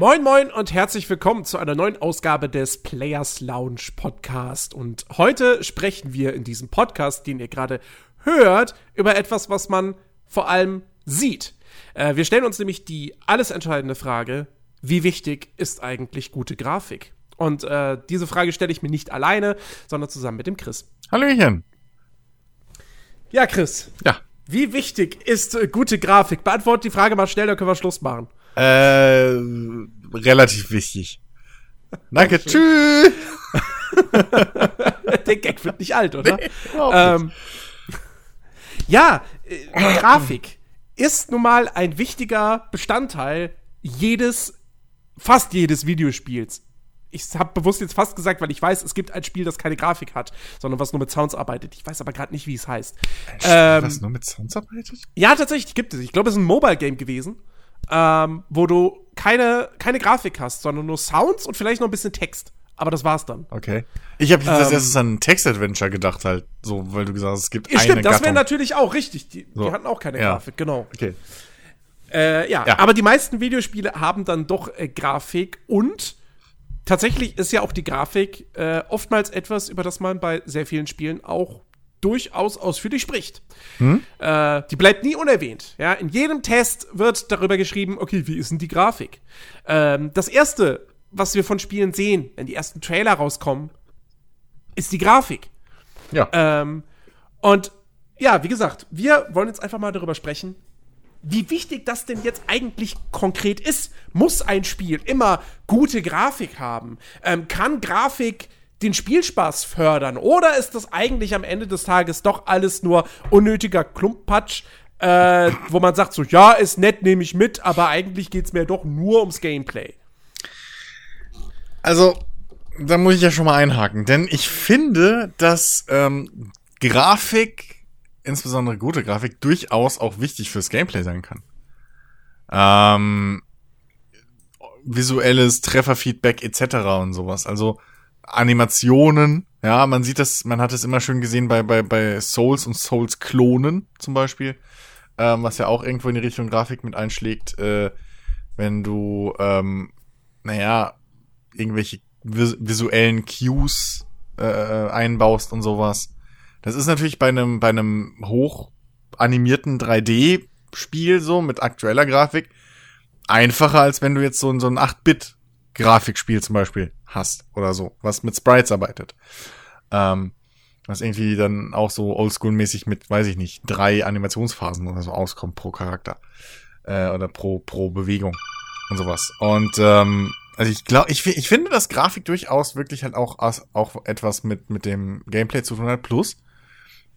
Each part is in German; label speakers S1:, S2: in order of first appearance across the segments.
S1: Moin moin und herzlich willkommen zu einer neuen Ausgabe des Players Lounge Podcast. Und heute sprechen wir in diesem Podcast, den ihr gerade hört, über etwas, was man vor allem sieht. Äh, wir stellen uns nämlich die alles entscheidende Frage, wie wichtig ist eigentlich gute Grafik? Und äh, diese Frage stelle ich mir nicht alleine, sondern zusammen mit dem Chris.
S2: Hallöchen.
S1: Ja, Chris.
S2: Ja.
S1: Wie wichtig ist äh, gute Grafik? Beantwortet die Frage mal schnell, dann können wir Schluss machen.
S2: Äh, relativ wichtig. Danke, tschüss.
S1: Der Gag wird nicht alt, oder?
S2: Nee,
S1: ähm, ja, äh, Grafik ist nun mal ein wichtiger Bestandteil jedes, fast jedes Videospiels. Ich habe bewusst jetzt fast gesagt, weil ich weiß, es gibt ein Spiel, das keine Grafik hat, sondern was nur mit Sounds arbeitet. Ich weiß aber gerade nicht, wie es heißt.
S2: Ähm, was nur mit Sounds arbeitet?
S1: Ja, tatsächlich gibt es. Ich glaube, es ist ein Mobile-Game gewesen, ähm, wo du keine, keine Grafik hast, sondern nur Sounds und vielleicht noch ein bisschen Text. Aber das war's dann.
S2: Okay. Ich habe jetzt als
S1: Ähm,
S2: erstes an ein Text-Adventure gedacht, halt, so, weil du gesagt hast, es gibt
S1: Ja,
S2: eine
S1: stimmt, das wäre natürlich auch richtig. Die,
S2: So.
S1: die hatten auch keine
S2: Ja.
S1: Grafik, genau.
S2: Okay.
S1: Äh, ja,
S2: Ja.
S1: aber die meisten Videospiele haben dann doch äh, Grafik und tatsächlich ist ja auch die Grafik äh, oftmals etwas, über das man bei sehr vielen Spielen auch durchaus ausführlich spricht. Äh, die bleibt nie unerwähnt. Ja, in jedem Test wird darüber geschrieben, okay, wie ist denn die Grafik? Ähm, das erste, was wir von Spielen sehen, wenn die ersten Trailer rauskommen, ist die Grafik.
S2: Ja.
S1: Ähm, und ja, wie gesagt, wir wollen jetzt einfach mal darüber sprechen, wie wichtig das denn jetzt eigentlich konkret ist. Muss ein Spiel immer gute Grafik haben? Ähm, kann Grafik den Spielspaß fördern? Oder ist das eigentlich am Ende des Tages doch alles nur unnötiger Klumpatsch, äh, wo man sagt so, ja, ist nett, nehme ich mit, aber eigentlich geht's mir doch nur ums Gameplay.
S2: Also, da muss ich ja schon mal einhaken, denn ich finde, dass ähm, Grafik, insbesondere gute Grafik, durchaus auch wichtig fürs Gameplay sein kann. Ähm, visuelles Trefferfeedback etc. und sowas. Also Animationen, ja, man sieht das, man hat es immer schön gesehen bei, bei, bei Souls und Souls-Klonen zum Beispiel, ähm, was ja auch irgendwo in die Richtung Grafik mit einschlägt, äh, wenn du, ähm, naja, irgendwelche vis visuellen Cues äh, einbaust und sowas. Das ist natürlich bei einem bei einem hoch animierten 3D Spiel so mit aktueller Grafik einfacher als wenn du jetzt so so ein 8-Bit Grafikspiel zum Beispiel hast oder so, was mit Sprites arbeitet. Ähm, was irgendwie dann auch so oldschool-mäßig mit, weiß ich nicht, drei Animationsphasen oder so auskommt pro Charakter. Äh, oder pro, pro Bewegung und sowas. Und ähm, also ich glaube, ich, ich finde, dass Grafik durchaus wirklich halt auch, auch etwas mit, mit dem Gameplay zu tun hat. Plus,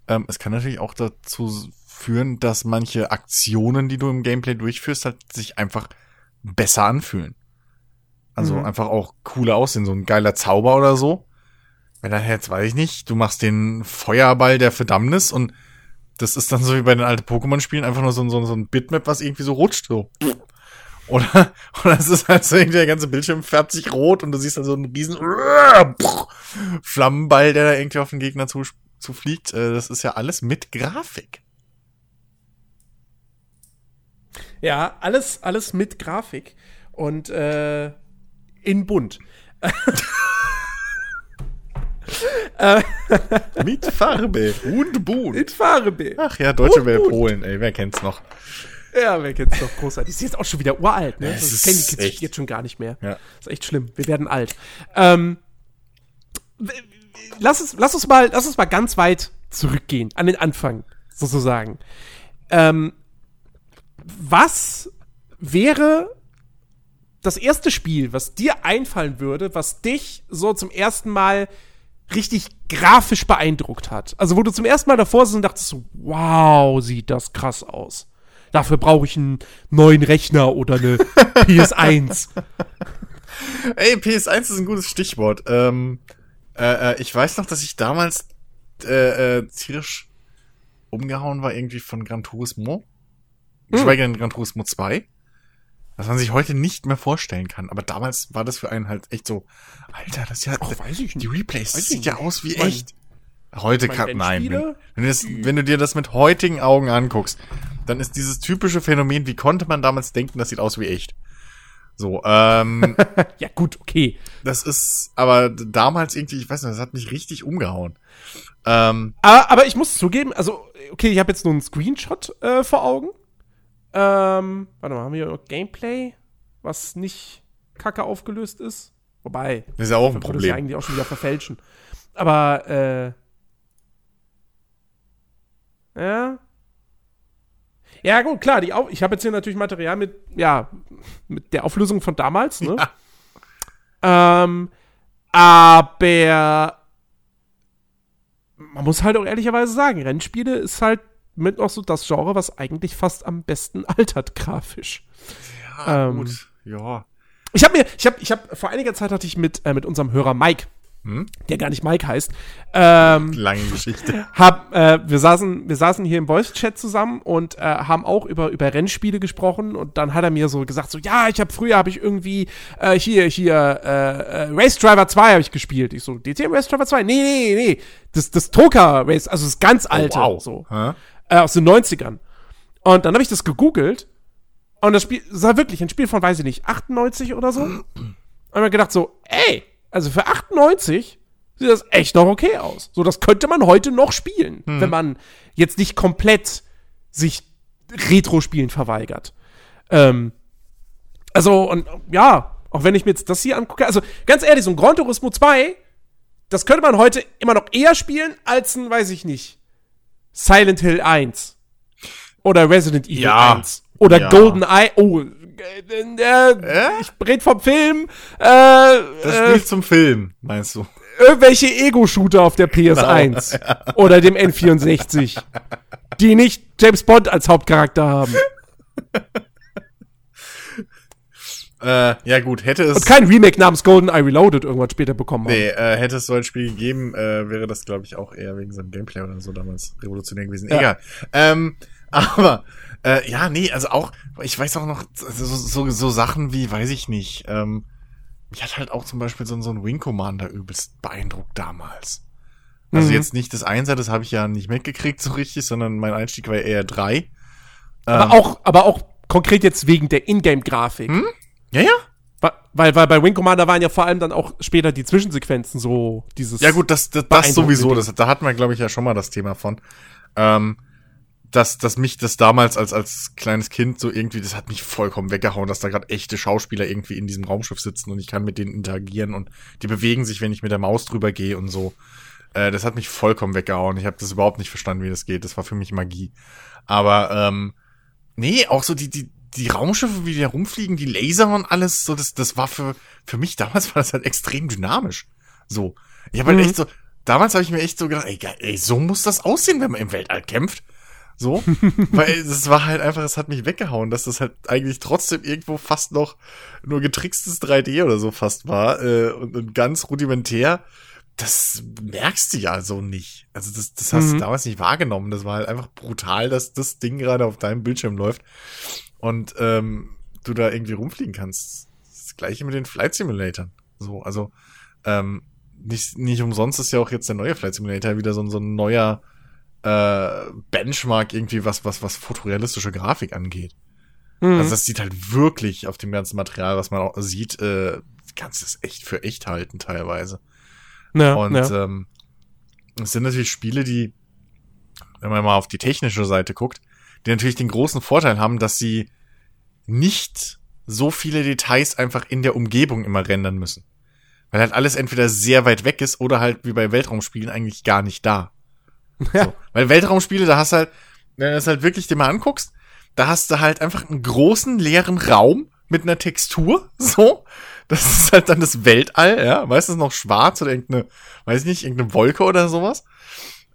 S2: ähm, es kann natürlich auch dazu führen, dass manche Aktionen, die du im Gameplay durchführst, halt sich einfach besser anfühlen. Also
S1: Mhm.
S2: einfach auch cooler aussehen, so ein geiler Zauber oder so. Wenn dann jetzt, weiß ich nicht, du machst den Feuerball der Verdammnis und das ist dann so wie bei den alten Pokémon-Spielen einfach nur so, ein- so, so ein Bitmap, was irgendwie so rutscht, so. Oder, oder es ist halt so irgendwie der ganze Bildschirm färbt sich rot und du siehst dann so einen riesen Flammenball, der da irgendwie auf den Gegner zu, zu fliegt. Äh, Das ist ja alles mit Grafik.
S1: Ja, alles, alles mit Grafik und äh, in bunt.
S2: Mit Farbe und Boot.
S1: In Farbe.
S2: Ach ja, Deutsche
S1: Boot.
S2: Polen, ey, wer kennt's noch?
S1: Ja, wer kennt's doch großartig. Ist jetzt auch schon wieder uralt, ne?
S2: Es
S1: Das kennen die Kids
S2: echt-
S1: jetzt schon gar nicht mehr.
S2: Ja.
S1: ist echt schlimm. Wir werden alt. Ähm, lass uns, lass uns mal, lass uns mal ganz weit zurückgehen, an den Anfang, sozusagen. Ähm, was wäre das erste Spiel, was dir einfallen würde, was dich so zum ersten Mal richtig grafisch beeindruckt hat? Also, wo du zum ersten Mal davor sitzt und dachtest wow, sieht das krass aus. Dafür brauche ich einen neuen Rechner oder eine PS1.
S2: Ey, PS1 ist ein gutes Stichwort. Ähm, äh, äh, ich weiß noch, dass ich damals äh, äh, tierisch umgehauen war irgendwie von Gran Turismo. Geschweige denn Gran Turismo 2. Was man sich heute nicht mehr vorstellen kann. Aber damals war das für einen halt echt so, Alter, das ist ja,
S1: Ach, weiß ich
S2: die
S1: nicht.
S2: Replays,
S1: Weiß
S2: sieht ja aus wie echt. Heute kann, nein. Wenn, wenn, du das, wenn du dir das mit heutigen Augen anguckst, dann ist dieses typische Phänomen, wie konnte man damals denken, das sieht aus wie echt. So, ähm,
S1: ja, gut, okay.
S2: das ist, aber damals irgendwie, ich weiß nicht, das hat mich richtig umgehauen. Ähm,
S1: Aber, aber ich muss zugeben, also, okay, ich habe jetzt nur einen Screenshot äh, vor Augen. Ähm, warte mal, haben wir hier noch Gameplay, was nicht kacke aufgelöst ist? Wobei,
S2: das ist ja auch ein
S1: könnte es ja
S2: Problem.
S1: eigentlich auch schon wieder verfälschen. Aber, äh. Ja. Ja, gut, klar, die Au ich habe jetzt hier natürlich Material mit, ja, mit der Auflösung von damals, ne? Ähm, aber man muss halt auch ehrlicherweise sagen, Rennspiele ist halt mit noch so das Genre, was eigentlich fast am besten altert grafisch.
S2: Ja,
S1: ähm,
S2: gut. Ja.
S1: Ich habe mir, ich habe, ich habe vor einiger Zeit hatte ich mit äh, mit unserem Hörer Mike,
S2: Hm?
S1: der gar nicht Mike heißt, ähm,
S2: Lange Geschichte.
S1: hab, äh, wir saßen, wir saßen hier im Voice-Chat zusammen und äh, haben auch über über Rennspiele gesprochen und dann hat er mir so gesagt, so ja, ich habe früher habe ich irgendwie äh, hier hier äh, äh, Race Driver 2 habe ich gespielt. Ich so DTM Race Driver 2? Nee, nee, nee, das das Toka Race, also das ganz alte
S2: wow.
S1: so
S2: Hä?
S1: Äh, aus den 90ern. Und dann habe ich das gegoogelt und das Spiel war wirklich ein Spiel von, weiß ich nicht, 98 oder so. Und mir gedacht so, ey, also für 98 sieht das echt noch okay aus. So, das könnte man heute noch spielen, wenn man jetzt nicht komplett sich Retro-Spielen verweigert. Ähm, also, und ja, auch wenn ich mir jetzt das hier angucke, also ganz ehrlich, so ein Gran Turismo 2, das könnte man heute immer noch eher spielen als ein, weiß ich nicht, Silent Hill 1. Oder Resident Evil
S2: Ja.
S1: 1. Oder
S2: Ja.
S1: Golden Eye. Oh, äh, äh, ich rede vom Film. Äh,
S2: Das
S1: äh,
S2: Spiel zum Film, meinst du?
S1: irgendwelche Ego-Shooter auf der PS1 oder dem N64, die nicht James Bond als Hauptcharakter haben.
S2: Äh, ja gut, hätte es
S1: Und kein Remake namens GoldenEye Reloaded irgendwann später bekommen haben.
S2: nee, äh, hätte es so ein Spiel gegeben, äh, wäre das glaube ich auch eher wegen seinem Gameplay oder so damals revolutionär gewesen.
S1: Ja.
S2: Egal. Ähm, aber äh, ja, nee, also auch ich weiß auch noch so, so, so Sachen wie, weiß ich nicht. Ähm, mich hat halt auch zum Beispiel so, ein- so ein Wing Commander übelst beeindruckt damals. Also
S1: Mhm.
S2: jetzt nicht das Einser, das habe ich ja nicht mitgekriegt so richtig, sondern mein Einstieg war eher drei.
S1: aber, auch, aber auch konkret jetzt wegen der Ingame-Grafik.
S2: Hm? Ja, ja.
S1: Weil, weil bei Wing Commander waren ja vor allem dann auch später die Zwischensequenzen so dieses.
S2: Ja gut, das, das, das sowieso, das, da hatten wir, glaube ich, ja schon mal das Thema von. Ähm, dass, dass mich das damals als, als kleines Kind so irgendwie, das hat mich vollkommen weggehauen, dass da gerade echte Schauspieler irgendwie in diesem Raumschiff sitzen und ich kann mit denen interagieren und die bewegen sich, wenn ich mit der Maus drüber gehe und so. Äh, das hat mich vollkommen weggehauen. Ich habe das überhaupt nicht verstanden, wie das geht. Das war für mich Magie. Aber ähm, nee, auch so die, die, die Raumschiffe, wie die da rumfliegen, die Laser und alles, so, das, das war für, für mich damals war das halt extrem dynamisch. So. Ich habe halt
S1: Mhm.
S2: echt so, damals habe ich mir echt so gedacht, ey, ey, so muss das aussehen, wenn man im Weltall kämpft. So. Weil das war halt einfach, es hat mich weggehauen, dass das halt eigentlich trotzdem irgendwo fast noch nur getrickstes 3D oder so fast war äh, und, und ganz rudimentär. Das merkst du ja so nicht. Also das, das hast
S1: Mhm.
S2: du damals nicht wahrgenommen. Das war halt einfach brutal, dass das Ding gerade auf deinem Bildschirm läuft und ähm, du da irgendwie rumfliegen kannst. Das gleiche mit den Flight Simulatoren. So, also ähm, nicht, nicht umsonst ist ja auch jetzt der neue Flight Simulator wieder so, ein- so ein neuer äh, Benchmark irgendwie, was, was, was fotorealistische Grafik angeht.
S1: Mhm.
S2: Also das sieht halt wirklich auf dem ganzen Material, was man auch sieht, äh, kannst du es echt für echt halten teilweise.
S1: ja,
S2: Und
S1: ja.
S2: ähm, es sind natürlich Spiele, die, wenn man mal auf die technische Seite guckt, die natürlich den großen Vorteil haben, dass sie nicht so viele Details einfach in der Umgebung immer rendern müssen. Weil halt alles entweder sehr weit weg ist oder halt wie bei Weltraumspielen eigentlich gar nicht da.
S1: Ja.
S2: So. Weil Weltraumspiele, da hast du halt, wenn du das halt wirklich dir mal anguckst, da hast du halt einfach einen großen leeren Raum mit einer Textur, so. Das ist halt dann das Weltall, ja. Meistens noch schwarz oder irgendeine, weiß ich nicht, irgendeine Wolke oder sowas.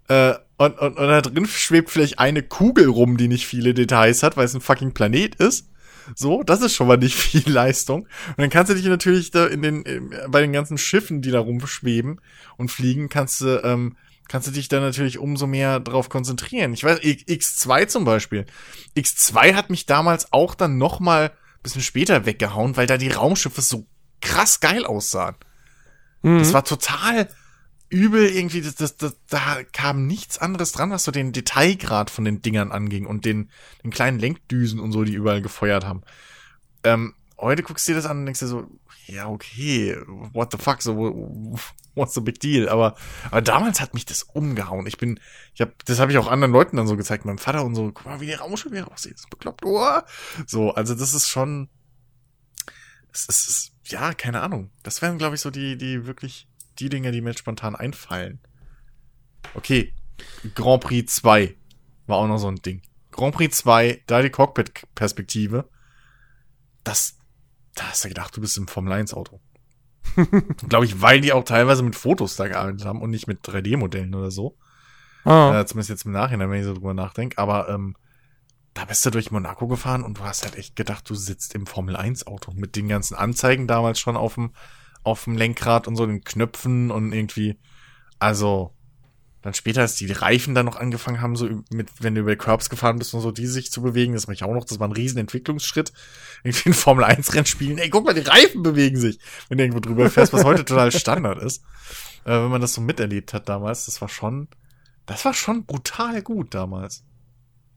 S2: Äh, und, und, und da drin schwebt vielleicht eine Kugel rum, die nicht viele Details hat, weil es ein fucking Planet ist. So, das ist schon mal nicht viel Leistung. Und dann kannst du dich natürlich da in den, im- bei den ganzen Schiffen, die da rumschweben und fliegen, kannst du, ähm, kannst du dich da natürlich umso mehr drauf konzentrieren. Ich weiß, X- X2 zum Beispiel. X2 hat mich damals auch dann noch mal ein bisschen später weggehauen, weil da die Raumschiffe so krass geil aussahen.
S1: Mhm.
S2: Das war total übel irgendwie, das, das, das, da kam nichts anderes dran, was so den Detailgrad von den Dingern anging und den, den kleinen Lenkdüsen und so, die überall gefeuert haben. Ähm, heute guckst du dir das an und denkst dir so, ja, okay, what the fuck, so, what's the big deal? Aber, aber damals hat mich das umgehauen. Ich bin, ich hab, das habe ich auch anderen Leuten dann so gezeigt, meinem Vater und so, guck mal, wie die Raumschiffe aussieht, das ist bekloppt, oh. So, also das ist schon, es ist, ja, keine Ahnung. Das wären, glaube ich, so die, die wirklich, die Dinge, die mir jetzt spontan einfallen. Okay, Grand Prix 2 war auch noch so ein Ding. Grand Prix 2, da die Cockpit-Perspektive. Das, da hast du gedacht, du bist im Formel 1 Auto. Glaube ich, weil die auch teilweise mit Fotos da gearbeitet haben und nicht mit 3D-Modellen oder so.
S1: Ah.
S2: Äh, zumindest jetzt im Nachhinein, wenn ich so drüber nachdenke. Aber ähm, da bist du durch Monaco gefahren und du hast halt echt gedacht, du sitzt im Formel 1 Auto mit den ganzen Anzeigen damals schon auf dem auf dem Lenkrad und so den Knöpfen und irgendwie also dann später, als die Reifen dann noch angefangen haben, so mit, wenn du über Curbs gefahren bist und so, die sich zu bewegen, das mache ich auch noch, das war ein riesen Entwicklungsschritt. Irgendwie ein Formel 1 Rennspielen, ey, guck mal, die Reifen bewegen sich, wenn du irgendwo drüber fährst, was heute total Standard ist. Äh, wenn man das so miterlebt hat damals, das war schon, das war schon brutal gut damals.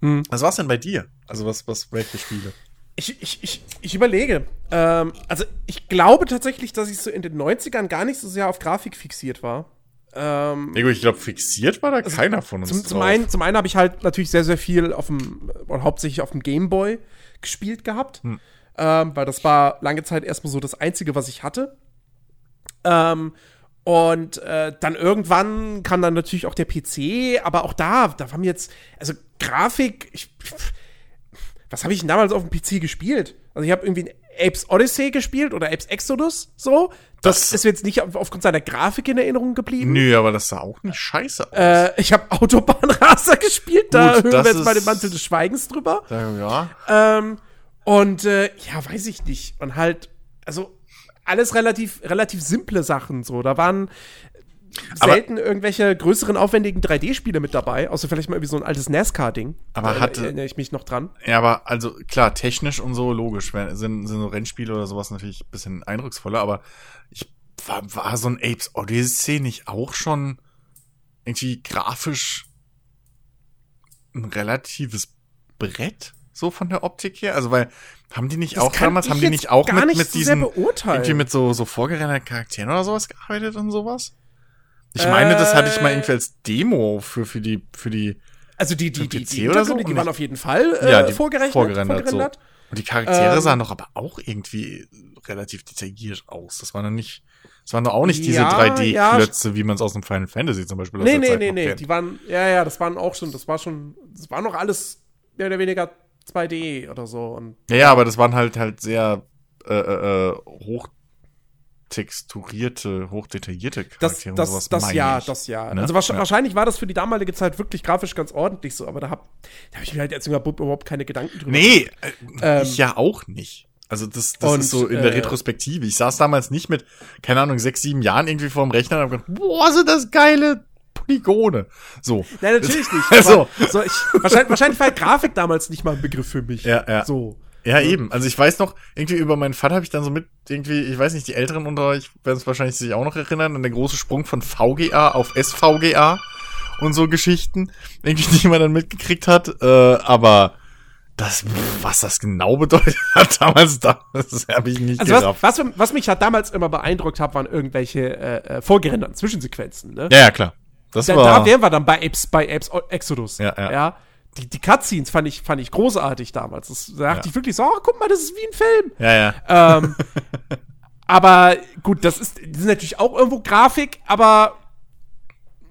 S1: Hm.
S2: Was war's denn bei dir? Also was, was, welche Spiele?
S1: Ich, ich, ich, ich überlege. Ähm, also ich glaube tatsächlich, dass ich so in den 90ern gar nicht so sehr auf Grafik fixiert war. Ähm,
S2: ich glaube, fixiert war da keiner von uns.
S1: zum, zum einen, zum einen habe ich halt natürlich sehr, sehr viel auf dem, oder hauptsächlich auf dem Gameboy gespielt gehabt.
S2: Hm.
S1: Ähm, weil das war lange Zeit erstmal so das Einzige, was ich hatte. Ähm, und äh, dann irgendwann kam dann natürlich auch der PC, aber auch da, da mir jetzt, also Grafik, ich, was habe ich denn damals auf dem PC gespielt? Also ich habe irgendwie ein Apes Odyssey gespielt oder Apes Exodus, so. Das,
S2: Das-
S1: ist jetzt nicht auf, aufgrund seiner Grafik in Erinnerung geblieben.
S2: Nö, aber das sah auch nicht scheiße aus.
S1: Äh, ich habe Autobahnraser gespielt, da
S2: Gut,
S1: hören
S2: das
S1: wir jetzt mal den Mantel des Schweigens drüber.
S2: ja.
S1: Ähm, und äh, ja, weiß ich nicht. Und halt, also alles relativ, relativ simple Sachen so. Da waren
S2: Aber-
S1: selten irgendwelche größeren, aufwendigen 3D-Spiele mit dabei, außer vielleicht mal irgendwie so ein altes NASCAR-Ding.
S2: Aber
S1: Da
S2: hatte-
S1: erinnere ich mich noch dran.
S2: Ja, aber also klar, technisch und so, logisch, sind, sind so Rennspiele oder sowas natürlich ein bisschen eindrucksvoller, aber ich war, war so ein Apes Odyssey nicht auch schon irgendwie grafisch ein relatives Brett, so von der Optik her? Also, weil, haben die nicht
S1: Das
S2: auch damals, haben die nicht auch mit,
S1: nicht
S2: mit
S1: so
S2: diesen, irgendwie mit so, so vorgerenderten Charakteren oder sowas gearbeitet und sowas? Ich meine, das hatte ich mal
S1: Äh.
S2: irgendwie als Demo für, für die, für die,
S1: Also die, die, die, die
S2: oder so?
S1: Die waren auf jeden Fall äh,
S2: ja, die
S1: vorgerechnet,
S2: vorgerendert,
S1: vorgerendert.
S2: so. Und die Charaktere
S1: Ähm,
S2: sahen doch aber auch irgendwie relativ detailliert aus. Das waren doch nicht, das waren doch auch nicht diese
S1: Ja,
S2: 3D-Klötze, wie man es aus einem Final Fantasy zum Beispiel aus
S1: Nee, nee,
S2: Zeit
S1: nee,
S2: noch
S1: nee.
S2: kennt.
S1: Die waren, ja, ja, das waren auch schon, das war schon, das war noch alles mehr oder weniger 2D oder so. Und
S2: Ja, ja, aber das waren halt halt sehr äh, äh, äh, hochtexturierte, hochdetaillierte
S1: das,
S2: Charaktere und
S1: das, das
S2: meine
S1: ja,
S2: ich.
S1: das ja.
S2: Ne?
S1: Also wahrscheinlich,
S2: Ja.
S1: wahrscheinlich war das für die damalige Zeit wirklich grafisch ganz ordentlich so, aber da habe da hab ich mir halt Bub überhaupt keine Gedanken drüber
S2: Nee, äh,
S1: Ähm,
S2: ich ja auch nicht. Also das, das
S1: und,
S2: ist so in der
S1: äh,
S2: Retrospektive. Ich saß damals nicht mit, keine Ahnung, sechs, sieben Jahren irgendwie vorm Rechner und hab gedacht, boah, sind das geile Polygone. So.
S1: Nein, natürlich nicht. Aber so, ich, wahrscheinlich, wahrscheinlich war Grafik damals nicht mal ein Begriff für mich.
S2: Ja, ja.
S1: So.
S2: Ja, eben. Also ich weiß noch, irgendwie über meinen Vater habe ich dann so mit, irgendwie, ich weiß nicht, die Älteren unter euch werden es wahrscheinlich sich auch noch erinnern, an der große Sprung von VGA auf SVGA und so Geschichten, irgendwie, die man dann mitgekriegt hat. Äh, aber das, was das genau bedeutet hat damals, das habe ich nicht
S1: Also was,
S2: gerafft.
S1: was, was mich halt damals immer beeindruckt hat, waren irgendwelche äh, äh, vorgerenderten Zwischensequenzen. Ne?
S2: Ja, ja, klar. Das
S1: da,
S2: war,
S1: da wären wir dann bei Apes, bei Apes Exodus.
S2: Ja, ja.
S1: Die, die Cutscenes fand ich, fand ich großartig damals. Das, da dachte
S2: Ja.
S1: ich wirklich so, oh, guck mal, das ist wie ein Film.
S2: ja, ja.
S1: ähm, aber gut, das ist, das ist natürlich auch irgendwo Grafik, aber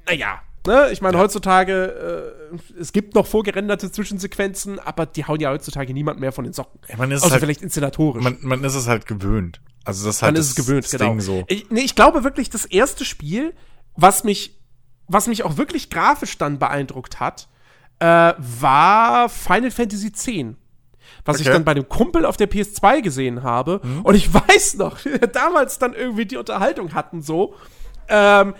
S1: naja. Ne? Ich meine, heutzutage, äh, es gibt noch vorgerenderte Zwischensequenzen, aber die hauen ja heutzutage niemand mehr von den Socken.
S2: Ja, man ist
S1: Außer
S2: halt-
S1: vielleicht inszenatorisch.
S2: Man, man ist es halt gewöhnt. Also das ist halt
S1: Man ist es gewöhnt,
S2: das
S1: genau.
S2: Ding so.
S1: Ich, nee, ich glaube wirklich, das erste Spiel, was mich, was mich auch wirklich grafisch dann beeindruckt hat, äh, war Final Fantasy X. Was ich
S2: Okay.
S1: dann bei dem Kumpel auf der PS2 gesehen habe. Und ich weiß noch, damals dann irgendwie die Unterhaltung hatten so. Ähm,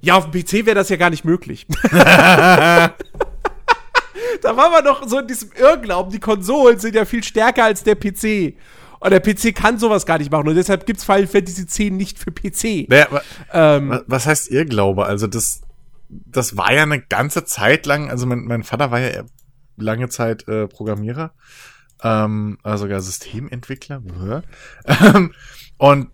S1: ja, auf dem PC wäre das ja gar nicht möglich. da war man doch so in diesem Irrglauben, die Konsolen sind ja viel stärker als der PC. Und der PC kann sowas gar nicht machen. Und deshalb gibt's Final Fantasy X nicht für PC.
S2: Naja,
S1: Ähm,
S2: wa- was heißt Irrglaube? Also das, das war ja eine ganze Zeit lang, also mein, mein Vater war ja lange Zeit äh, Programmierer Ähm, also sogar Systementwickler. Ähm, und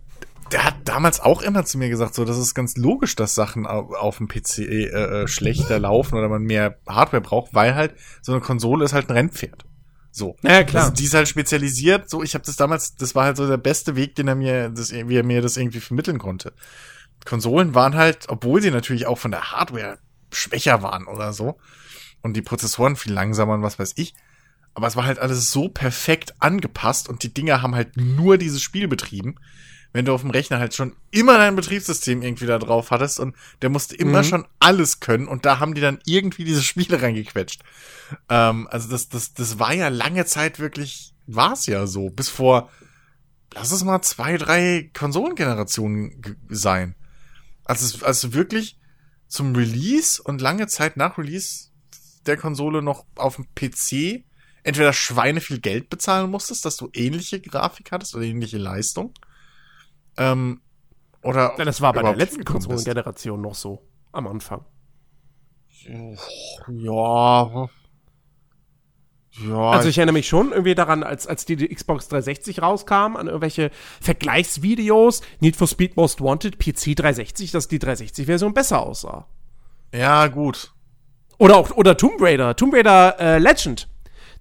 S2: der hat damals auch immer zu mir gesagt, so, das ist ganz logisch, dass Sachen auf, auf dem PC äh, äh, schlechter laufen oder man mehr Hardware braucht, weil halt so eine Konsole ist halt ein Rennpferd. So.
S1: Ja, klar.
S2: Also die ist halt spezialisiert. So, ich habe das damals, das war halt so der beste Weg, den er mir, das, wie er mir das irgendwie vermitteln konnte. Konsolen waren halt, obwohl sie natürlich auch von der Hardware schwächer waren oder so und die Prozessoren viel langsamer und was weiß ich, aber es war halt alles so perfekt angepasst und die Dinger haben halt nur dieses Spiel betrieben. Wenn du auf dem Rechner halt schon immer dein Betriebssystem irgendwie da drauf hattest und der musste immer
S1: Mhm.
S2: schon alles können und da haben die dann irgendwie diese Spiele reingequetscht. Ähm, also das, das, das war ja lange Zeit wirklich, war es ja so, bis vor, lass es mal zwei, drei Konsolengenerationen ge- sein. Also also wirklich zum Release und lange Zeit nach Release der Konsole noch auf dem PC entweder Schweine viel Geld bezahlen musstest, dass du ähnliche Grafik hattest oder ähnliche Leistung. Ähm, oder
S1: Ja, das war bei der letzten. Konsolengeneration noch so. Am Anfang.
S2: Ja. Ja.
S1: Also ich erinnere mich schon irgendwie daran, als, als die, die Xbox 360 rauskam, an irgendwelche Vergleichsvideos, Need for Speed Most Wanted, PC 360, dass die 360-Version besser aussah.
S2: ja, gut.
S1: Oder auch, oder Tomb Raider, Tomb Raider äh, Legend.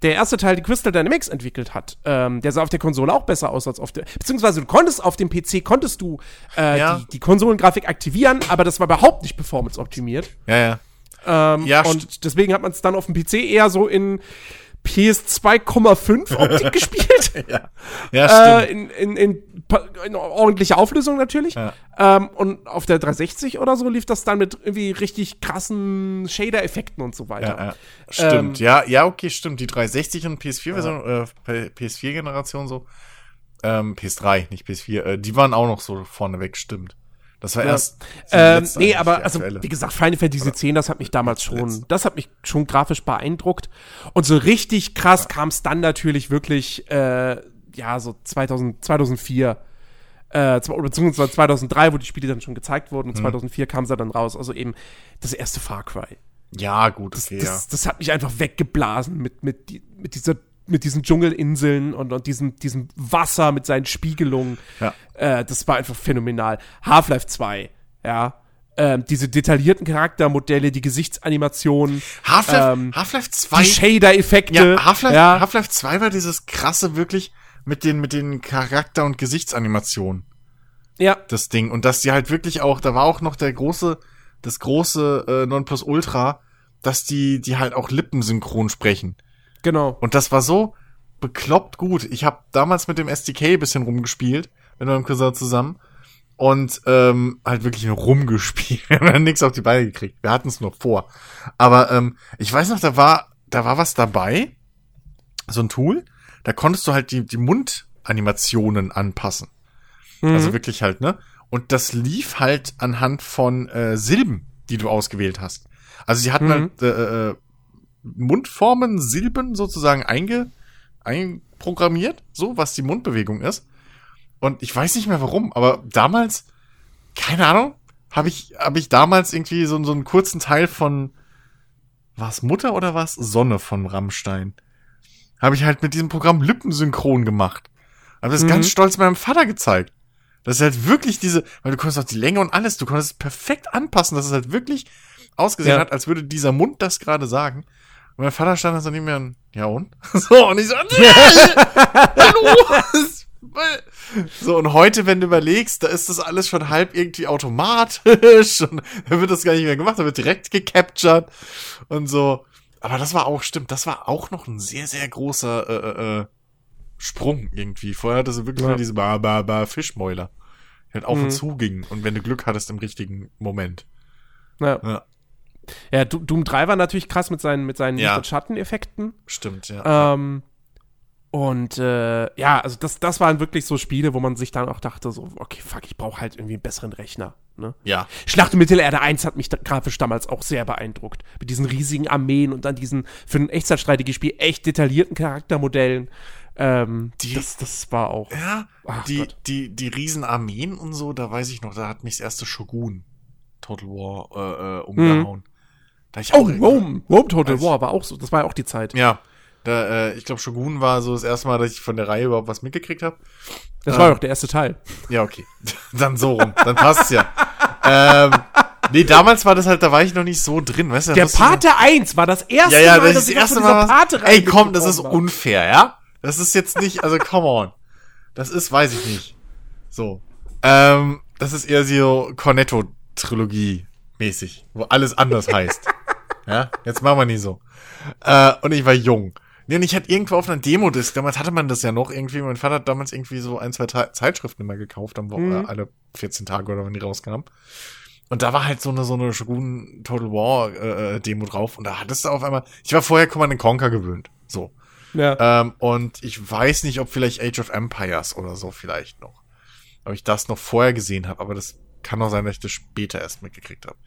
S1: Der erste Teil, die Crystal Dynamics entwickelt hat, ähm, der sah auf der Konsole auch besser aus als auf der, beziehungsweise du konntest auf dem PC, konntest du äh,
S2: Ja.
S1: die, die Konsolengrafik aktivieren, aber das war überhaupt nicht performance-optimiert.
S2: Ja, ja.
S1: Ähm,
S2: Ja,
S1: und deswegen hat man es dann auf dem PC eher so in PS2,5 Optik gespielt.
S2: Ja, ja
S1: äh,
S2: stimmt.
S1: in, in, in, pa- in ordentlicher Auflösung natürlich.
S2: Ja.
S1: Ähm, und auf der 360 oder so lief das dann mit irgendwie richtig krassen Shader-Effekten und so weiter.
S2: ja, ja. Stimmt.
S1: ähm,
S2: ja, ja, okay, stimmt. Die 360 und PS4-Version, äh, PS4-Generation so. Ähm, PS3, nicht PS4, äh, die waren auch noch so vorneweg, stimmt. Das war
S1: Ja.
S2: erst.
S1: Ähm, nee, aber also wie gesagt, Final Fantasy X, das hat mich damals schon, das hat mich schon grafisch beeindruckt. Und so richtig krass kam es dann natürlich wirklich, äh, ja, so 2000, 2004, äh, beziehungsweise 2003, wo die Spiele dann schon gezeigt wurden, und
S2: Mhm.
S1: 2004 kam sie dann raus. Also eben das erste Far Cry.
S2: Ja, gut, okay, ja.
S1: Das, das hat mich einfach weggeblasen mit, mit, die, mit dieser mit diesen Dschungelinseln und, und diesem, diesem Wasser mit seinen Spiegelungen.
S2: Ja.
S1: Äh, das war einfach phänomenal. Half-Life 2, ja. Ähm, diese detaillierten Charaktermodelle, die Gesichtsanimationen,
S2: Half-Life
S1: ähm,
S2: Half-Life 2.
S1: die Shader-Effekte.
S2: Ja, Half-Life
S1: ja.
S2: Half-Life 2 war dieses krasse wirklich mit den, mit den Charakter- und Gesichtsanimationen.
S1: ja,
S2: das Ding. Und dass die halt wirklich auch, da war auch noch der große, das große äh, Nonplusultra, dass die, die halt auch lippensynchron sprechen.
S1: Genau.
S2: Und das war so bekloppt gut. Ich habe damals mit dem SDK ein bisschen rumgespielt, mit meinem Cousin zusammen. Und ähm, halt wirklich rumgespielt. Wir haben nichts auf die Beine gekriegt. Wir hatten es nur vor. Aber ähm, ich weiß noch, da war, da war was dabei. So ein Tool. Da konntest du halt die, die Mundanimationen anpassen.
S1: Mhm.
S2: Also wirklich halt, ne? Und das lief halt anhand von äh, Silben, die du ausgewählt hast. Also sie hatten
S1: Mhm.
S2: halt äh, äh, Mundformen, Silben sozusagen einge, einprogrammiert, so was die Mundbewegung ist. Und ich weiß nicht mehr warum, aber damals, keine Ahnung, habe ich, habe ich damals irgendwie so, so einen kurzen Teil von, war es Mutter oder was? Sonne von Rammstein. Habe ich halt mit diesem Programm lippensynchron gemacht. Habe das
S1: Mhm.
S2: ganz stolz meinem Vater gezeigt. Das ist halt wirklich diese, weil du konntest auch die Länge und alles, du konntest es perfekt anpassen, dass es halt wirklich ausgesehen
S1: Ja.
S2: hat, als würde dieser Mund das gerade sagen. Und mein Vater stand dann so neben mir und, ja und? So, und ich so, hallo! so, und heute, wenn du überlegst, da ist das alles schon halb irgendwie automatisch und da wird das gar nicht mehr gemacht, da wird direkt gecaptured und so. Aber das war auch, stimmt, das war auch noch ein sehr, sehr großer äh, äh, Sprung irgendwie. Vorher hatte sie wirklich
S1: Ja.
S2: nur diese ba, ba, ba Fischmäuler, die halt auf
S1: Mhm.
S2: und zu gingen und wenn du Glück hattest im richtigen Moment.
S1: Ja.
S2: Ja,
S1: ja, Do- Doom 3 war natürlich krass mit seinen, mit seinen
S2: Ja.
S1: Licht- und Schatteneffekten.
S2: stimmt, ja.
S1: Ähm, und äh, ja, also das, das waren wirklich so Spiele, wo man sich dann auch dachte, so, okay, fuck, ich brauche halt irgendwie einen besseren Rechner. Ne?
S2: ja.
S1: Schlacht um Mittelerde 1 hat mich da, grafisch damals auch sehr beeindruckt. Mit diesen riesigen Armeen und dann diesen für ein Echtzeitstrategiespiel echt detaillierten Charaktermodellen. Ähm,
S2: Die-
S1: das, das war auch.
S2: Ja, die,
S1: Gott.
S2: die, die Riesenarmeen und so, da weiß ich noch, da hat mich das erste Shogun Total War äh, äh, umgehauen. Da ich
S1: Oh,
S2: auch-
S1: Rome. Rome Total
S2: Weiß-
S1: War war auch so. Das war ja auch die Zeit.
S2: Ja, Da, äh, ich glaube, Shogun war so das erste Mal, dass ich von der Reihe überhaupt was mitgekriegt habe.
S1: Das
S2: Ähm.
S1: war doch der erste Teil.
S2: Ja, okay. Dann so rum. Dann passt's ja. ähm, nee, damals war das halt, da war ich noch nicht so drin, weißt du?
S1: Der Pate 1 war das erste
S2: Ja, ja,
S1: Mal,
S2: das ist
S1: dass
S2: das
S1: ich
S2: erste Mal. Was,
S1: Pate
S2: ey, komm, das ist unfair, ja? Das ist jetzt nicht, also come on. Das ist, weiß ich nicht. So. Ähm, das ist eher so Cornetto-Trilogie mäßig, wo alles anders heißt. Ja, jetzt machen wir nicht so. Äh, und ich war jung. Nee, und ich hatte irgendwo auf einer Demo-Disc, damals hatte man das ja noch irgendwie, mein Vater hat damals irgendwie so ein, zwei Te Zeitschriften immer gekauft, am Wo
S1: Mhm.
S2: äh, alle 14 Tage oder wenn die rauskamen. Und da war halt so eine, so eine Shogun Total War äh, äh, Demo drauf und da hattest du auf einmal, ich war vorher Command Conquer gewöhnt, so.
S1: Ja.
S2: Ähm, und ich weiß nicht, ob vielleicht Age of Empires oder so vielleicht noch. Ob ich das noch vorher gesehen habe, aber das kann auch sein, dass ich das später erst mitgekriegt habe.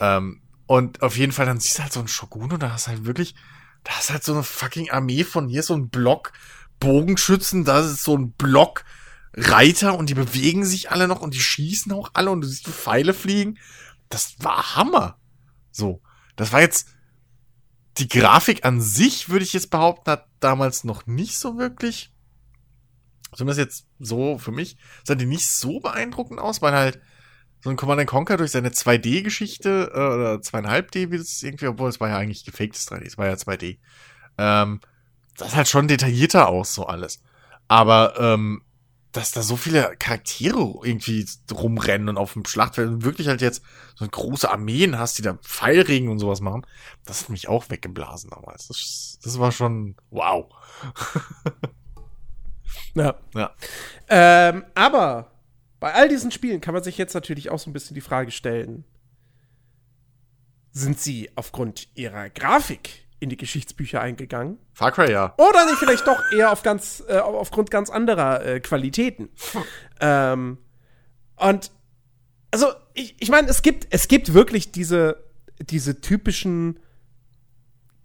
S2: Ähm, und auf jeden Fall, dann siehst du halt so einen Shogun und da hast halt wirklich, da ist halt so eine fucking Armee von hier, so ein Block Bogenschützen, da ist so ein Block Reiter und die bewegen sich alle noch und die schießen auch alle und du siehst die Pfeile fliegen. Das war Hammer. So. Das war jetzt, die Grafik an sich, würde ich jetzt behaupten, hat damals noch nicht so wirklich, zumindest jetzt so für mich, sah die nicht so beeindruckend aus, weil halt so ein Command Conquer durch seine 2D-Geschichte, äh, oder 2,5D, wie das irgendwie, obwohl es war ja eigentlich gefaktes 3D, es war ja 2D. Ähm, das ist halt schon detaillierter aus, so alles. Aber, ähm, dass da so viele Charaktere irgendwie rumrennen und auf dem Schlachtfeld und wirklich halt jetzt so große Armeen hast, die da Pfeilregen und sowas machen, das hat mich auch weggeblasen damals. Das, das war schon wow.
S1: ja.
S2: Ja.
S1: Ähm, aber bei all diesen Spielen kann man sich jetzt natürlich auch so ein bisschen die Frage stellen: Sind sie aufgrund ihrer Grafik in die Geschichtsbücher eingegangen?
S2: Far Cry, ja.
S1: Oder nicht vielleicht doch eher auf ganz, äh, aufgrund ganz anderer äh, Qualitäten. ähm, und also, ich, ich meine, es gibt, es gibt wirklich diese, diese typischen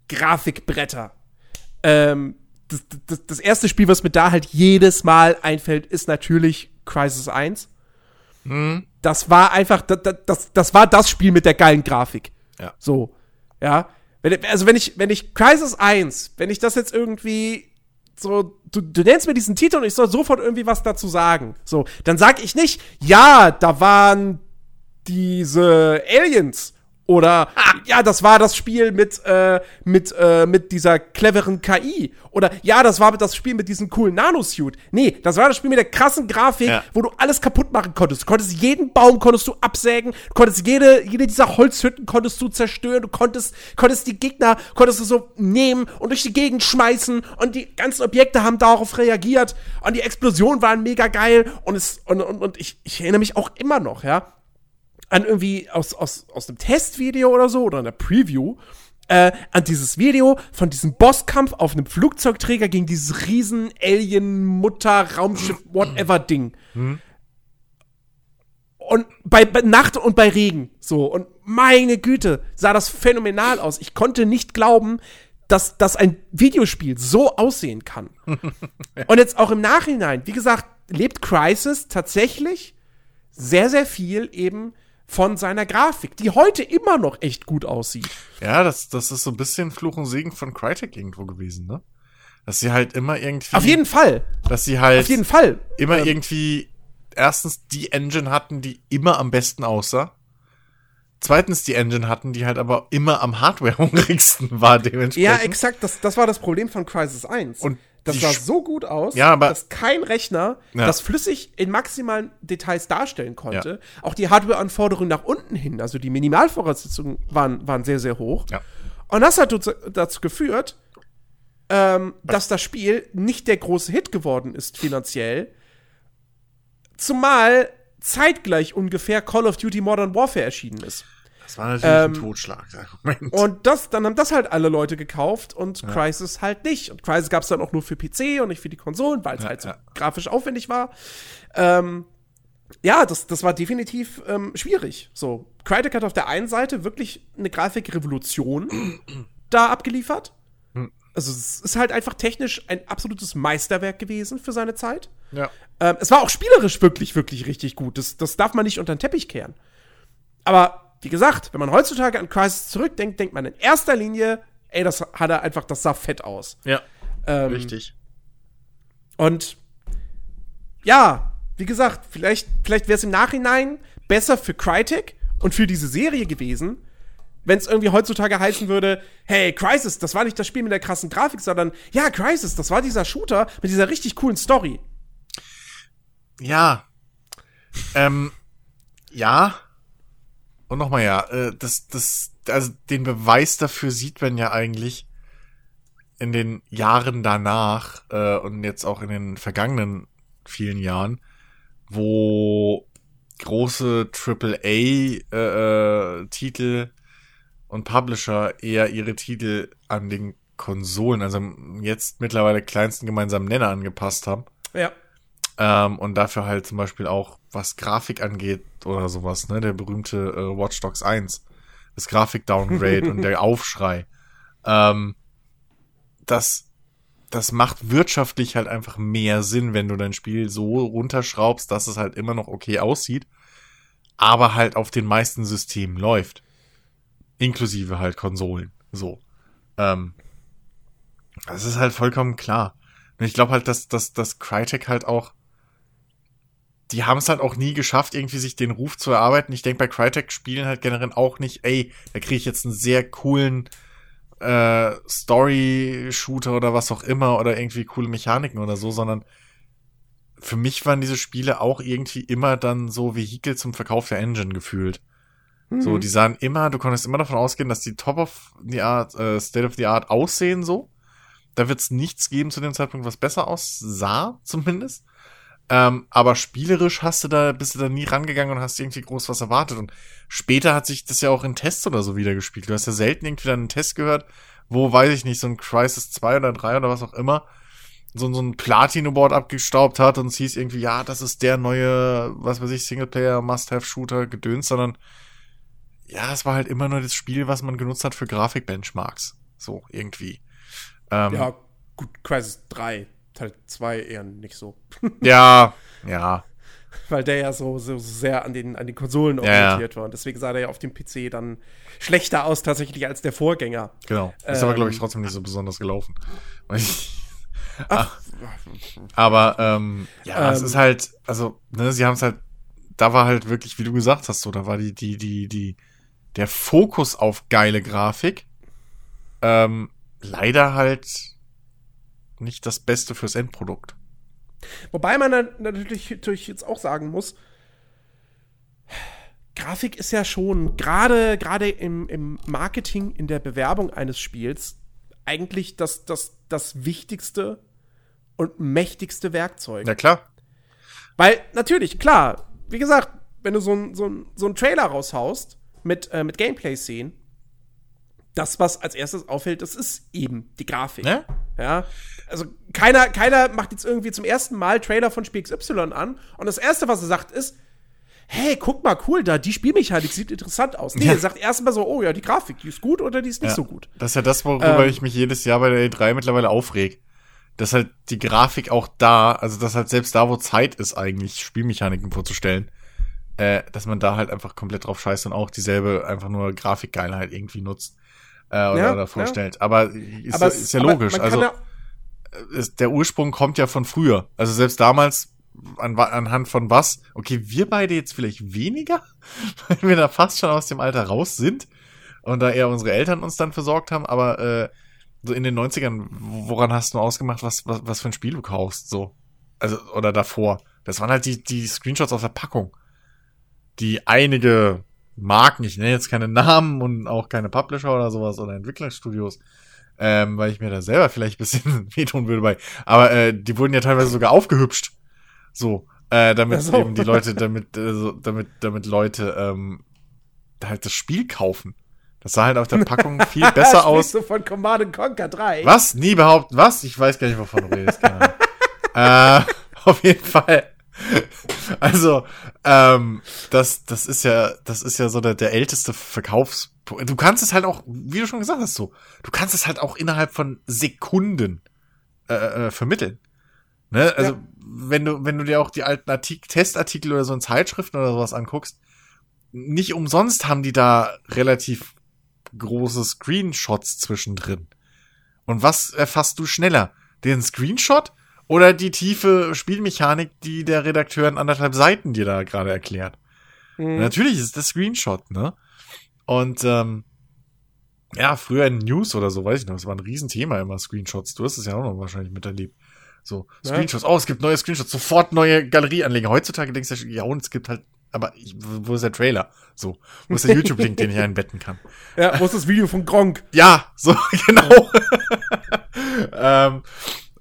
S1: Grafikbretter. Ähm, das, das, das erste Spiel, was mir da halt jedes Mal einfällt, ist natürlich Crisis 1.
S2: Hm.
S1: Das war einfach, das, das, das war das Spiel mit der geilen Grafik.
S2: Ja.
S1: So. Ja. Also wenn ich, wenn ich Crisis 1, wenn ich das jetzt irgendwie so, du, du nennst mir diesen Titel und ich soll sofort irgendwie was dazu sagen. So, dann sag ich nicht, ja, da waren diese Aliens. Oder ja, das war das Spiel mit, äh, mit, äh, mit dieser cleveren KI. Oder ja, das war das Spiel mit diesem coolen Nanosuit. Nee, das war das Spiel mit der krassen Grafik,
S2: Ja.
S1: wo du alles kaputt machen konntest. Du konntest jeden Baum konntest du absägen, du konntest jede, jede dieser Holzhütten konntest du zerstören, du konntest, konntest die Gegner, konntest du so nehmen und durch die Gegend schmeißen und die ganzen Objekte haben darauf reagiert und die Explosionen waren mega geil und es, und, und, und ich, ich erinnere mich auch immer noch, ja, an irgendwie aus, aus, aus einem Testvideo oder so oder einer Preview, äh, an dieses Video von diesem Bosskampf auf einem Flugzeugträger gegen dieses riesen Alien-Mutter-Raumschiff-Whatever-Ding. Und bei, bei Nacht und bei Regen. So. Und meine Güte, sah das phänomenal aus. Ich konnte nicht glauben, dass, dass ein Videospiel so aussehen kann. und jetzt auch im Nachhinein, wie gesagt, lebt Crisis tatsächlich sehr, sehr viel eben von seiner Grafik, die heute immer noch echt gut aussieht.
S2: Ja, das, das ist so ein bisschen Fluch und Segen von Crytek irgendwo gewesen, ne? Dass sie halt immer irgendwie.
S1: Auf jeden Fall.
S2: Dass sie halt
S1: Auf jeden Fall.
S2: immer
S1: Ähm,
S2: irgendwie erstens die Engine hatten, die immer am besten aussah. Zweitens die Engine hatten, die halt aber immer am Hardware-hungrigsten war dementsprechend.
S1: Ja, exakt. Das, das war das Problem von Crisis 1.
S2: Und
S1: das sah so gut aus,
S2: Ja, aber-
S1: dass kein Rechner
S2: Ja.
S1: das flüssig in maximalen Details darstellen konnte. Auch die Hardware-Anforderungen nach unten hin, also die Minimalvoraussetzungen waren, waren sehr, sehr hoch.
S2: Ja.
S1: Und das hat dazu, dazu geführt, ähm, dass das Spiel nicht der große Hit geworden ist finanziell. Zumal zeitgleich ungefähr Call of Duty Modern Warfare erschienen ist.
S2: Das war natürlich
S1: Ähm,
S2: ein Totschlag.
S1: Und das, dann haben das halt alle Leute gekauft und Crysis halt nicht. Und Crysis gab es dann auch nur für PC und nicht für die Konsolen, weil es halt so
S2: ja.
S1: grafisch aufwendig war. Ähm, ja, das, das war definitiv ähm, schwierig. So, Crytek hat auf der einen Seite wirklich eine Grafikrevolution da abgeliefert. Also es ist halt einfach technisch ein absolutes Meisterwerk gewesen für seine Zeit.
S2: ja.
S1: Ähm, es war auch spielerisch wirklich, wirklich richtig gut. Das, das darf man nicht unter den Teppich kehren. Aber wie gesagt, wenn man heutzutage an Crisis zurückdenkt, denkt man in erster Linie, ey, das hat er einfach, das sah fett aus.
S2: Ja.
S1: Ähm,
S2: Richtig.
S1: Und ja, wie gesagt, vielleicht, vielleicht wäre es im Nachhinein besser für Crytek und für diese Serie gewesen, wenn es irgendwie heutzutage heißen würde, hey, Crisis, das war nicht das Spiel mit der krassen Grafik, sondern ja, Crisis, das war dieser Shooter mit dieser richtig coolen Story.
S2: Ja. Ähm, ja. Und nochmal ja, äh, das, das, also den Beweis dafür sieht man ja eigentlich in den Jahren danach äh, und jetzt auch in den vergangenen vielen Jahren, wo große AAA-Titel äh, und Publisher eher ihre Titel an den Konsolen, also jetzt mittlerweile kleinsten gemeinsamen Nenner angepasst haben.
S1: Ja.
S2: Ähm, und dafür halt zum Beispiel auch, was Grafik angeht oder sowas, ne, der berühmte äh, Watch Dogs 1, das Grafik-Downgrade und der Aufschrei. Ähm, das, das macht wirtschaftlich halt einfach mehr Sinn, wenn du dein Spiel so runterschraubst, dass es halt immer noch okay aussieht, aber halt auf den meisten Systemen läuft. Inklusive halt Konsolen. So. Ähm, das ist halt vollkommen klar. Und ich glaube halt, dass, dass, dass Crytek halt auch die haben es halt auch nie geschafft, irgendwie sich den Ruf zu erarbeiten. Ich denke, bei Crytek spielen halt generell auch nicht, ey, da kriege ich jetzt einen sehr coolen äh, Story-Shooter oder was auch immer oder irgendwie coole Mechaniken oder so, sondern für mich waren diese Spiele auch irgendwie immer dann so Vehikel zum Verkauf der Engine gefühlt. Mhm. So, die sahen immer, du konntest immer davon ausgehen, dass die Top of the Art, äh, State of the Art aussehen so. Da wird es nichts geben zu dem Zeitpunkt, was besser aussah, zumindest. Ähm, aber spielerisch hast du da, bist du da nie rangegangen und hast irgendwie groß was erwartet. Und später hat sich das ja auch in Tests oder so wieder gespielt. Du hast ja selten irgendwie dann einen Test gehört, wo, weiß ich nicht, so ein Crisis 2 oder 3 oder was auch immer, so, so ein Platino-Board abgestaubt hat und es hieß irgendwie, ja, das ist der neue, was weiß ich, Singleplayer-Must-Have-Shooter gedöns, sondern ja, es war halt immer nur das Spiel, was man genutzt hat für Grafik-Benchmarks. So, irgendwie.
S1: Ähm, ja, gut, Crisis 3 Teil 2 eher nicht so.
S2: ja, ja.
S1: Weil der ja so, so sehr an den, an den Konsolen orientiert ja. war. Und deswegen sah der ja auf dem PC dann schlechter aus tatsächlich als der Vorgänger.
S2: Genau. Ist ähm, aber, glaube ich, trotzdem nicht so besonders gelaufen. Ach. aber ähm, ja, ähm, es ist halt, also, ne, sie haben es halt, da war halt wirklich, wie du gesagt hast, so, da war die, die, die, die, der Fokus auf geile Grafik. Ähm, leider halt nicht das Beste fürs Endprodukt.
S1: Wobei man natürlich, natürlich jetzt auch sagen muss, Grafik ist ja schon gerade gerade im, im Marketing, in der Bewerbung eines Spiels eigentlich das, das, das wichtigste und mächtigste Werkzeug.
S2: Ja, klar.
S1: Weil natürlich, klar, wie gesagt, wenn du so einen so so ein Trailer raushaust mit, äh, mit Gameplay-Szenen, das, was als erstes auffällt, das ist eben die Grafik.
S2: Ne?
S1: Ja. Also keiner, keiner macht jetzt irgendwie zum ersten Mal Trailer von Spiel XY an und das erste, was er sagt, ist, hey, guck mal, cool, da, die Spielmechanik sieht interessant aus. Nee, ja. er sagt erstmal so, oh ja, die Grafik, die ist gut oder die ist nicht ja. so gut.
S2: Das ist ja das, worüber ähm, ich mich jedes Jahr bei der E3 mittlerweile aufreg. Dass halt die Grafik auch da, also dass halt selbst da, wo Zeit ist, eigentlich Spielmechaniken vorzustellen, äh, dass man da halt einfach komplett drauf scheißt und auch dieselbe einfach nur Grafikgeilheit irgendwie nutzt äh, oder, ja, oder vorstellt. Ja. Aber, ist, aber ist ja logisch. Also ja ist, der Ursprung kommt ja von früher. Also selbst damals an, anhand von was? Okay, wir beide jetzt vielleicht weniger, weil wir da fast schon aus dem Alter raus sind und da eher unsere Eltern uns dann versorgt haben. Aber äh, so in den 90ern, woran hast du ausgemacht, was, was, was für ein Spiel du kaufst? So. Also, oder davor. Das waren halt die, die Screenshots auf der Packung. Die einige Marken, ich nenne jetzt keine Namen und auch keine Publisher oder sowas oder Entwicklerstudios, ähm, weil ich mir da selber vielleicht ein bisschen wehtun würde bei. Aber äh, die wurden ja teilweise sogar aufgehübscht. So, äh, damit so. eben die Leute, damit, äh, so, damit, damit Leute ähm, halt das Spiel kaufen. Das sah halt auf der Packung viel besser aus.
S1: du von Command Conquer 3?
S2: Was? Nie behaupten. Was? Ich weiß gar nicht, wovon du redest. äh, auf jeden Fall also, ähm, das, das ist ja, das ist ja so der, der älteste Verkaufs. Du kannst es halt auch, wie du schon gesagt hast, so, du kannst es halt auch innerhalb von Sekunden äh, äh, vermitteln. Ne? Also, ja. wenn du, wenn du dir auch die alten Artikel, Testartikel oder so in Zeitschriften oder sowas anguckst, nicht umsonst haben die da relativ große Screenshots zwischendrin. Und was erfasst du schneller? Den Screenshot oder die tiefe Spielmechanik, die der Redakteur in anderthalb Seiten dir da gerade erklärt? Mhm. Natürlich ist es der Screenshot, ne? Und ähm, ja, früher in News oder so, weiß ich noch, es war ein Riesenthema immer, Screenshots. Du hast es ja auch noch wahrscheinlich miterlebt. So, Screenshots, ja. oh, es gibt neue Screenshots, sofort neue Galerieanleger. Heutzutage denkst du, ja, und es gibt halt, aber ich, wo ist der Trailer? So, wo ist der YouTube-Link, den ich einbetten kann?
S1: Ja, wo ist das Video von Gronk?
S2: Ja, so, genau. ähm,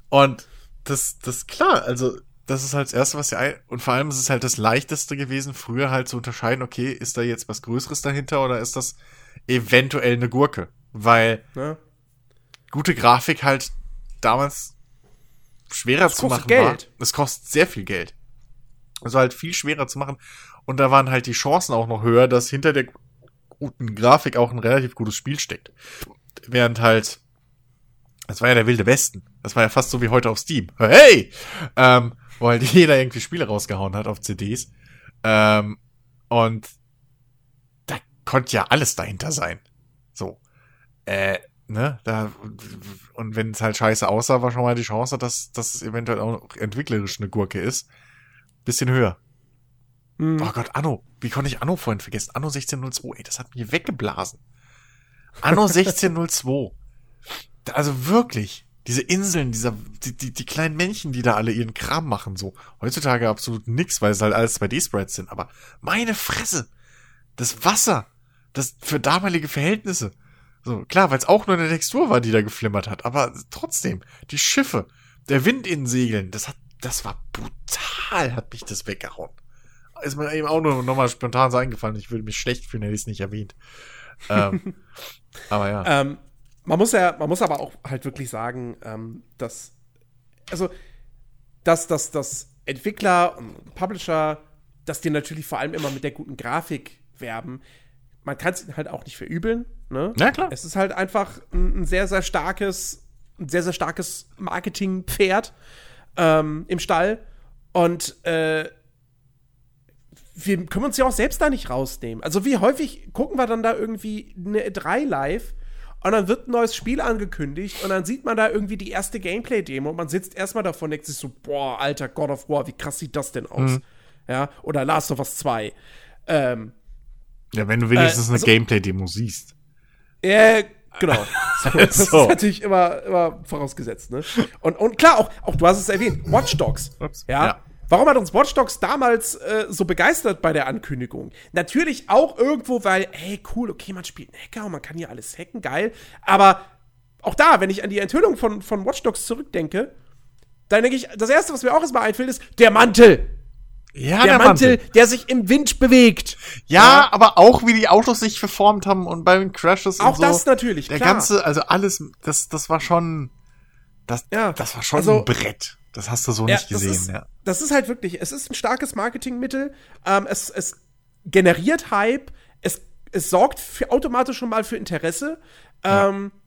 S2: und das, das, klar, also, das ist halt das Erste, was ja, und vor allem ist es halt das Leichteste gewesen, früher halt zu unterscheiden, okay, ist da jetzt was Größeres dahinter oder ist das eventuell eine Gurke? Weil ja. gute Grafik halt damals schwerer das zu machen
S1: Geld.
S2: war. Es kostet sehr viel Geld. Also halt viel schwerer zu machen. Und da waren halt die Chancen auch noch höher, dass hinter der guten Grafik auch ein relativ gutes Spiel steckt. Während halt, das war ja der wilde Westen. Das war ja fast so wie heute auf Steam. Hey! Ähm, wo halt jeder irgendwie Spiele rausgehauen hat auf CDs. Ähm, und da konnte ja alles dahinter sein. So. Äh, ne, da, und wenn es halt scheiße aussah, war schon mal die Chance, dass, dass es eventuell auch entwicklerisch eine Gurke ist. Bisschen höher. Hm. Oh Gott, Anno. Wie konnte ich Anno vorhin vergessen? Anno 1602, ey, das hat mich weggeblasen. Anno 1602. Also wirklich, diese Inseln, dieser, die, die, die kleinen Männchen, die da alle ihren Kram machen, so. Heutzutage absolut nix, weil es halt alles 2D-Sprites sind, aber meine Fresse! Das Wasser! Das für damalige Verhältnisse. So, klar, weil es auch nur eine Textur war, die da geflimmert hat, aber trotzdem, die Schiffe, der Wind in Segeln, das hat, das war brutal, hat mich das weggehauen. Ist mir eben auch nur nochmal spontan so eingefallen, ich würde mich schlecht fühlen, hätte ich es nicht erwähnt. ähm, aber ja.
S1: Ähm, man muss ja, man muss aber auch halt wirklich sagen, ähm, dass, also, dass, dass, dass Entwickler und Publisher, dass die natürlich vor allem immer mit der guten Grafik werben. Man kann es halt auch nicht verübeln. Ne?
S2: Ja, klar.
S1: Es ist halt einfach ein, ein sehr, sehr starkes, ein sehr, sehr starkes Marketingpferd ähm, im Stall. Und äh, wir können uns ja auch selbst da nicht rausnehmen. Also wie häufig gucken wir dann da irgendwie eine E3 live und dann wird ein neues Spiel angekündigt und dann sieht man da irgendwie die erste Gameplay-Demo und man sitzt erstmal davon und denkt sich so, boah, alter God of War, wie krass sieht das denn aus? Mhm. Ja, oder Last of Us 2. Ähm,
S2: ja, wenn du wenigstens äh, also, eine Gameplay-Demo siehst.
S1: Ja, genau. So, das so. ist natürlich immer, immer vorausgesetzt, ne? Und, und klar, auch, auch du hast es erwähnt, Watch Dogs. Ups, ja? ja. Warum hat uns Watch Dogs damals äh, so begeistert bei der Ankündigung? Natürlich auch irgendwo, weil, hey, cool, okay, man spielt einen Hacker und man kann hier alles hacken, geil. Aber auch da, wenn ich an die Enthüllung von, von Watch Dogs zurückdenke, dann denke ich, das erste, was mir auch erstmal einfällt, ist der Mantel. Ja, der, der Mantel, Mantel, der sich im Wind bewegt.
S2: Ja, ja, aber auch wie die Autos sich verformt haben und bei den Crashes
S1: auch und so. Auch das natürlich,
S2: Der klar. ganze, also alles, das, das war schon, das, ja, das war schon also, ein Brett. Das hast du so ja, nicht gesehen,
S1: das ist,
S2: ja.
S1: Das ist halt wirklich, es ist ein starkes Marketingmittel. Ähm, es, es generiert Hype. Es, es sorgt für, automatisch schon mal für Interesse. Ähm, ja.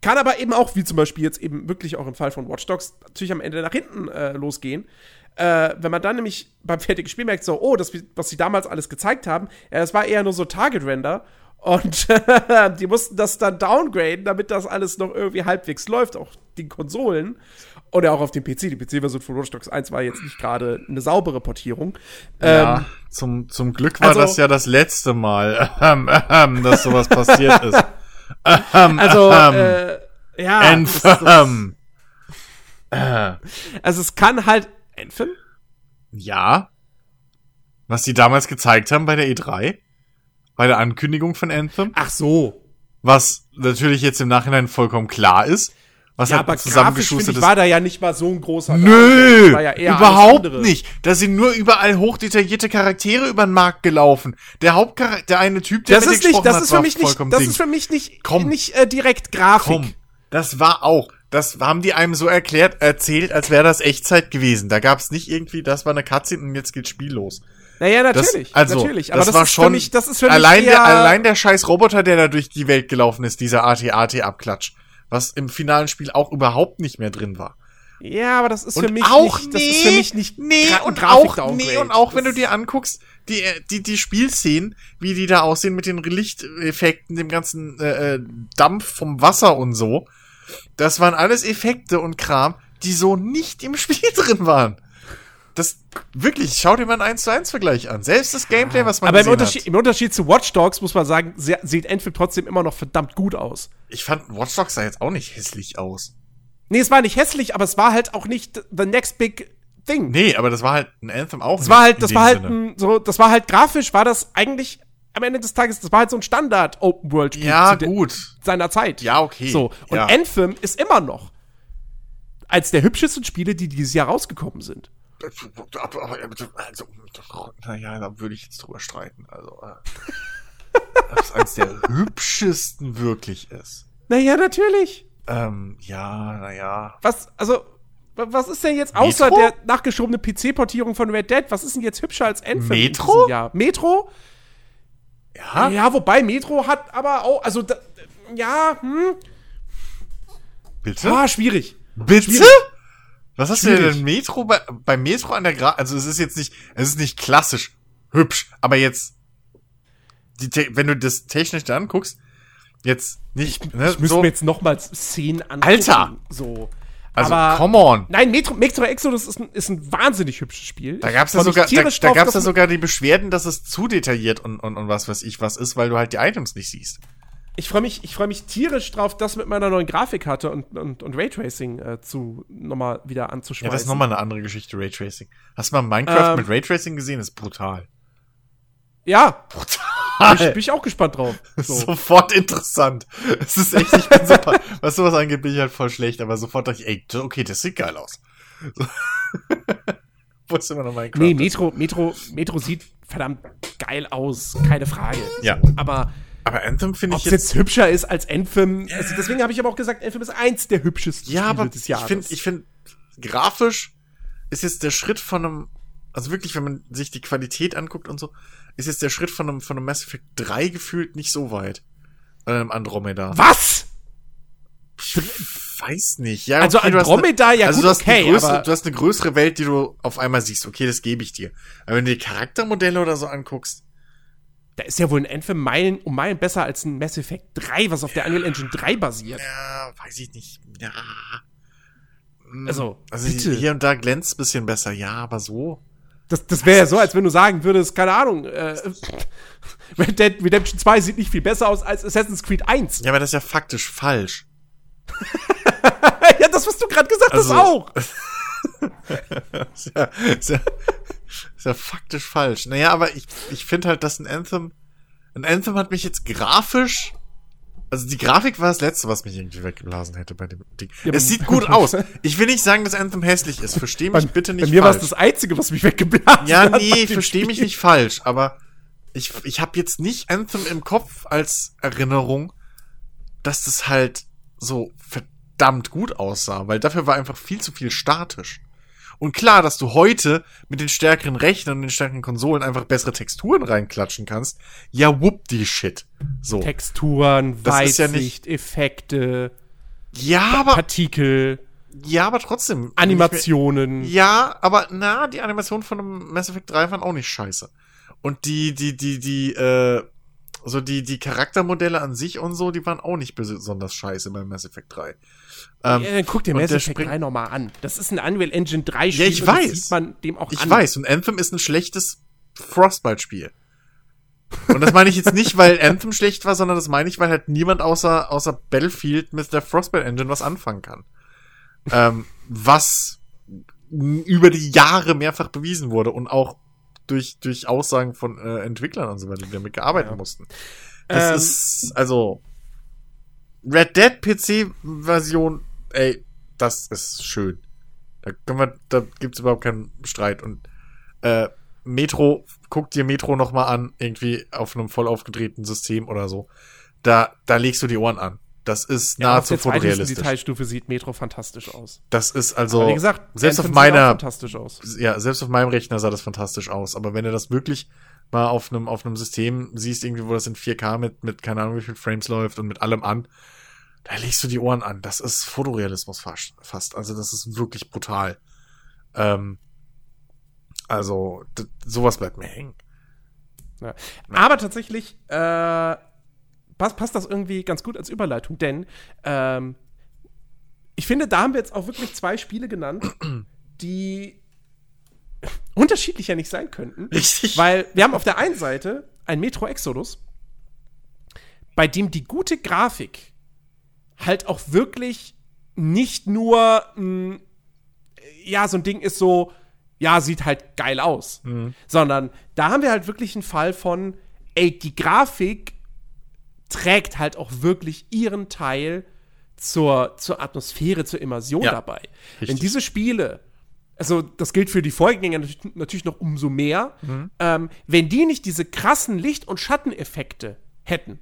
S1: Kann aber eben auch, wie zum Beispiel jetzt eben wirklich auch im Fall von Watch Dogs, natürlich am Ende nach hinten äh, losgehen. Äh, wenn man dann nämlich beim fertigen Spiel merkt, so, oh, das, was sie damals alles gezeigt haben, ja, das war eher nur so Target-Render. Und die mussten das dann downgraden, damit das alles noch irgendwie halbwegs läuft, auch die Konsolen. Ja auch auf dem PC. Die PC-Version von Watch Dogs 1 war jetzt nicht gerade eine saubere Portierung.
S2: Ja, ähm, zum, zum Glück war also, das ja das letzte Mal, ähm, ähm, dass sowas passiert ist.
S1: Ähm, also, ähm, äh, ja.
S2: Anthem.
S1: Äh. Also es kann halt Anthem?
S2: Ja. Was sie damals gezeigt haben bei der E3? Bei der Ankündigung von Anthem?
S1: Ach so.
S2: Was natürlich jetzt im Nachhinein vollkommen klar ist. Was
S1: ja, halt aber zusammengeschustert ist. war da ja nicht mal so ein großer
S2: Nö, ja überhaupt nicht. Da sind nur überall hochdetaillierte Charaktere über den Markt gelaufen. Der Hauptcharakter, der eine Typ, der
S1: das mit ist nicht, das hat, ist für mich nicht, das ist für mich nicht, komm, nicht äh, direkt Grafik. Komm,
S2: das war auch. Das haben die einem so erklärt, erzählt, als wäre das Echtzeit gewesen. Da gab es nicht irgendwie, das war eine Cutscene und jetzt geht Spiel los.
S1: Naja, natürlich.
S2: Das, also,
S1: natürlich.
S2: Aber das, das war schon, mich, das ist für mich allein, der, allein der scheiß Roboter, der da durch die Welt gelaufen ist, dieser AT-AT-Abklatsch was im finalen Spiel auch überhaupt nicht mehr drin war.
S1: Ja, aber das ist für
S2: Und
S1: mich
S2: auch
S1: nicht, das ist für mich nicht
S2: nee, und auch, nee, und auch wenn du
S1: Das-
S2: dir anguckst, die, äh, die, die Spielszenen, wie die da aussehen mit den Lichteffekten, dem ganzen äh, äh, Dampf vom Wasser und so, das waren alles Effekte und Kram, die so nicht im Spiel drin waren. Das, wirklich, schau dir mal einen 1 zu 1 Vergleich an. Selbst das Gameplay, was man
S1: Aber im Unterschied,
S2: hat.
S1: im Unterschied zu Watch Dogs muss man sagen, sieht Enfield trotzdem immer noch verdammt gut aus.
S2: Ich fand Watch Dogs sah jetzt auch nicht hässlich aus.
S1: Nee, es war nicht hässlich, aber es war halt auch nicht the next big thing.
S2: Nee, aber das war halt ein Anthem auch
S1: Das war halt, das war halt ein, so, das war halt grafisch, war das eigentlich am Ende des Tages, das war halt so ein Standard Open World Spiel
S2: Ja, gut.
S1: seiner Zeit.
S2: Ja, okay.
S1: So und
S2: ja.
S1: Anthem ist immer noch als der hübschesten Spiele, die dieses Jahr rausgekommen sind.
S2: Also, naja, da würde ich jetzt drüber streiten. Also, äh, es eins der hübschesten wirklich ist.
S1: Naja, natürlich.
S2: Ähm, ja, naja.
S1: Was, also, wa- was ist denn jetzt außer
S2: Metro?
S1: der nachgeschobene PC-Portierung von Red Dead? Was ist denn jetzt hübscher als Anthem?
S2: Metro?
S1: Jahr? Metro?
S2: Ja,
S1: Ja, wobei Metro hat aber auch, also, da, ja, hm,
S2: bitte?
S1: ah, schwierig.
S2: Bitte?
S1: schwierig.
S2: Was hast du
S1: Schwierig.
S2: denn Metro bei, bei Metro an der Gra also es ist jetzt nicht, es ist nicht klassisch hübsch, aber jetzt, die, Te- wenn du das technisch da anguckst, jetzt nicht, ne,
S1: Ich müsste
S2: so,
S1: mir jetzt nochmals Szenen angucken.
S2: Alter!
S1: So.
S2: also
S1: aber,
S2: come on.
S1: Nein, Metro, Metro Exodus ist ein, ist ein wahnsinnig hübsches Spiel.
S2: Da gab's ja
S1: Freu mich
S2: sogar, da, da gab's ja sogar die Beschwerden, dass es zu detailliert und, und, und was weiß ich was ist, weil du halt die Items nicht siehst.
S1: Ich freue mich, ich freu mich tierisch drauf, das mit meiner neuen Grafikkarte und, und, und Raytracing äh, zu nochmal wieder
S2: Ja,
S1: anzuschmeißen.
S2: das ist nochmal eine andere Geschichte, Raytracing. Hast du mal Minecraft
S1: Ähm.
S2: mit Raytracing gesehen? Das ist brutal.
S1: Ja,
S2: Brutal.
S1: bin ich, bin ich auch gespannt drauf. So.
S2: Sofort interessant. Es ist echt, ich bin super. Was sowas angeht, bin ich halt voll schlecht, aber sofort dachte ich, ey, okay, das sieht geil aus. So. Wo ist immer noch Minecraft?
S1: Nee, Metro, Metro, Metro sieht verdammt geil aus, keine Frage.
S2: Ja.
S1: Aber
S2: Aber Anthem finde ich jetzt.
S1: jetzt hübscher ist als Anthem, also deswegen habe ich aber auch gesagt, Anthem ist eins der hübschesten
S2: Ja,
S1: Spiele
S2: aber
S1: des
S2: ich
S1: Jahres.
S2: finde, ich finde, grafisch ist jetzt der Schritt von einem, also wirklich, wenn man sich die Qualität anguckt und so, ist jetzt der Schritt von einem, von einem Mass Effect 3 gefühlt nicht so weit. Einem Andromeda.
S1: Was?
S2: Ich weiß nicht. Ja,
S1: Also
S2: hast
S1: Andromeda,
S2: eine,
S1: ja
S2: also
S1: gut,
S2: du hast,
S1: okay,
S2: größere,
S1: aber-
S2: du hast eine größere Welt, die du auf einmal siehst. Okay, das gebe ich dir. Aber wenn du die Charaktermodelle oder so anguckst,
S1: Da ist ja wohl ein Anthem Meilen um Meilen besser als ein Mass Effect 3, was auf der Unreal Engine 3 basiert.
S2: ja, weiß ich nicht. Ja. Hm,
S1: Also,
S2: also
S1: bitte.
S2: hier und da glänzt bisschen besser. Ja, aber so.
S1: Das, das wäre ja so, als wenn du sagen würdest, keine Ahnung, äh, Red Dead Redemption 2 sieht nicht viel besser aus als Assassin's Creed 1.
S2: Ja, aber das ist ja faktisch falsch.
S1: ja, das, was du gerade gesagt
S2: Also-
S1: hast, auch.
S2: ist, ja, ist, ja, ist ja faktisch falsch. Naja, aber ich, ich finde halt, dass ein Anthem, ein Anthem hat mich jetzt grafisch, also die Grafik war das letzte, was mich irgendwie weggeblasen hätte bei dem Ding.
S1: Ja,
S2: es
S1: bei-
S2: sieht gut aus. Ich will nicht sagen, dass Anthem hässlich ist. Versteh mich bitte nicht
S1: Bei mir war es
S2: falsch.
S1: das Einzige, was mich weggeblasen
S2: Ja,
S1: hat. bei
S2: nee,
S1: dem
S2: versteh mich nicht falsch, aber ich, ich habe jetzt nicht Anthem im Kopf als Erinnerung, dass das halt so verdammt gut aussah, weil dafür war einfach viel zu viel statisch. Und klar, dass du heute mit den stärkeren Rechnern und den stärkeren Konsolen einfach bessere Texturen reinklatschen kannst, ja, whoop die Shit. So.
S1: Texturen,
S2: Das ist ja
S1: Weitsicht, Effekte,
S2: Ja, aber,
S1: Partikel,
S2: ja, aber trotzdem.
S1: Animationen.
S2: Ja, aber na, die Animationen von einem Mass Effect 3 waren auch nicht scheiße. Und die, die, die, die, äh, so die, die Charaktermodelle an sich und so, die waren auch nicht besonders scheiße beim Mass Effect 3. Ähm,
S1: ja, dann guck dir Mass Effect
S2: springt-
S1: 3 nochmal an. Das ist ein Unreal Engine 3 Spiel.
S2: Ja, ich weiß.
S1: sieht man dem auch
S2: ich
S1: an.
S2: weiß, und Anthem ist ein schlechtes Frostbite-Spiel. Und das meine ich jetzt nicht, weil Anthem schlecht war, sondern das meine ich, weil halt niemand außer, außer Battlefield mit der Frostbite Engine was anfangen kann. ähm, was über die Jahre mehrfach bewiesen wurde und auch durch, durch Aussagen von äh, Entwicklern und so weiter, die damit gearbeitet
S1: Ja.
S2: mussten. Das
S1: Ähm,
S2: ist, also, Red Dead PC-Version, ey, das ist schön. Da können wir, da gibt's überhaupt keinen Streit. Und äh, Metro, guck dir Metro noch mal an, irgendwie auf einem voll aufgedrehten System oder so. Da, da legst du die Ohren an. Das ist
S1: ja, auf
S2: nahezu
S1: zweithöchsten
S2: fotorealistisch.
S1: Detailstufe sieht Metro fantastisch aus.
S2: Das ist also,
S1: Aber wie gesagt,
S2: selbst auf
S1: Anthem
S2: meiner,
S1: fantastisch aus.
S2: ja, selbst auf meinem Rechner sah das fantastisch aus. Aber wenn du das wirklich mal auf einem, auf einem System siehst, irgendwie, wo das in 4K mit, mit keine Ahnung wie viel Frames läuft und mit allem an, da legst du die Ohren an. Das ist Fotorealismus fast. Also das ist wirklich brutal. Ähm, also sowas bleibt mir hängen.
S1: Ja. Aber tatsächlich äh, passt, passt das irgendwie ganz gut als Überleitung, denn ähm, ich finde, da haben wir jetzt auch wirklich zwei Spiele genannt, die unterschiedlicher nicht sein könnten.
S2: Richtig.
S1: Weil wir haben auf der einen Seite ein Metro Exodus, bei dem die gute Grafik halt auch wirklich nicht nur mh, ja, so ein Ding ist so, ja, sieht halt geil aus. Mhm. Sondern da haben wir halt wirklich einen Fall von, ey, die Grafik trägt halt auch wirklich ihren Teil zur, zur Atmosphäre, zur Immersion ja, dabei. Richtig. Wenn diese Spiele, also das gilt für die Vorgänger natürlich noch umso mehr, mhm. ähm, wenn die nicht diese krassen Licht- und Schatteneffekte hätten,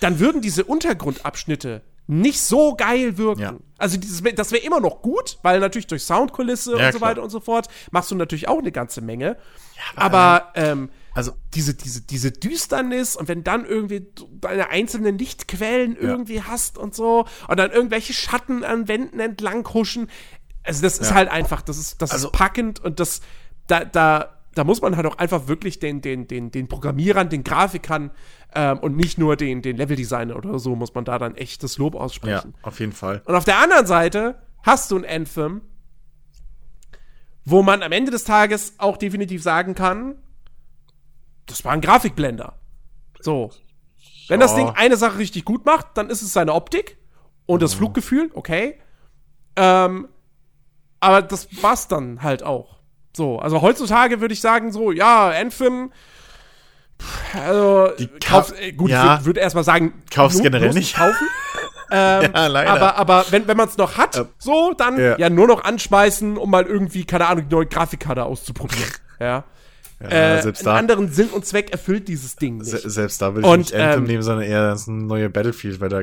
S1: dann würden diese Untergrundabschnitte nicht so geil wirken. Ja. Also dieses, das wäre immer noch gut, weil natürlich durch Soundkulisse ja, und so klar. weiter und so fort machst du natürlich auch eine ganze Menge. Ja, aber, aber ähm, also diese, diese, diese Düsternis und wenn dann irgendwie deine einzelnen Lichtquellen irgendwie hast und so und dann irgendwelche Schatten an Wänden entlang huschen. Also das ist halt einfach, das ist, das also, ist packend und das, da, da, da muss man halt auch einfach wirklich den, den, den, den Programmierern, den Grafikern ähm, und nicht nur den, den Leveldesigner oder so muss man da dann echt das Lob aussprechen.
S2: Ja, auf jeden Fall.
S1: Und auf der anderen Seite hast du ein Anthem, wo man am Ende des Tages auch definitiv sagen kann, das war ein Grafikblender. So. Wenn ja. das Ding eine Sache richtig gut macht, dann ist es seine Optik und das mhm. Fluggefühl, okay. Ähm, aber das war's dann halt auch. So, also heutzutage würde ich sagen, so, ja, Anthem also, die kauf, äh, gut, ja, ich würde würd erstmal sagen,
S2: kauf's generell nicht.
S1: Kaufen. ähm, ja, leider. Aber, aber wenn, wenn man es noch hat, äh, so, dann ja. ja. nur noch anschmeißen, um mal irgendwie, keine Ahnung, die neue Grafikkarte auszuprobieren. ja. Ja, äh, selbst einen anderen Sinn und Zweck erfüllt dieses Ding nicht.
S2: Se selbst da würde ich und, nicht Anthem ähm, nehmen, sondern eher das neue Battlefield, weil da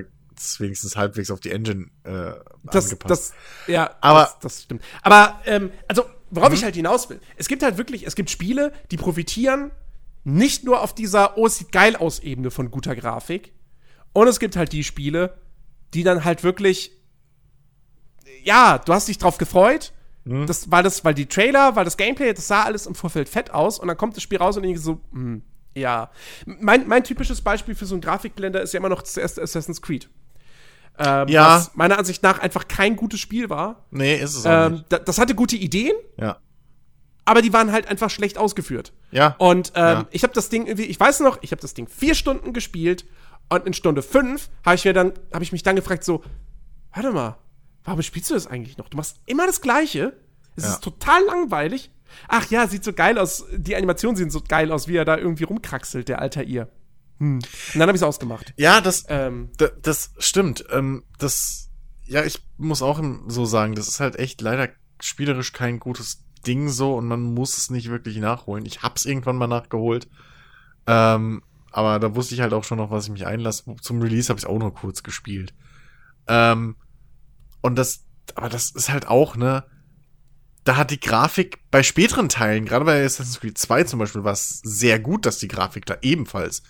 S2: wenigstens halbwegs auf die Engine äh,
S1: das, angepasst. Das, ja, aber das, das stimmt. Aber ähm, also worauf mhm. ich halt hinaus will, es gibt halt wirklich, es gibt Spiele, die profitieren nicht nur auf dieser, oh, es sieht geil aus Ebene von guter Grafik. Und es gibt halt die Spiele, die dann halt wirklich, ja, du hast dich drauf gefreut, mhm. das, weil das, weil die Trailer, weil das Gameplay, das sah alles im Vorfeld fett aus und dann kommt das Spiel raus und irgendwie so, hm, ja. Mein, mein typisches Beispiel für so ein Grafikblender ist ja immer noch das erste Assassin's Creed. Ähm, ja. Was meiner Ansicht nach einfach kein gutes Spiel war.
S2: Nee, ist es auch ähm, nicht.
S1: Das hatte gute Ideen.
S2: Ja
S1: aber die waren halt einfach schlecht ausgeführt.
S2: Ja.
S1: Und ähm, ja. ich habe das Ding irgendwie, ich weiß noch, ich habe das Ding vier Stunden gespielt und in Stunde fünf habe ich mir dann, habe ich mich dann gefragt so, warte mal, warum spielst du das eigentlich noch? Du machst immer das Gleiche. Es ja. ist total langweilig. Ach ja, sieht so geil aus. Die Animationen sehen so geil aus, wie er da irgendwie rumkraxelt, der alter ihr. Hm. Und dann habe ich es ausgemacht.
S2: Ja, das, ähm, das stimmt. Ähm, das, ja, ich muss auch so sagen, das ist halt echt leider spielerisch kein gutes Ding so und man muss es nicht wirklich nachholen. Ich hab's irgendwann mal nachgeholt. Ähm, aber da wusste ich halt auch schon noch, was ich mich einlasse. Zum Release habe ich auch nur kurz gespielt. Ähm, und das, aber das ist halt auch, ne, da hat die Grafik bei späteren Teilen, gerade bei Assassin's Creed 2 zum Beispiel, war es sehr gut, dass die Grafik da ebenfalls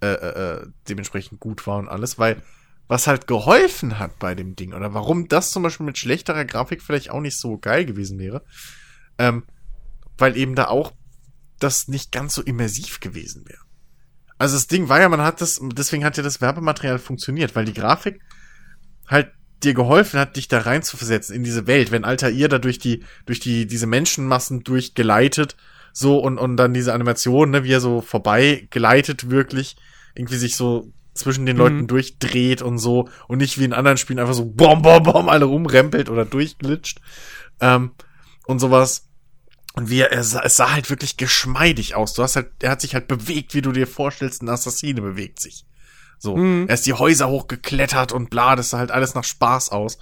S2: äh, äh, äh, dementsprechend gut war und alles, weil was halt geholfen hat bei dem Ding oder warum das zum Beispiel mit schlechterer Grafik vielleicht auch nicht so geil gewesen wäre, ähm, weil eben da auch das nicht ganz so immersiv gewesen wäre. Also das Ding war ja, man hat das, deswegen hat ja das Werbematerial funktioniert, weil die Grafik halt dir geholfen hat, dich da rein zu versetzen in diese Welt, wenn Altair da durch die, durch die, diese Menschenmassen durchgeleitet, so und, und dann diese Animation, ne, wie er so vorbei geleitet wirklich, irgendwie sich so zwischen den Leuten mhm. durchdreht und so und nicht wie in anderen Spielen einfach so bom, bom, bom alle rumrempelt oder durchglitscht ähm, und sowas. Und wie er, er sah, es sah halt wirklich geschmeidig aus. Du hast halt, er hat sich halt bewegt, wie du dir vorstellst, ein Assassine bewegt sich. So, mhm. er ist die Häuser hochgeklettert und bla, das sah halt alles nach Spaß aus.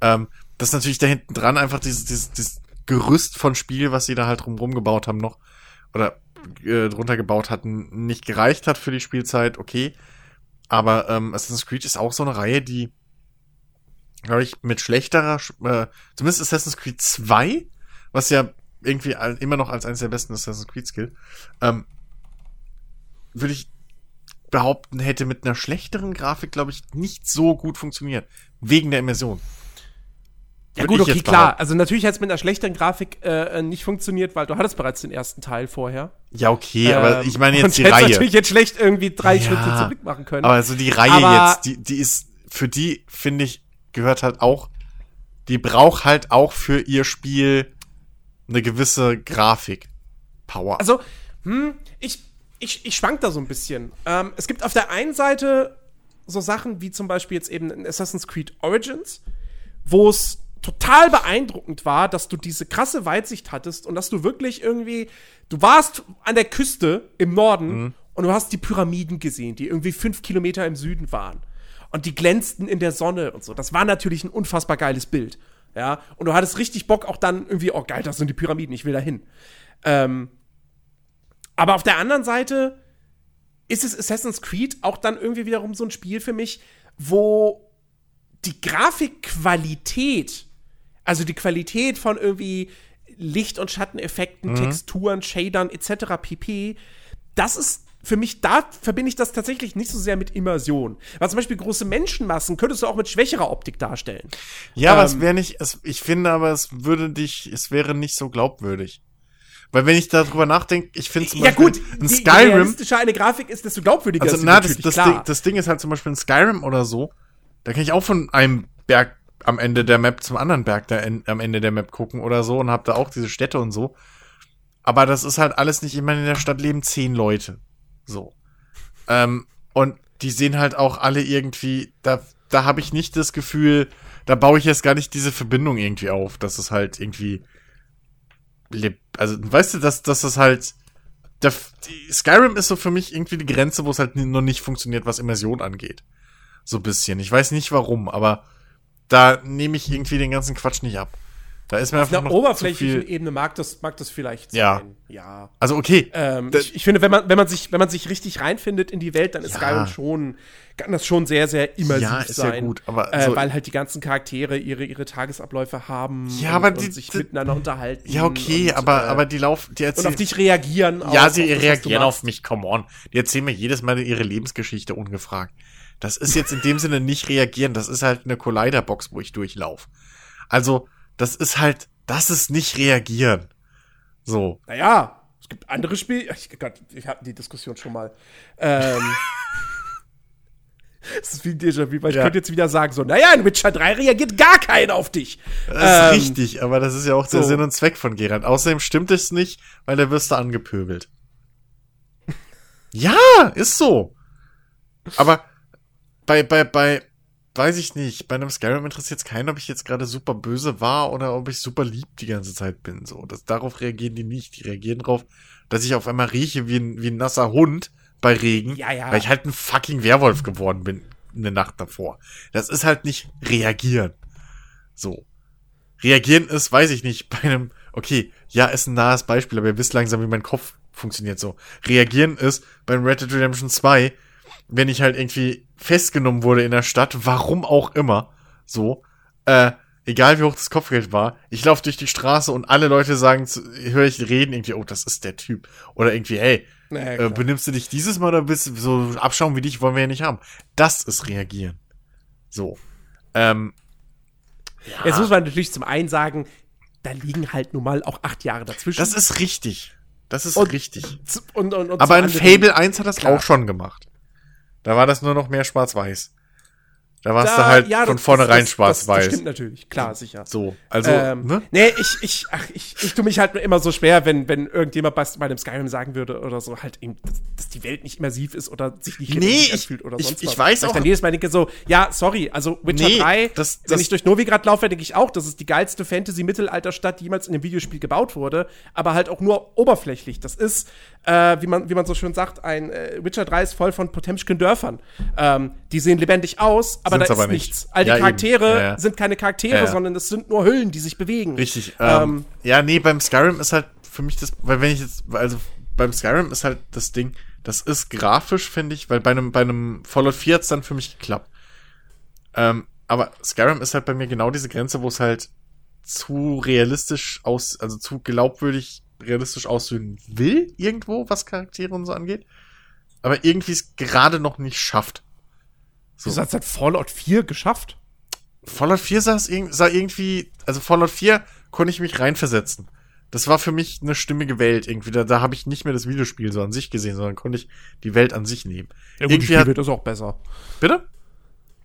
S2: Ähm, das ist natürlich da hinten dran einfach dieses, dieses, dieses Gerüst von Spiel, was sie da halt drumherum gebaut haben noch, oder äh, drunter gebaut hatten, nicht gereicht hat für die Spielzeit, okay. Aber ähm, Assassin's Creed ist auch so eine Reihe, die, glaube ich, mit schlechterer, äh, zumindest Assassin's Creed 2, was ja irgendwie immer noch als eines der besten Assassin's Creed gilt, ähm, würde ich behaupten, hätte mit einer schlechteren Grafik, glaube ich, nicht so gut funktioniert. Wegen der Immersion.
S1: Ja gut, okay, klar. Also natürlich hat es mit einer schlechteren Grafik äh, nicht funktioniert, weil du hattest bereits den ersten Teil vorher.
S2: Ja, okay, aber
S1: Ähm,
S2: ich meine jetzt die Reihe.
S1: natürlich jetzt schlecht irgendwie drei
S2: Ja.
S1: Schritte zurück machen können.
S2: Aber also die Reihe
S1: Aber-
S2: jetzt, die, die ist, für die, finde ich, gehört halt auch, die braucht halt auch für ihr Spiel eine gewisse Grafik. Power.
S1: Also, hm, ich, ich, ich schwank da so ein bisschen. Ähm, es gibt auf der einen Seite so Sachen wie zum Beispiel jetzt eben in Assassin's Creed Origins, wo es total beeindruckend war, dass du diese krasse Weitsicht hattest und dass du wirklich irgendwie, du warst an der Küste im Norden und du hast die Pyramiden gesehen, die irgendwie fünf Kilometer im Süden waren. Und die glänzten in der Sonne und so. Das war natürlich ein unfassbar geiles Bild. Ja, und du hattest richtig Bock auch dann irgendwie, oh geil, das sind die Pyramiden, ich will da hin. Ähm, aber auf der anderen Seite ist es Assassin's Creed auch dann irgendwie wiederum so ein Spiel für mich, wo die Grafikqualität, also die Qualität von irgendwie Licht- und Schatteneffekten, Texturen, Shadern etc. pp, das ist für mich, da verbinde ich das tatsächlich nicht so sehr mit Immersion. Weil zum Beispiel große Menschenmassen könntest du auch mit schwächerer Optik darstellen.
S2: ja, aber es
S1: ähm,
S2: wäre nicht, es, ich finde aber, es würde dich, es wäre nicht so glaubwürdig. Weil wenn ich darüber nachdenke, ich finde zum
S1: Ja
S2: Beispiel
S1: gut,
S2: ein
S1: je, je
S2: Skyrim,
S1: realistischer eine Grafik ist, desto glaubwürdiger
S2: also
S1: ist
S2: na, das, das,
S1: klar.
S2: Ding, das Ding ist halt zum Beispiel ein Skyrim oder so, da kann ich auch von einem Berg am Ende der Map zum anderen Berg da en, am Ende der Map gucken oder so und hab da auch diese Städte und so. Aber das ist halt alles nicht, ich meine, in der Stadt leben zehn Leute. So. Ähm, und die sehen halt auch alle irgendwie, da, da habe ich nicht das Gefühl, da baue ich jetzt gar nicht diese Verbindung irgendwie auf, dass es halt irgendwie, also weißt du, dass, dass es halt, der, Skyrim ist so für mich irgendwie die Grenze, wo es halt noch nicht funktioniert, was Immersion angeht. So ein bisschen. Ich weiß nicht warum, aber da nehme ich irgendwie den ganzen Quatsch nicht ab. Da ist mir
S1: Auf einer oberflächlichen. Ebene mag das, mag das vielleicht
S2: Ja.
S1: sein. Ja.
S2: Also okay,
S1: Ähm, ich, ich finde, wenn man, wenn, man sich, wenn man sich richtig reinfindet in die Welt, dann ist
S2: Ja.
S1: Skyrim schon, kann das schon sehr, sehr immersiv
S2: Ja, ist ja
S1: sein.
S2: gut, aber
S1: äh,
S2: so-
S1: weil halt die ganzen Charaktere ihre, ihre Tagesabläufe haben
S2: Ja,
S1: und,
S2: aber
S1: und
S2: die-
S1: sich
S2: die-
S1: miteinander unterhalten.
S2: ja okay,
S1: und,
S2: aber
S1: äh,
S2: aber die laufen, die
S1: und
S2: erzählen
S1: auf dich reagieren.
S2: Ja,
S1: auch,
S2: sie
S1: auf
S2: reagieren auf mich, come on. Die erzählen mir jedes Mal ihre Lebensgeschichte ungefragt. Das ist jetzt in dem Sinne nicht reagieren, das ist halt eine Collider-Box, wo ich durchlaufe. Also, das ist halt, das ist nicht reagieren. So.
S1: Naja, es gibt andere Spiele. Ich, Gott, wir hatten die Diskussion schon mal. Ähm, Es ist wie ein Déjà-vu, weil ich
S2: Ja.
S1: könnte jetzt wieder sagen, so, naja, in Witcher 3 reagiert gar keiner auf dich.
S2: Das
S1: Ähm,
S2: ist richtig, aber das ist ja auch der
S1: so.
S2: Sinn und Zweck von Geralt. Außerdem stimmt es nicht, weil da wirst du angepöbelt. ja, ist so. Aber bei, bei, bei, weiß ich nicht, bei einem Skyrim interessiert es keinen, ob ich jetzt gerade super böse war oder ob ich super lieb die ganze Zeit bin. So, das, darauf reagieren die nicht. Die reagieren darauf, dass ich auf einmal rieche wie ein, wie ein nasser Hund bei Regen,
S1: Ja, ja.
S2: weil ich halt ein fucking Werwolf geworden bin eine Nacht davor. Das ist halt nicht reagieren. So. Reagieren ist, weiß ich nicht, bei einem, okay, ja, ist ein nahes Beispiel, aber ihr wisst langsam, wie mein Kopf funktioniert so. Reagieren ist beim Red Dead Redemption 2, wenn ich halt irgendwie festgenommen wurde in der Stadt, warum auch immer, so, äh, egal wie hoch das Kopfgeld war, ich laufe durch die Straße und alle Leute sagen, höre ich reden irgendwie, oh, das ist der Typ. Oder irgendwie, hey,
S1: Naja,
S2: äh, benimmst du dich dieses Mal oder bist du so abschauen wie dich wollen wir ja nicht haben. Das ist reagieren. So. Ähm,
S1: Jetzt muss man natürlich zum einen sagen, da liegen halt nun mal auch acht Jahre dazwischen.
S2: das ist richtig. Das ist
S1: Und-
S2: richtig.
S1: Und, und,
S2: Aber in Fable 1 hat das
S1: Klar.
S2: auch schon gemacht. Da war das nur noch mehr schwarz-weiß. Da warst
S1: Da-
S2: du halt
S1: ja,
S2: von
S1: das-
S2: vornherein
S1: das- das- Das
S2: schwarz-weiß.
S1: stimmt natürlich, klar, sicher.
S2: So, also,
S1: ähm,
S2: ne?
S1: Nee, ich, ich, ach, ich, ich tue mich halt immer so schwer, wenn, wenn irgendjemand bei, einem Skyrim sagen würde oder so, halt eben, dass, die Welt nicht immersiv ist oder sich nicht
S2: Nee, ich-
S1: anfühlt oder
S2: ich-
S1: sonst
S2: ich
S1: was.
S2: weiß
S1: Weil
S2: auch-
S1: Ich dann jedes Mal denke so, ja, sorry, also Witcher
S2: Nee,
S1: 3,
S2: das-
S1: wenn ich durch Novigrad laufe, denke ich auch, das ist die geilste Fantasy-Mittelalterstadt, die jemals in einem Videospiel gebaut wurde, aber halt auch nur oberflächlich. Das ist, äh, wie, man, wie man so schön sagt, ein äh, Witcher 3 ist voll von Potemkin Dörfern. Ähm, die sehen lebendig aus, aber
S2: Sind's
S1: da ist
S2: aber nicht.
S1: nichts. All die
S2: Ja.
S1: Charaktere
S2: Ja, ja.
S1: sind keine Charaktere, sondern es sind nur Hüllen, die sich bewegen.
S2: Richtig. Ähm,
S1: Ähm,
S2: ja, nee, beim Skyrim ist halt für mich das, weil wenn ich jetzt, also beim Skyrim ist halt das Ding, das ist grafisch, finde ich, weil bei einem, bei einem Fallout 4 hat's dann für mich geklappt. Ähm, aber Skyrim ist halt bei mir genau diese Grenze, wo es halt zu realistisch aus, also zu glaubwürdig realistisch aussehen will, irgendwo, was Charaktere und so angeht. aber irgendwie es gerade noch nicht schafft.
S1: So. Du hast seit Fallout 4 geschafft?
S2: Fallout 4 sah, sah irgendwie, also Fallout 4 konnte ich mich reinversetzen. Das war für mich eine stimmige Welt irgendwie. Da, da habe ich nicht mehr das Videospiel so an sich gesehen, sondern konnte ich die Welt an sich nehmen.
S1: Ja, gut, irgendwie die Spielwelt ist auch besser.
S2: Bitte?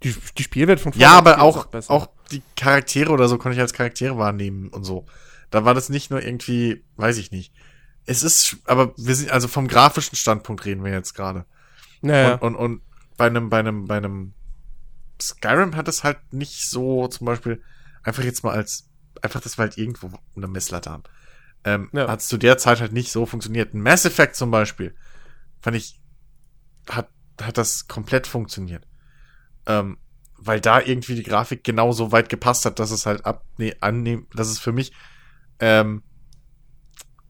S1: Die, die Spielwelt von
S2: Fallout Ja, aber auch, auch, auch die Charaktere oder so konnte ich als Charaktere wahrnehmen und so. Da war das nicht nur irgendwie, weiß ich nicht. Es ist, aber wir sind, also vom grafischen Standpunkt reden wir jetzt gerade.
S1: Naja.
S2: Und, und, und bei einem, bei einem, bei einem Skyrim hat es halt nicht so, zum Beispiel, einfach jetzt mal als, einfach, das war halt irgendwo eine Messlatte haben. Ähm, ja. Hat es zu der Zeit halt nicht so funktioniert. Ein Mass Effect zum Beispiel, fand ich, hat, hat das komplett funktioniert. Ähm, weil da irgendwie die Grafik genau so weit gepasst hat, dass es halt ab, nee, annehm, dass es für mich ähm,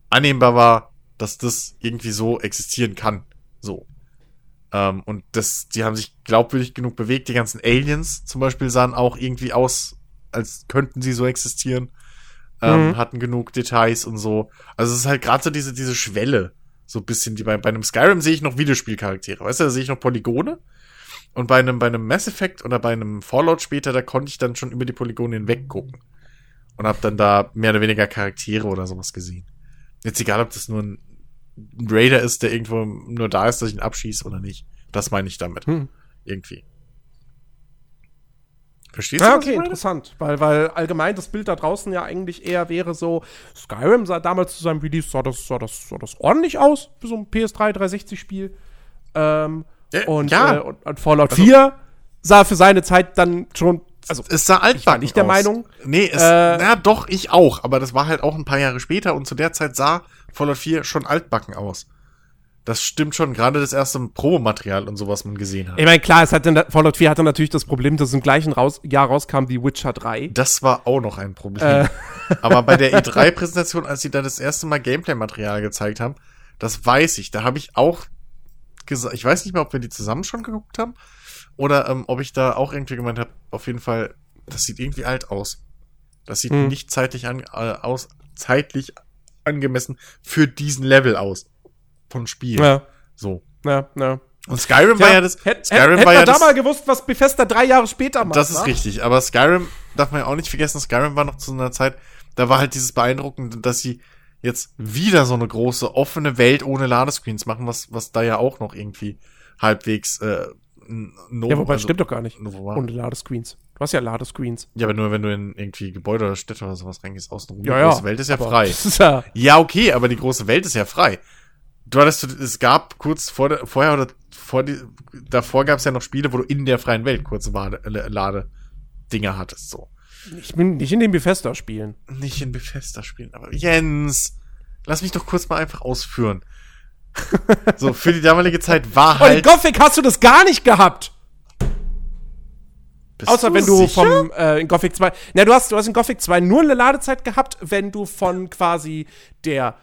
S2: annehmbar war, dass das irgendwie so existieren kann. So. Ähm, und das, die haben sich glaubwürdig genug bewegt. Die ganzen Aliens zum Beispiel sahen auch irgendwie aus, als könnten sie so existieren. Ähm, mhm. Hatten genug Details und so. Also es ist halt gerade so diese, diese Schwelle. So ein bisschen, die bei, bei einem Skyrim sehe ich noch Videospielcharaktere. Weißt du, da sehe ich noch Polygone. Und bei einem, bei einem Mass Effect oder bei einem Fallout später, da konnte ich dann schon über die Polygone hinweg gucken. Und hab dann da mehr oder weniger Charaktere oder sowas gesehen. Jetzt egal, ob das nur ein Raider ist, der irgendwo nur da ist, dass ich ihn abschieße oder nicht. Das meine ich damit. Hm. Irgendwie.
S1: Verstehst du? Ja, okay, interessant. Weil, weil allgemein das Bild da draußen ja eigentlich eher wäre so, Skyrim sah damals zu seinem Release, sah das, sah das, sah das ordentlich aus für so ein PS3 360-Spiel. Ähm, ja, und, ja. Äh, und, und, Fallout also, 4 sah für seine Zeit dann schon. Also,
S2: es sah altbacken
S1: ich war nicht der
S2: aus.
S1: Meinung.
S2: Nee, es, äh, na doch, ich auch. Aber das war halt auch ein paar Jahre später und zu der Zeit sah Fallout 4 schon altbacken aus. Das stimmt schon, gerade das erste Promomaterial und so, was man gesehen hat.
S1: Ich meine, klar, es hatte, Fallout 4 hatte natürlich das Problem, dass im gleichen raus, Jahr rauskam wie Witcher 3.
S2: Das war auch noch ein Problem. Äh. Aber bei der E3-Präsentation, als sie da das erste Mal Gameplay-Material gezeigt haben, das weiß ich, da habe ich auch gesagt, ich weiß nicht mehr, ob wir die zusammen schon geguckt haben oder ähm, ob ich da auch irgendwie gemeint habe, auf jeden Fall, das sieht irgendwie alt aus. Das sieht hm. nicht zeitlich an, äh, aus, zeitlich angemessen für diesen Level aus von Spiel.
S1: Ja.
S2: So.
S1: Ja, ja.
S2: Und Skyrim ja, war ja das.
S1: Hätt, Skyrim hätt, war ja da mal gewusst, was Bethesda drei Jahre später macht.
S2: Das ist wa? richtig. Aber Skyrim darf man ja auch nicht vergessen. Skyrim war noch zu einer Zeit, da war halt dieses beeindruckende, dass sie jetzt wieder so eine große offene Welt ohne Ladescreens machen, was was da ja auch noch irgendwie halbwegs äh,
S1: no, Ja, wobei also, stimmt doch gar nicht. Ohne Ladescreens. Du hast ja Ladescreens.
S2: Ja, aber nur wenn du in irgendwie Gebäude oder Städte oder sowas reingehst, außenrum.
S1: Ja, die große
S2: ja, Welt ist ja frei. Ist ja, ja, okay, aber die große Welt ist ja frei du hattest, es gab kurz vor vorher oder vor die, davor gab es ja noch Spiele, wo du in der freien Welt kurze Ladedinger hattest, so.
S1: Ich bin nicht in den Bethesda-Spielen.
S2: Nicht in Bethesda-Spielen, aber Jens, lass mich doch kurz mal einfach ausführen. so, für die damalige Zeit war halt.
S1: Oh, in Gothic hast du das gar nicht gehabt! Bist Außer du wenn du sicher? vom äh, in Gothic 2. Na, du hast, du hast in Gothic 2 nur eine Ladezeit gehabt, wenn du von quasi der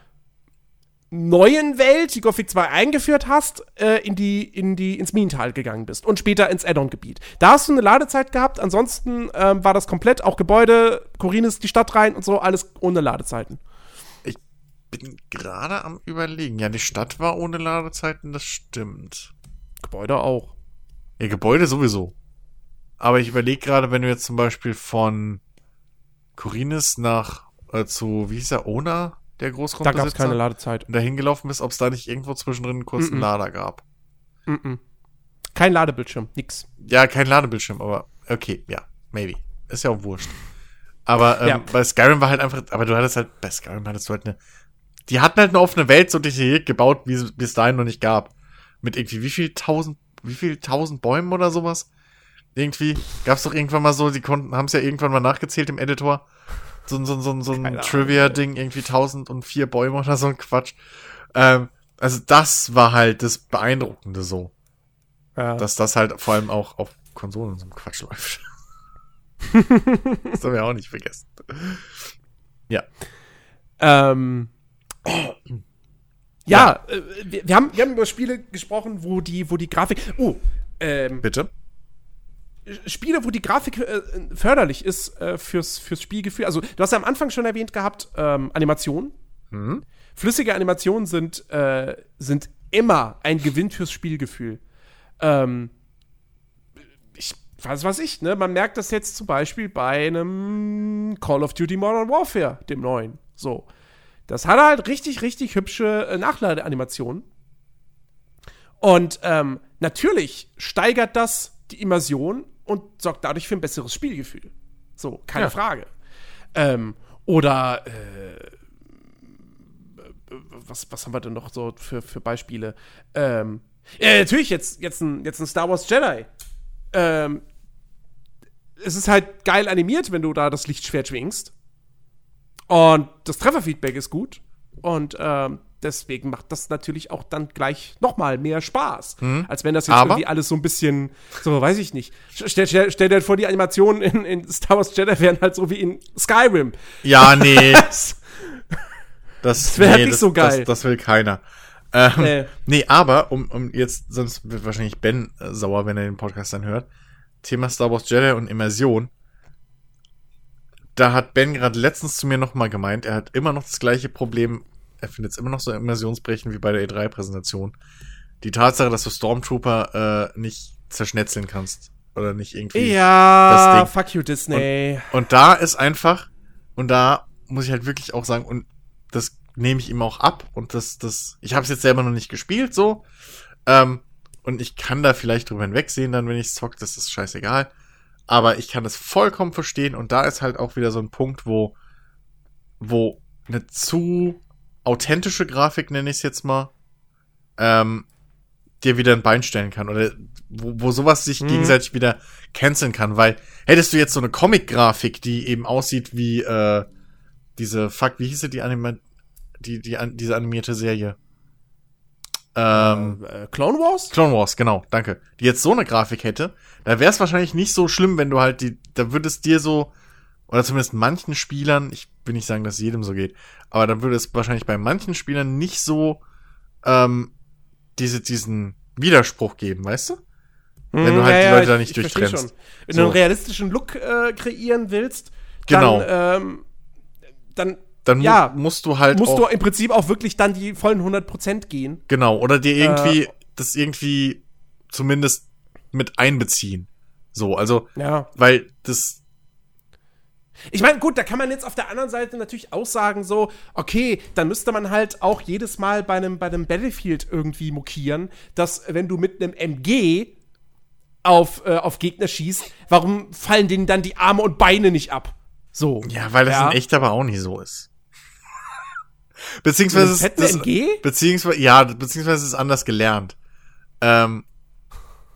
S1: neuen Welt, die Gothic 2 eingeführt hast, äh, in die, in die, ins Minental gegangen bist und später ins Addon-Gebiet. Da hast du eine Ladezeit gehabt, ansonsten ähm, war das komplett, auch Gebäude, Corines, die Stadt rein und so, alles ohne Ladezeiten.
S2: Ich bin gerade am überlegen. Ja, die Stadt war ohne Ladezeiten, das stimmt.
S1: Gebäude auch.
S2: Ja, Gebäude sowieso. Aber ich überlege gerade, wenn du jetzt zum Beispiel von Corines nach äh, zu, wie hieß er, Ona der Großgrundbesitzer.
S1: Da gab es keine Ladezeit.
S2: Und da hingelaufen bist, ob es da nicht irgendwo zwischendrin einen kurzen mm -mm. Lader gab.
S1: Mm kein Ladebildschirm, nix.
S2: Ja, kein Ladebildschirm, aber okay, ja, maybe. Ist ja auch wurscht. Aber ähm, ja. bei Skyrim war halt einfach, aber du hattest halt, bei Skyrim hattest du halt eine, die hatten halt eine offene Welt so detailliert gebaut, wie es bis dahin noch nicht gab. Mit irgendwie wie viel tausend, wie viel tausend Bäumen oder sowas. Irgendwie gab's doch irgendwann mal so, die konnten, haben es ja irgendwann mal nachgezählt im Editor so, so, so, so ein Trivia-Ding, irgendwie 1004 Bäume oder so ein Quatsch. Ähm, also das war halt das Beeindruckende so. Ja. Dass das halt vor allem auch auf Konsolen so ein Quatsch läuft. das haben wir auch nicht vergessen. Ja.
S1: Ähm. Ja, ja. Äh, wir, wir, haben, wir haben über Spiele gesprochen, wo die, wo die Grafik. Oh, ähm,
S2: Bitte?
S1: Spiele, wo die Grafik äh, förderlich ist äh, fürs, fürs Spielgefühl. Also, du hast ja am Anfang schon erwähnt gehabt, ähm, Animationen. Mhm. Flüssige Animationen sind, äh, sind immer ein Gewinn fürs Spielgefühl. Ähm, ich weiß was ich, ne? Man merkt das jetzt zum Beispiel bei einem Call of Duty Modern Warfare, dem neuen. So. Das hat halt richtig, richtig hübsche äh, Nachladeanimationen. Und ähm, natürlich steigert das die Immersion und sorgt dadurch für ein besseres Spielgefühl. So, keine
S2: Ja.
S1: Frage. Ähm, oder äh, was, was haben wir denn noch so für, für Beispiele? Ähm, ja, natürlich, jetzt, jetzt, ein, jetzt ein Star Wars Jedi. Ähm, es ist halt geil animiert, wenn du da das Lichtschwert schwingst. Und das Trefferfeedback ist gut. Und ähm, deswegen macht das natürlich auch dann gleich noch mal mehr Spaß. Als wenn das jetzt
S2: Aber-
S1: irgendwie alles so ein bisschen, so weiß ich nicht. Stell, stell, stell dir vor, die Animationen in, in Star Wars Jedi wären halt so wie in Skyrim.
S2: Ja, nee,
S1: Das,
S2: das,
S1: wär
S2: nee,
S1: nicht
S2: das,
S1: so geil.
S2: Das, das will keiner. Ähm,
S1: Äh.
S2: Nee, aber, um, um jetzt, sonst wird wahrscheinlich Ben äh, sauer, wenn er den Podcast dann hört. Thema Star Wars Jedi und Immersion. Da hat Ben gerade letztens zu mir nochmal gemeint, er hat immer noch das gleiche Problem, er findet es immer noch so immersionsbrechend wie bei der E3-Präsentation. Die Tatsache, dass du Stormtrooper äh, nicht zerschnetzeln kannst. Oder nicht irgendwie.
S1: ja,
S2: das Ding.
S1: fuck you, Disney.
S2: Und da ist einfach, und da muss ich halt wirklich auch sagen, und das nehme ich ihm auch ab. Und das, das, ich habe es jetzt selber noch nicht gespielt, so. Ähm, und ich kann da vielleicht drüber hinwegsehen, dann, wenn ich zocke, das ist scheißegal. Aber ich kann es vollkommen verstehen. Und da ist halt auch wieder so ein Punkt, wo, wo eine zu authentische Grafik, nenne ich es jetzt mal, ähm, dir wieder ein Bein stellen kann. Oder wo, wo sowas sich
S1: Mhm.
S2: gegenseitig wieder canceln kann. Weil hättest du jetzt so eine Comic-Grafik, die eben aussieht wie äh, diese, fuck, wie hieße die Anima die, die, an, diese animierte Serie? Ähm,
S1: äh, Clone Wars?
S2: Clone Wars, genau, danke. Die jetzt so eine Grafik hätte, da wäre es wahrscheinlich nicht so schlimm, wenn du halt die, da würde es dir so, oder zumindest manchen Spielern, ich will nicht sagen, dass es jedem so geht, aber dann würde es wahrscheinlich bei manchen Spielern nicht so ähm, diese, diesen Widerspruch geben, weißt du? Wenn du halt die Leute da nicht
S1: ich
S2: durchtrennst.
S1: schon. Wenn du einen realistischen Look äh, kreieren willst,
S2: Genau.
S1: dann, ähm, dann
S2: Dann mu
S1: Ja,
S2: musst du halt
S1: musst du im Prinzip auch wirklich dann die vollen 100% gehen.
S2: genau, oder dir irgendwie,
S1: Äh,
S2: das irgendwie zumindest mit einbeziehen. So, also,
S1: Ja.
S2: weil das,
S1: Ich meine, gut, da kann man jetzt auf der anderen Seite natürlich auch sagen, so, okay, dann müsste man halt auch jedes Mal bei einem, bei einem Battlefield irgendwie mokieren, dass wenn du mit einem MG auf, äh, auf Gegner schießt, warum fallen denen dann die Arme und Beine nicht ab? So.
S2: Ja, weil das
S1: Ja.
S2: in echt aber auch nicht so ist. Beziehungsweise ist das,
S1: MG?
S2: beziehungsweise ja, beziehungsweise ist es anders gelernt. Ähm,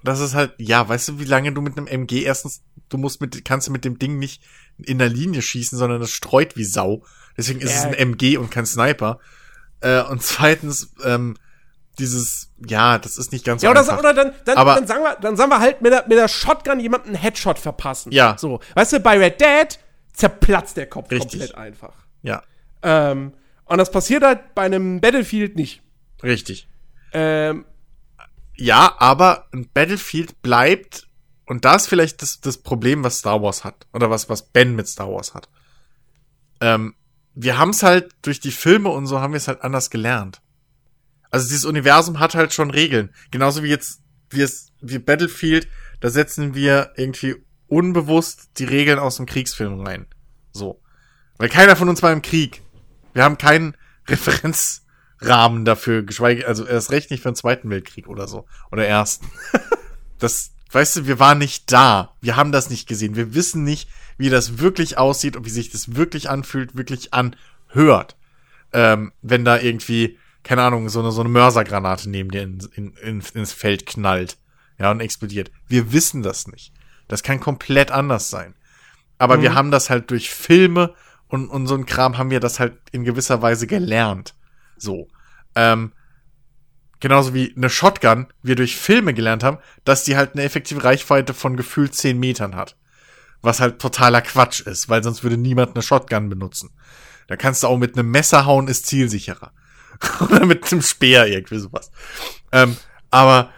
S2: das ist halt, ja, weißt du, wie lange du mit einem MG erstens, du musst mit, kannst du mit dem Ding nicht in der Linie schießen, sondern das streut wie Sau. Deswegen ist
S1: Ja.
S2: es ein MG und kein Sniper. Äh, und zweitens, ähm, dieses, ja, das ist nicht ganz
S1: Ja,
S2: so
S1: oder,
S2: einfach.
S1: oder dann, dann,
S2: Aber-
S1: dann, sagen wir, dann sagen wir halt mit der, mit der Shotgun jemanden einen Headshot verpassen.
S2: Ja.
S1: So. Weißt du, bei Red Dead zerplatzt der Kopf
S2: Richtig.
S1: komplett einfach.
S2: ja,
S1: Ähm, und das passiert halt bei einem Battlefield nicht.
S2: richtig.
S1: Ähm,
S2: Ja, aber ein Battlefield bleibt, und da ist vielleicht das, das Problem, was Star Wars hat, oder was, was Ben mit Star Wars hat. Ähm, wir haben es halt durch die Filme und so haben wir es halt anders gelernt. Also dieses Universum hat halt schon Regeln. Genauso wie jetzt, wie es, wie Battlefield, da setzen wir irgendwie unbewusst die Regeln aus dem Kriegsfilm rein. So. Weil keiner von uns war im Krieg. Wir haben keinen Referenzrahmen dafür, geschweige, also erst recht nicht für den Zweiten Weltkrieg oder so. Oder ersten. Das, weißt du, wir waren nicht da. Wir haben das nicht gesehen. Wir wissen nicht, wie das wirklich aussieht und wie sich das wirklich anfühlt, wirklich anhört. Ähm, wenn da irgendwie, keine Ahnung, so eine, so eine Mörsergranate neben dir in, in, in, ins Feld knallt. Ja, und explodiert. Wir wissen das nicht. Das kann komplett anders sein. Aber wir haben das halt durch Filme und, und so ein Kram haben wir das halt in gewisser Weise gelernt. So. Ähm, genauso wie eine Shotgun wir durch Filme gelernt haben, dass die halt eine effektive Reichweite von gefühlt 10 Metern hat. Was halt totaler Quatsch ist, weil sonst würde niemand eine Shotgun benutzen. Da kannst du auch mit einem Messer hauen, ist zielsicherer. Oder mit einem Speer, irgendwie sowas. Ähm, aber,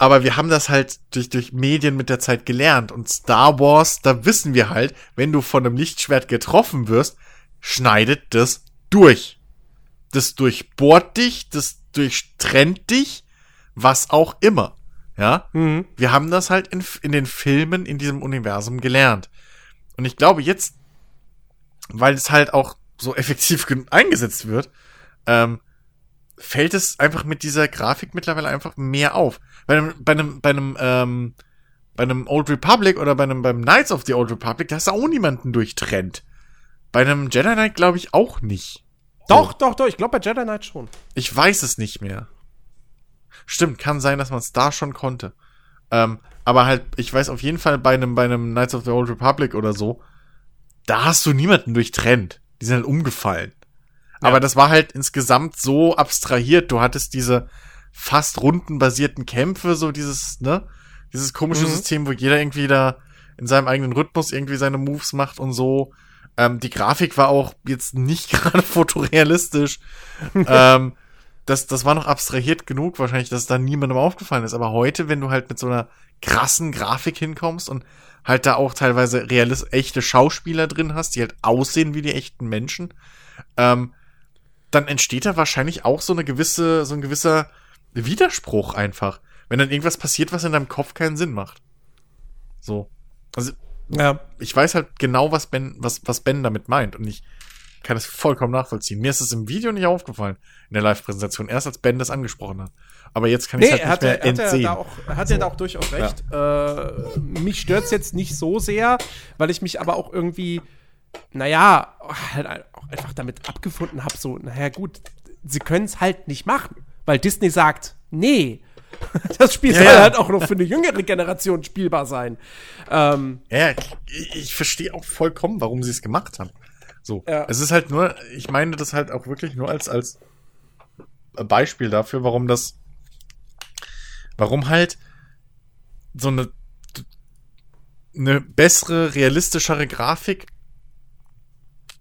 S2: aber wir haben das halt durch, durch Medien mit der Zeit gelernt. Und Star Wars, da wissen wir halt, wenn du von einem Lichtschwert getroffen wirst, schneidet das durch. das durchbohrt dich, das durchtrennt dich, was auch immer. Ja,
S1: Mhm.
S2: wir haben das halt in, in den Filmen in diesem Universum gelernt. Und ich glaube jetzt, weil es halt auch so effektiv eingesetzt wird, ähm, fällt es einfach mit dieser Grafik mittlerweile einfach mehr auf. Bei einem, bei einem, bei einem, ähm, bei einem Old Republic oder bei einem, beim Knights of the Old Republic, da hast du auch niemanden durchtrennt. Bei einem Jedi Knight glaube ich auch nicht.
S1: Doch, doch, doch. Ich glaube bei Jedi Knight schon.
S2: Ich weiß es nicht mehr. Stimmt, kann sein, dass man es da schon konnte. Ähm, aber halt, ich weiß auf jeden Fall bei einem, bei einem Knights of the Old Republic oder so, da hast du niemanden durchtrennt. Die sind halt umgefallen. Aber das war halt insgesamt so abstrahiert. Du hattest diese fast rundenbasierten Kämpfe, so dieses, ne? Dieses komische
S1: Mhm.
S2: System, wo jeder irgendwie da in seinem eigenen Rhythmus irgendwie seine Moves macht und so. Ähm, die Grafik war auch jetzt nicht gerade fotorealistisch. ähm, das, das war noch abstrahiert genug wahrscheinlich, dass da niemandem aufgefallen ist. Aber heute, wenn du halt mit so einer krassen Grafik hinkommst und halt da auch teilweise realist echte Schauspieler drin hast, die halt aussehen wie die echten Menschen, ähm, dann entsteht da wahrscheinlich auch so eine gewisse, so ein gewisser Widerspruch einfach. Wenn dann irgendwas passiert, was in deinem Kopf keinen Sinn macht. So. Also,
S1: Ja.
S2: ich weiß halt genau, was Ben, was, was Ben damit meint. Und ich kann es vollkommen nachvollziehen. Mir ist es im Video nicht aufgefallen, in der Live-Präsentation, erst als Ben das angesprochen hat. Aber jetzt kann ich
S1: Nee,
S2: es halt nicht
S1: hat, er,
S2: mehr
S1: hat, er
S2: entsehen.
S1: da auch, hat er da auch durchaus recht. Äh, mich stört's jetzt nicht so sehr, weil ich mich aber auch irgendwie, naja, halt auch einfach damit abgefunden habe, so, naja, gut, sie können es halt nicht machen, weil Disney sagt, nee. Das Spiel
S2: Ja,
S1: soll
S2: ja.
S1: halt auch noch für eine jüngere Generation spielbar sein. Ähm,
S2: Ja, ich, ich verstehe auch vollkommen, warum sie es gemacht haben. So.
S1: Ja.
S2: Es ist halt nur, ich meine das halt auch wirklich nur als, als Beispiel dafür, warum das, warum halt so eine, eine bessere, realistischere Grafik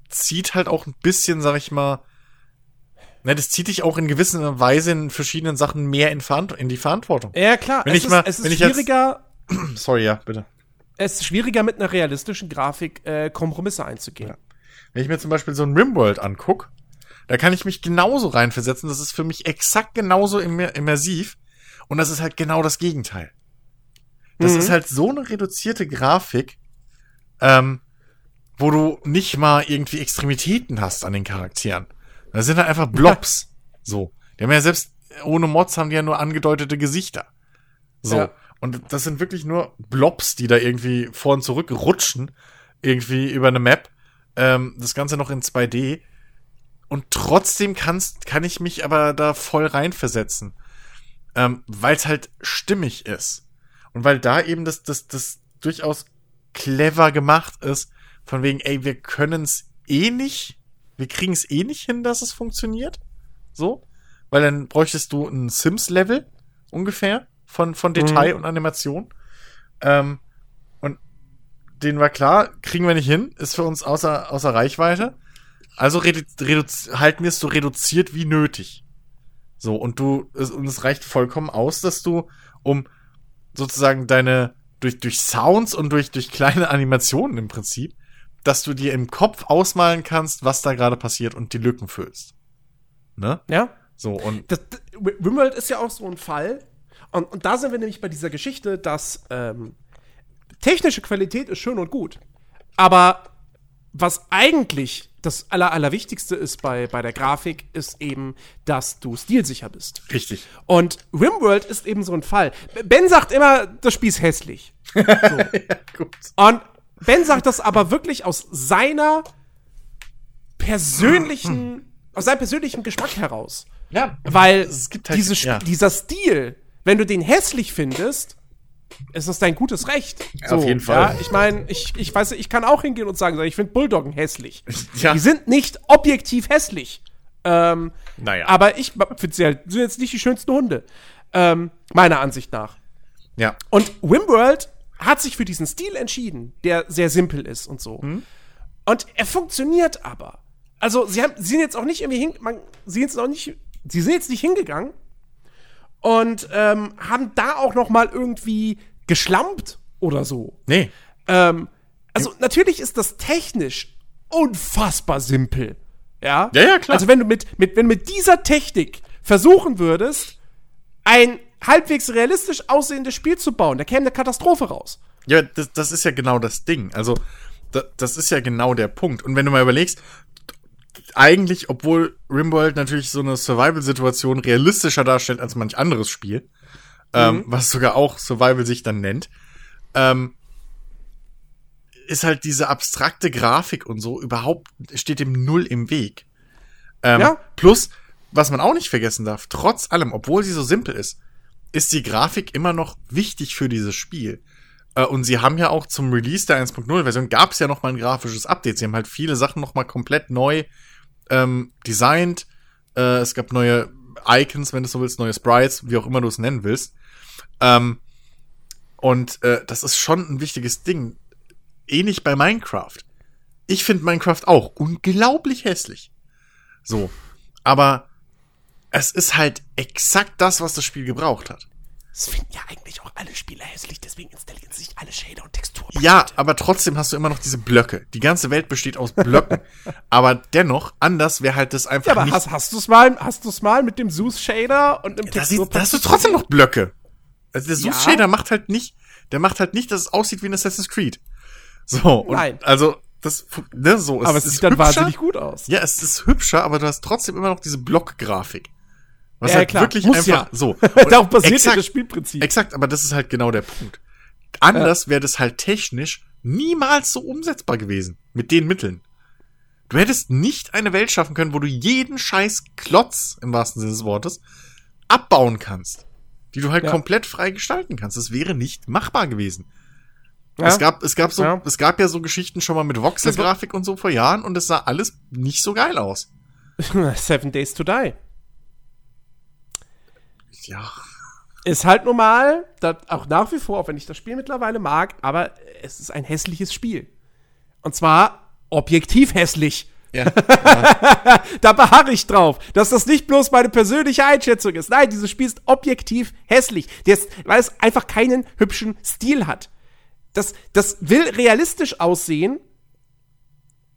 S2: zieht halt auch ein bisschen, sag ich mal, ne, das zieht dich auch in gewisser Weise in verschiedenen Sachen mehr in, in die Verantwortung.
S1: ja, klar,
S2: Wenn
S1: es
S2: ich
S1: ist,
S2: mal-
S1: es ist
S2: ich jetzt-
S1: schwieriger,
S2: Sorry, ja, bitte.
S1: es ist schwieriger mit einer realistischen Grafik äh, Kompromisse einzugehen.
S2: Ja. Wenn ich mir zum Beispiel so ein Rimworld anguck, da kann ich mich genauso reinversetzen. Das ist für mich exakt genauso immer immersiv. Und das ist halt genau das Gegenteil. Das
S1: Mhm.
S2: ist halt so eine reduzierte Grafik, ähm, wo du nicht mal irgendwie Extremitäten hast an den Charakteren. Das sind halt einfach Blobs. so. Die haben ja selbst, ohne Mods haben die ja nur angedeutete Gesichter. So.
S1: Ja.
S2: Und das sind wirklich nur Blobs, die da irgendwie vor und zurück rutschen. Irgendwie über eine Map. Ähm, das Ganze noch in 2D. Und trotzdem kannst, kann ich mich aber da voll reinversetzen. Ähm, weil es halt stimmig ist. Und weil da eben das, das, das durchaus clever gemacht ist, von wegen, ey, wir können es eh nicht, wir kriegen es eh nicht hin, dass es funktioniert. So. Weil dann bräuchtest du ein Sims-Level ungefähr von, von Detail und Animation. Ähm, und den war klar, kriegen wir nicht hin, ist für uns außer, außer Reichweite. Also redu halten wir es so reduziert wie nötig. So, und du, es, und es reicht vollkommen aus, dass du, um sozusagen deine, durch, durch Sounds und durch, durch kleine Animationen im Prinzip, dass du dir im Kopf ausmalen kannst, was da gerade passiert und die Lücken füllst. Ne?
S1: Ja?
S2: So, und
S1: das, das, Rimworld ist ja auch so ein Fall. Und, und da sind wir nämlich bei dieser Geschichte, dass ähm, technische Qualität ist schön und gut. Aber was eigentlich das Aller, Allerwichtigste ist bei, bei der Grafik, ist eben, dass du stilsicher bist.
S2: richtig.
S1: Und Rimworld ist eben so ein Fall. Ben sagt immer, das Spiel ist hässlich.
S2: Gut.
S1: Und Ben sagt das aber wirklich aus seiner persönlichen, aus seinem persönlichen Geschmack heraus.
S2: Ja,
S1: Weil
S2: halt,
S1: diese,
S2: ja.
S1: dieser Stil, wenn du den hässlich findest, ist das dein gutes Recht.
S2: Auf jeden Fall.
S1: Ja, ich meine, ich, ich weiß, ich kann auch hingehen und sagen, ich finde Bulldoggen hässlich.
S2: Ja.
S1: Die sind nicht objektiv hässlich. Ähm,
S2: Naja.
S1: Aber ich finde sie halt, sind jetzt nicht die schönsten Hunde. Ähm, meiner Ansicht nach.
S2: Ja.
S1: Und Wimworld hat sich für diesen Stil entschieden, der sehr simpel ist und so. Und er funktioniert aber. Also, sie, haben, sie sind jetzt auch nicht irgendwie hin, man, sie, sind jetzt auch nicht, sie sind jetzt nicht hingegangen und ähm, haben da auch noch mal irgendwie geschlampt oder so.
S2: Nee.
S1: Ähm, also, natürlich ist das technisch unfassbar simpel. Ja?
S2: Ja, ja, klar.
S1: Also wenn du mit, mit, wenn du mit dieser Technik versuchen würdest, ein halbwegs realistisch aussehendes Spiel zu bauen, da käme eine Katastrophe raus.
S2: Ja, das, das ist ja genau das Ding. Also, da, das ist ja genau der Punkt. Und wenn du mal überlegst, eigentlich, obwohl Rimworld natürlich so eine Survival-Situation realistischer darstellt als manch anderes Spiel, ähm, was sogar auch Survival sich dann nennt, ähm, ist halt diese abstrakte Grafik und so überhaupt, steht dem Null im Weg. Ähm,
S1: Ja.
S2: Plus, was man auch nicht vergessen darf, trotz allem, obwohl sie so simpel ist, ist die Grafik immer noch wichtig für dieses Spiel. Äh, und sie haben ja auch zum Release der 1.0-Version gab es ja noch mal ein grafisches Update. Sie haben halt viele Sachen noch mal komplett neu ähm, designt. Äh, es gab neue Icons, wenn du so willst, neue Sprites, wie auch immer du es nennen willst. Ähm, und äh, das ist schon ein wichtiges Ding. Ähnlich bei Minecraft. Ich finde Minecraft auch unglaublich hässlich. So. Aber es ist halt exakt das, was das Spiel gebraucht hat.
S1: Das finden ja eigentlich auch alle Spieler hässlich, deswegen installieren sich alle Shader und Texturen.
S2: Ja, aber trotzdem hast du immer noch diese Blöcke. Die ganze Welt besteht aus Blöcken. aber dennoch, anders wäre halt das einfach
S1: Ja, aber
S2: nicht.
S1: hast, hast du es mal, hast du es mal mit dem Zeus Shader und dem
S2: da,
S1: Textur?
S2: da hast du trotzdem noch Blöcke. Also der
S1: Ja.
S2: Zeus Shader macht halt nicht, der macht halt nicht, dass es aussieht wie ein Assassin's Creed. So, und
S1: Nein.
S2: also das ne, so
S1: aber es
S2: ist
S1: sieht dann
S2: hübscher.
S1: wahnsinnig gut aus.
S2: Ja, es ist hübscher, aber du hast trotzdem immer noch diese Blockgrafik. Was
S1: Ja,
S2: halt
S1: klar,
S2: wirklich
S1: muss
S2: einfach
S1: ja.
S2: so.
S1: Darauf basiert ja
S2: exakt,
S1: das Spielprinzip.
S2: Exakt, aber das ist halt genau der Punkt. Anders wäre das halt technisch niemals so umsetzbar gewesen. Mit den Mitteln. Du hättest nicht eine Welt schaffen können, wo du jeden scheiß Klotz, im wahrsten Sinne des Wortes, abbauen kannst. Die du halt
S1: Ja.
S2: komplett frei gestalten kannst. Das wäre nicht machbar gewesen.
S1: Ja?
S2: Es gab, es gab so,
S1: Ja.
S2: es gab ja so Geschichten schon mal mit Voxel-Grafik und so vor Jahren und es sah alles nicht so geil aus.
S1: Seven Days to Die.
S2: Ja.
S1: Ist halt normal, auch nach wie vor, auch wenn ich das Spiel mittlerweile mag, aber es ist ein hässliches Spiel. Und zwar objektiv hässlich.
S2: Ja.
S1: Da beharre ich drauf, dass das nicht bloß meine persönliche Einschätzung ist. Nein, dieses Spiel ist objektiv hässlich. Das, weil es einfach keinen hübschen Stil hat. Das, das will realistisch aussehen,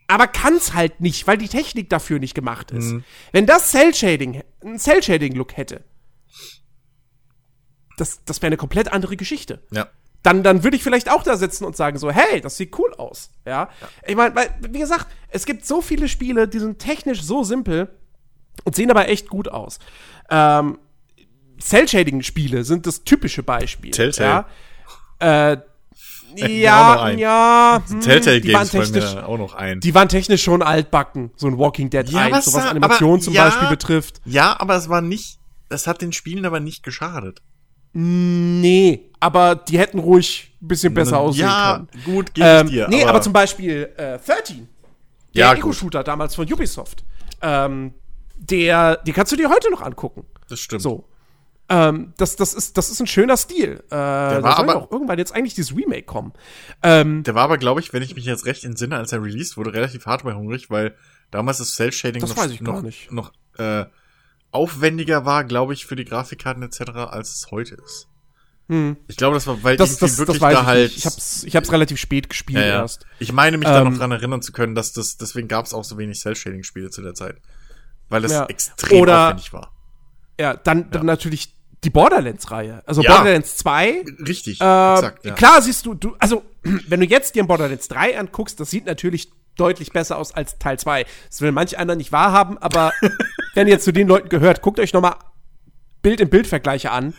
S1: aber kann es halt nicht, weil die Technik dafür nicht gemacht ist. Wenn das Cell-Shading, ein Cell-Shading-Look hätte, das, das wäre eine komplett andere Geschichte
S2: ja.
S1: dann, dann würde ich vielleicht auch da sitzen und sagen so, hey, das sieht cool aus. Ja. Ich meine, wie gesagt, es gibt so viele Spiele, die sind technisch so simpel und sehen aber echt gut aus. Ähm, Cell-Shading-Spiele sind das typische Beispiel.
S2: Telltale.
S1: Ja. Äh, ja, ja. hm,
S2: Telltale
S1: die waren
S2: Games fallen
S1: technisch,
S2: mir auch noch ein.
S1: die waren technisch schon altbacken, so ein Walking Dead
S2: Ja,
S1: 1,
S2: aber
S1: so was Animation
S2: aber-
S1: zum
S2: ja.
S1: Beispiel betrifft.
S2: Ja, aber es war nicht, das hat den Spielen aber nicht geschadet.
S1: Nee, aber die hätten ruhig ein bisschen besser aussehen
S2: ja,
S1: können.
S2: gut, gebe
S1: Ähm,
S2: ich dir.
S1: nee, aber, zum Beispiel äh, 13, der
S2: Ja.
S1: Ego-Shooter damals von Ubisoft, ähm, der, die kannst du dir heute noch angucken.
S2: das stimmt.
S1: So. Ähm, das, das, ist, das ist ein schöner Stil. Äh, da
S2: war
S1: ja
S2: aber-
S1: auch irgendwann jetzt eigentlich dieses Remake kommen. Ähm,
S2: Der war aber, glaube ich, wenn ich mich jetzt recht entsinne, als er released wurde, relativ hardwarehungrig, weil damals das Cell-Shading
S1: Das
S2: noch,
S1: weiß ich gar
S2: noch,
S1: nicht.
S2: noch äh, aufwendiger war, glaube ich, für die Grafikkarten etc., als es heute ist. Ich glaube, das war, weil
S1: Hm. das, das,
S2: wirklich
S1: das
S2: da
S1: ich
S2: halt.
S1: nicht. Ich hab's, ich hab's relativ spät gespielt
S2: ja, ja.
S1: erst.
S2: Ich meine mich da
S1: Ähm,
S2: noch dran erinnern zu können, dass das, deswegen gab es auch so wenig Cell-Shading-Spiele zu der Zeit. Weil es
S1: Ja.
S2: extrem
S1: Oder-
S2: aufwendig war.
S1: Ja, dann, dann natürlich die Borderlands-Reihe. Also. Borderlands 2
S2: Richtig,
S1: Äh,
S2: exakt.
S1: Klar siehst du, du, also, wenn du jetzt dir Borderlands 3 anguckst, das sieht natürlich deutlich besser aus als Teil 2. Das will manch einer nicht wahrhaben, aber wenn ihr zu den Leuten gehört, guckt euch nochmal Bild-in-Bild-Vergleiche an.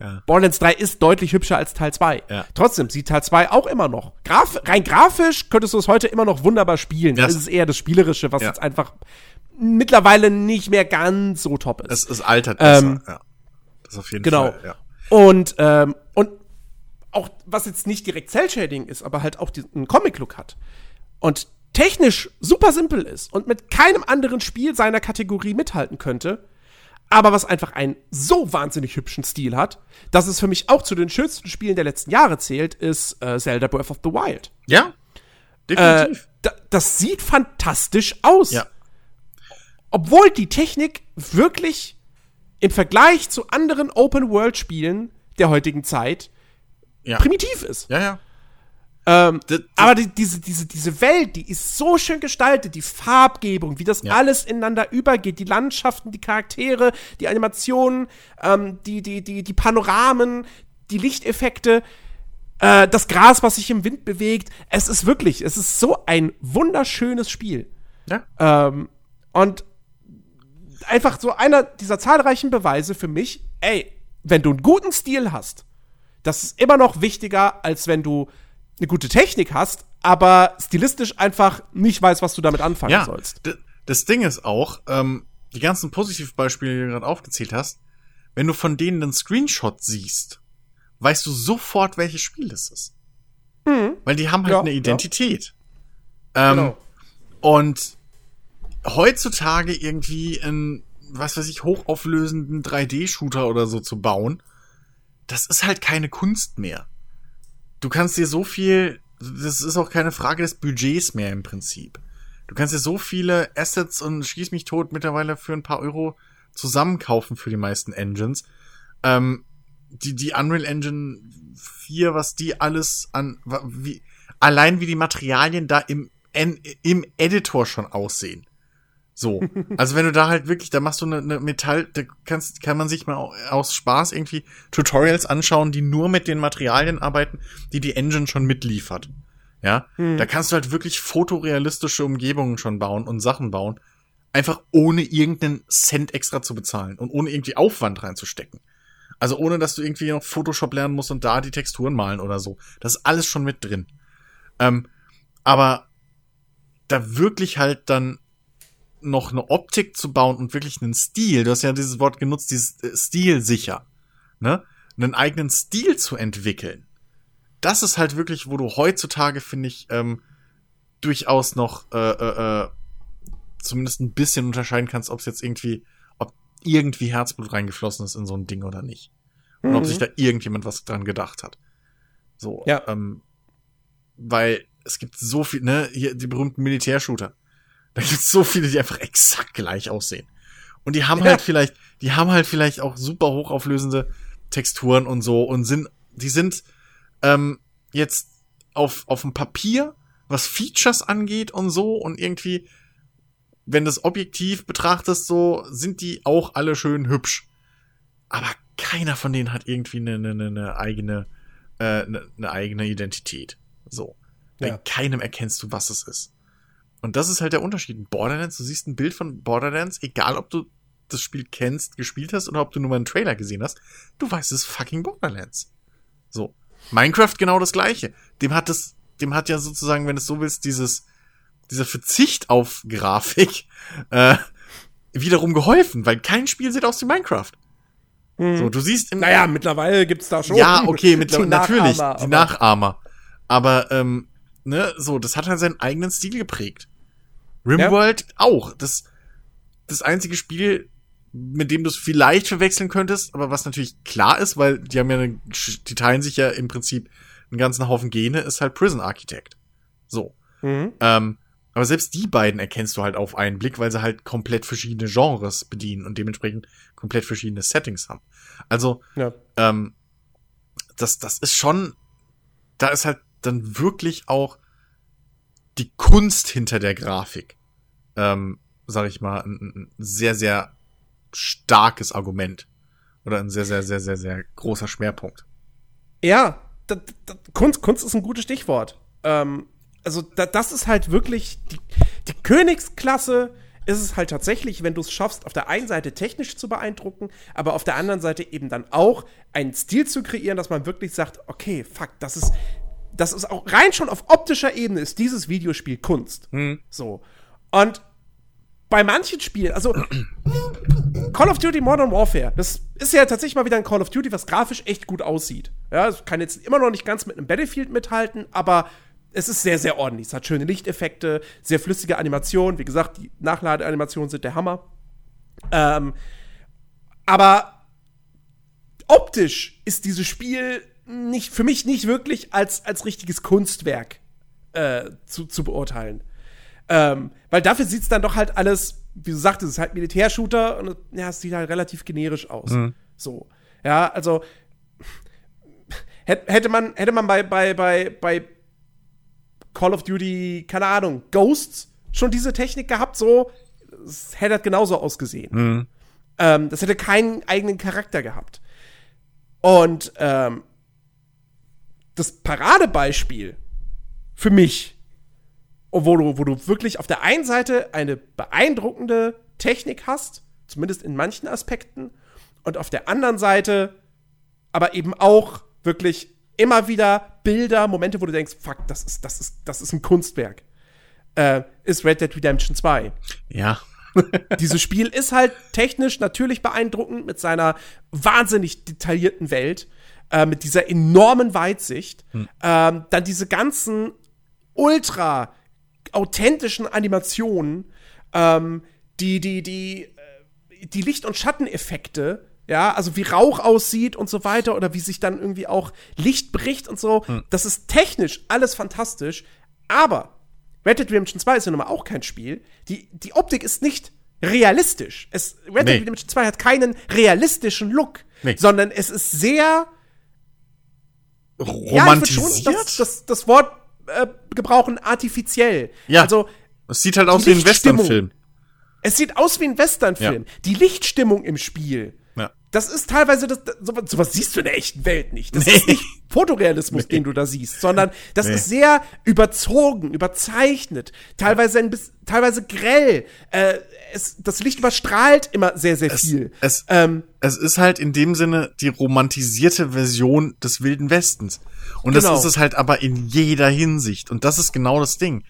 S2: Ja.
S1: Borderlands 3 ist deutlich hübscher als Teil 2.
S2: Ja.
S1: Trotzdem sieht Teil 2 auch immer noch. Graf rein grafisch könntest du es heute immer noch wunderbar spielen.
S2: Ja,
S1: Das ist eher das Spielerische, was
S2: Ja.
S1: jetzt einfach mittlerweile nicht mehr ganz so top ist.
S2: Es, es altert besser,
S1: Ähm,
S2: ja. Das auf jeden
S1: Genau.
S2: Fall, ja.
S1: Und, ähm, und auch, was jetzt nicht direkt Cell-Shading ist, aber halt auch diesen Comic-Look hat. Und technisch super simpel ist und mit keinem anderen Spiel seiner Kategorie mithalten könnte, aber was einfach einen so wahnsinnig hübschen Stil hat, dass es für mich auch zu den schönsten Spielen der letzten Jahre zählt, ist äh, Zelda Breath of the Wild.
S2: Ja,
S1: Äh,
S2: definitiv.
S1: da, das sieht fantastisch aus.
S2: ja.
S1: Obwohl die Technik wirklich im Vergleich zu anderen Open-World-Spielen der heutigen Zeit
S2: Ja.
S1: primitiv ist.
S2: Ja, ja.
S1: Ähm, aber die, diese, diese, diese Welt, die ist so schön gestaltet, die Farbgebung, wie das ja. alles ineinander übergeht, die Landschaften, die Charaktere, die Animationen, ähm, die, die, die, die Panoramen, die Lichteffekte, äh, das Gras, was sich im Wind bewegt. Es ist wirklich, es ist so ein wunderschönes Spiel. Ja. Ähm, und einfach so einer dieser zahlreichen Beweise für mich, ey, wenn du einen guten Stil hast, das ist immer noch wichtiger, als wenn du eine gute Technik hast, aber stilistisch einfach nicht weißt, was du damit anfangen ja, sollst.
S2: Das Ding ist auch, ähm, die ganzen Positivbeispiele, die du gerade aufgezählt hast, wenn du von denen einen Screenshot siehst, weißt du sofort, welches Spiel das ist. Mhm. Weil die haben halt ja, eine Identität. Ja. Ähm, genau. Und heutzutage irgendwie einen, was weiß ich, hochauflösenden 3D-Shooter oder so zu bauen, das ist halt keine Kunst mehr du kannst dir so viel, das ist auch keine Frage des Budgets mehr im Prinzip. Du kannst dir so viele Assets und schieß mich tot mittlerweile für ein paar Euro zusammenkaufen für die meisten Engines. Ähm, die, die Unreal Engine 4, was die alles an, wie, allein wie die Materialien da im, im Editor schon aussehen. So. Also wenn du da halt wirklich, da machst du eine, eine Metall, da kannst, kann man sich mal aus Spaß irgendwie Tutorials anschauen, die nur mit den Materialien arbeiten, die die Engine schon mitliefert. Ja, hm. da kannst du halt wirklich fotorealistische Umgebungen schon bauen und Sachen bauen, einfach ohne irgendeinen Cent extra zu bezahlen und ohne irgendwie Aufwand reinzustecken. Also ohne, dass du irgendwie noch Photoshop lernen musst und da die Texturen malen oder so. Das ist alles schon mit drin. Ähm, aber da wirklich halt dann noch eine Optik zu bauen und wirklich einen Stil, du hast ja dieses Wort genutzt, dieses äh, Stil sicher, ne? Einen eigenen Stil zu entwickeln. Das ist halt wirklich, wo du heutzutage, finde ich, ähm, durchaus noch äh, äh, äh, zumindest ein bisschen unterscheiden kannst, ob es jetzt irgendwie, ob irgendwie Herzblut reingeflossen ist in so ein Ding oder nicht. Und mhm. ob sich da irgendjemand was dran gedacht hat. So, ja. ähm, weil es gibt so viel, ne, hier die berühmten Militärshooter. Da gibt's so viele, die einfach exakt gleich aussehen. Und die haben ja. halt vielleicht, die haben halt vielleicht auch super hochauflösende Texturen und so und sind, die sind ähm, jetzt auf, auf dem Papier, was Features angeht und so und irgendwie, wenn das objektiv betrachtest, so sind die auch alle schön hübsch. Aber keiner von denen hat irgendwie eine, eine, eine eigene, äh, eine, eine eigene Identität. So. Bei ja. keinem erkennst du, was es ist. Und das ist halt der Unterschied. Borderlands, du siehst ein Bild von Borderlands, egal ob du das Spiel kennst, gespielt hast oder ob du nur mal einen Trailer gesehen hast, du weißt, es ist fucking Borderlands. So. Minecraft genau das gleiche. Dem hat das, dem hat ja sozusagen, wenn du es so willst, dieses, dieser Verzicht auf Grafik, äh, wiederum geholfen, weil kein Spiel sieht aus wie Minecraft.
S1: Mhm. So, du siehst im, Naja, mittlerweile gibt's da schon.
S2: Ja, okay, mittlerweile, natürlich, die Nachahmer. Aber, ähm, ne, so, das hat halt seinen eigenen Stil geprägt. Rimworld ja. auch. Das, das einzige Spiel, mit dem du es vielleicht verwechseln könntest, aber was natürlich klar ist, weil die haben ja, eine, die teilen sich ja im Prinzip einen ganzen Haufen Gene, ist halt Prison Architect. So. Mhm. Ähm, aber selbst die beiden erkennst du halt auf einen Blick, weil sie halt komplett verschiedene Genres bedienen und dementsprechend komplett verschiedene Settings haben. Also, ja. ähm, das, das ist schon, da ist halt dann wirklich auch die Kunst hinter der Grafik, ähm, sag ich mal, ein, ein sehr, sehr starkes Argument. Oder ein sehr, sehr, sehr, sehr, sehr großer Schwerpunkt.
S1: Ja, da, da, Kunst, Kunst ist ein gutes Stichwort. Ähm, also, da, das ist halt wirklich die, die Königsklasse ist es halt tatsächlich, wenn du es schaffst, auf der einen Seite technisch zu beeindrucken, aber auf der anderen Seite eben dann auch einen Stil zu kreieren, dass man wirklich sagt, okay, fuck, das ist, das ist auch rein schon auf optischer Ebene ist dieses Videospiel Kunst. Hm. So. Und bei manchen Spielen, also Call of Duty Modern Warfare, das ist ja tatsächlich mal wieder ein Call of Duty, was grafisch echt gut aussieht. Ja, es kann jetzt immer noch nicht ganz mit einem Battlefield mithalten, aber es ist sehr, sehr ordentlich. Es hat schöne Lichteffekte, sehr flüssige Animationen. Wie gesagt, die Nachladeanimationen sind der Hammer. Ähm, aber optisch ist dieses Spiel nicht, für mich nicht wirklich als, als richtiges Kunstwerk äh, zu, zu beurteilen. Ähm, weil dafür sieht es dann doch halt alles, wie du sagtest, es ist halt Militärshooter und ja, es sieht halt relativ generisch aus. Mhm. So. Ja, also hätte man, hätte man bei, bei, bei, bei Call of Duty, keine Ahnung, Ghosts schon diese Technik gehabt, so, es hätte das genauso ausgesehen.
S2: Mhm.
S1: Ähm, das hätte keinen eigenen Charakter gehabt. Und ähm, das Paradebeispiel für mich, wo du, wo du wirklich auf der einen Seite eine beeindruckende Technik hast, zumindest in manchen Aspekten, und auf der anderen Seite aber eben auch wirklich immer wieder Bilder, Momente, wo du denkst, fuck, das ist, das ist, das ist ein Kunstwerk. Äh, ist Red Dead Redemption 2.
S2: Ja.
S1: Dieses Spiel ist halt technisch natürlich beeindruckend mit seiner wahnsinnig detaillierten Welt, äh, mit dieser enormen Weitsicht. Hm. Ähm, dann diese ganzen ultra authentischen Animationen, ähm, die, die, die, äh, die Licht- und Schatteneffekte, ja, also wie Rauch aussieht und so weiter oder wie sich dann irgendwie auch Licht bricht und so. Hm. Das ist technisch alles fantastisch, aber Red Dead Redemption 2 ist ja nun mal auch kein Spiel. Die, die Optik ist nicht realistisch. Es, Red Dead Redemption 2 hat keinen realistischen Look, nee. sondern es ist sehr
S2: romantisiert.
S1: Ja, das, das, das Wort äh, gebrauchen artifiziell.
S2: Ja. Also es sieht halt aus wie ein Westernfilm.
S1: Es sieht aus wie ein Westernfilm. Ja. Die Lichtstimmung im Spiel das ist teilweise, das, sowas, sowas siehst du in der echten Welt nicht. Das nee. ist nicht Fotorealismus, nee. den du da siehst, sondern das nee. ist sehr überzogen, überzeichnet, teilweise ein bisschen, teilweise grell. Äh, es, das Licht überstrahlt immer sehr, sehr
S2: es,
S1: viel.
S2: Es, ähm, es ist halt in dem Sinne die romantisierte Version des Wilden Westens. Und genau. das ist es halt aber in jeder Hinsicht. Und das ist genau das Ding.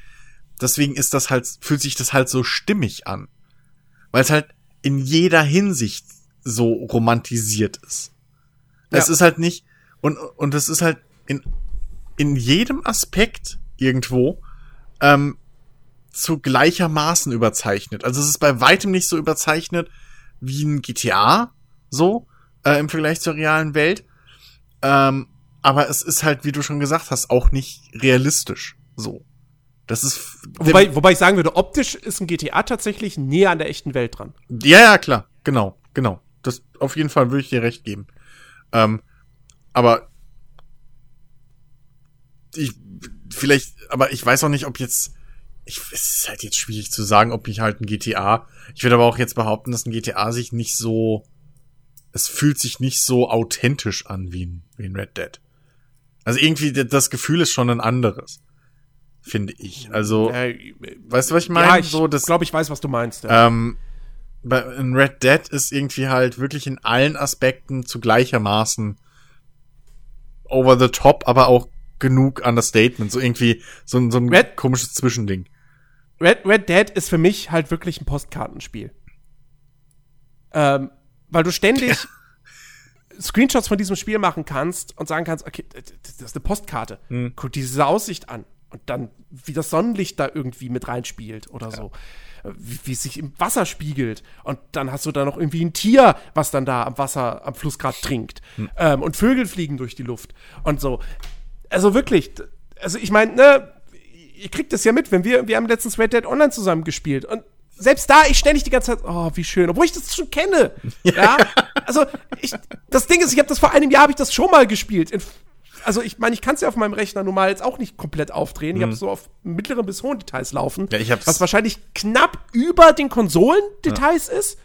S2: Deswegen ist das halt, fühlt sich das halt so stimmig an. Weil es halt in jeder Hinsicht so romantisiert ist. Ja. Es ist halt nicht, und, und es ist halt in, in jedem Aspekt irgendwo ähm, zu gleichermaßen überzeichnet. Also es ist bei weitem nicht so überzeichnet wie ein GTA, so, äh, im Vergleich zur realen Welt. Ähm, aber es ist halt, wie du schon gesagt hast, auch nicht realistisch, so. Das ist.
S1: Wobei, wobei ich sagen würde, optisch ist ein GTA tatsächlich näher an der echten Welt dran.
S2: Ja, ja, klar. Genau, genau. Das auf jeden Fall würde ich dir recht geben. Ähm, aber ich vielleicht, aber ich weiß auch nicht, ob jetzt ich, es ist halt jetzt schwierig zu sagen, ob ich halt ein GTA. Ich würde aber auch jetzt behaupten, dass ein GTA sich nicht so, es fühlt sich nicht so authentisch an wie ein, wie ein Red Dead. Also irgendwie das Gefühl ist schon ein anderes, finde ich. Also, äh, weißt du, was ich meine? Ja,
S1: ich so, glaube, ich weiß, was du meinst.
S2: Ja. Ähm, in Red Dead ist irgendwie halt wirklich in allen Aspekten zu gleichermaßen over the top, aber auch genug Understatement. So irgendwie so, so ein Red, komisches Zwischending.
S1: Red, Red Dead ist für mich halt wirklich ein Postkartenspiel. Ähm, weil du ständig Screenshots von diesem Spiel machen kannst und sagen kannst, okay, das ist eine Postkarte. Hm. Guck diese Aussicht an. Und dann, wie das Sonnenlicht da irgendwie mit reinspielt oder ja. so wie, wie es sich im Wasser spiegelt. Und dann hast du da noch irgendwie ein Tier, was dann da am Wasser, am Fluss gerade trinkt. Hm. Ähm, und Vögel fliegen durch die Luft. Und so. Also wirklich, also ich meine, ne, ihr kriegt das ja mit, wenn wir, wir haben letztens Red Dead Online zusammen gespielt. Und selbst da, ich ständig die ganze Zeit, oh, wie schön, obwohl ich das schon kenne. Ja. Also, ich, das Ding ist, ich habe das vor einem Jahr, habe ich das schon mal gespielt. In also ich meine, ich kann es ja auf meinem Rechner normal jetzt auch nicht komplett aufdrehen. Ich habe es mhm. so auf mittleren bis hohen Details laufen,
S2: ja, ich hab's
S1: was wahrscheinlich knapp über den Konsolendetails ja. ist.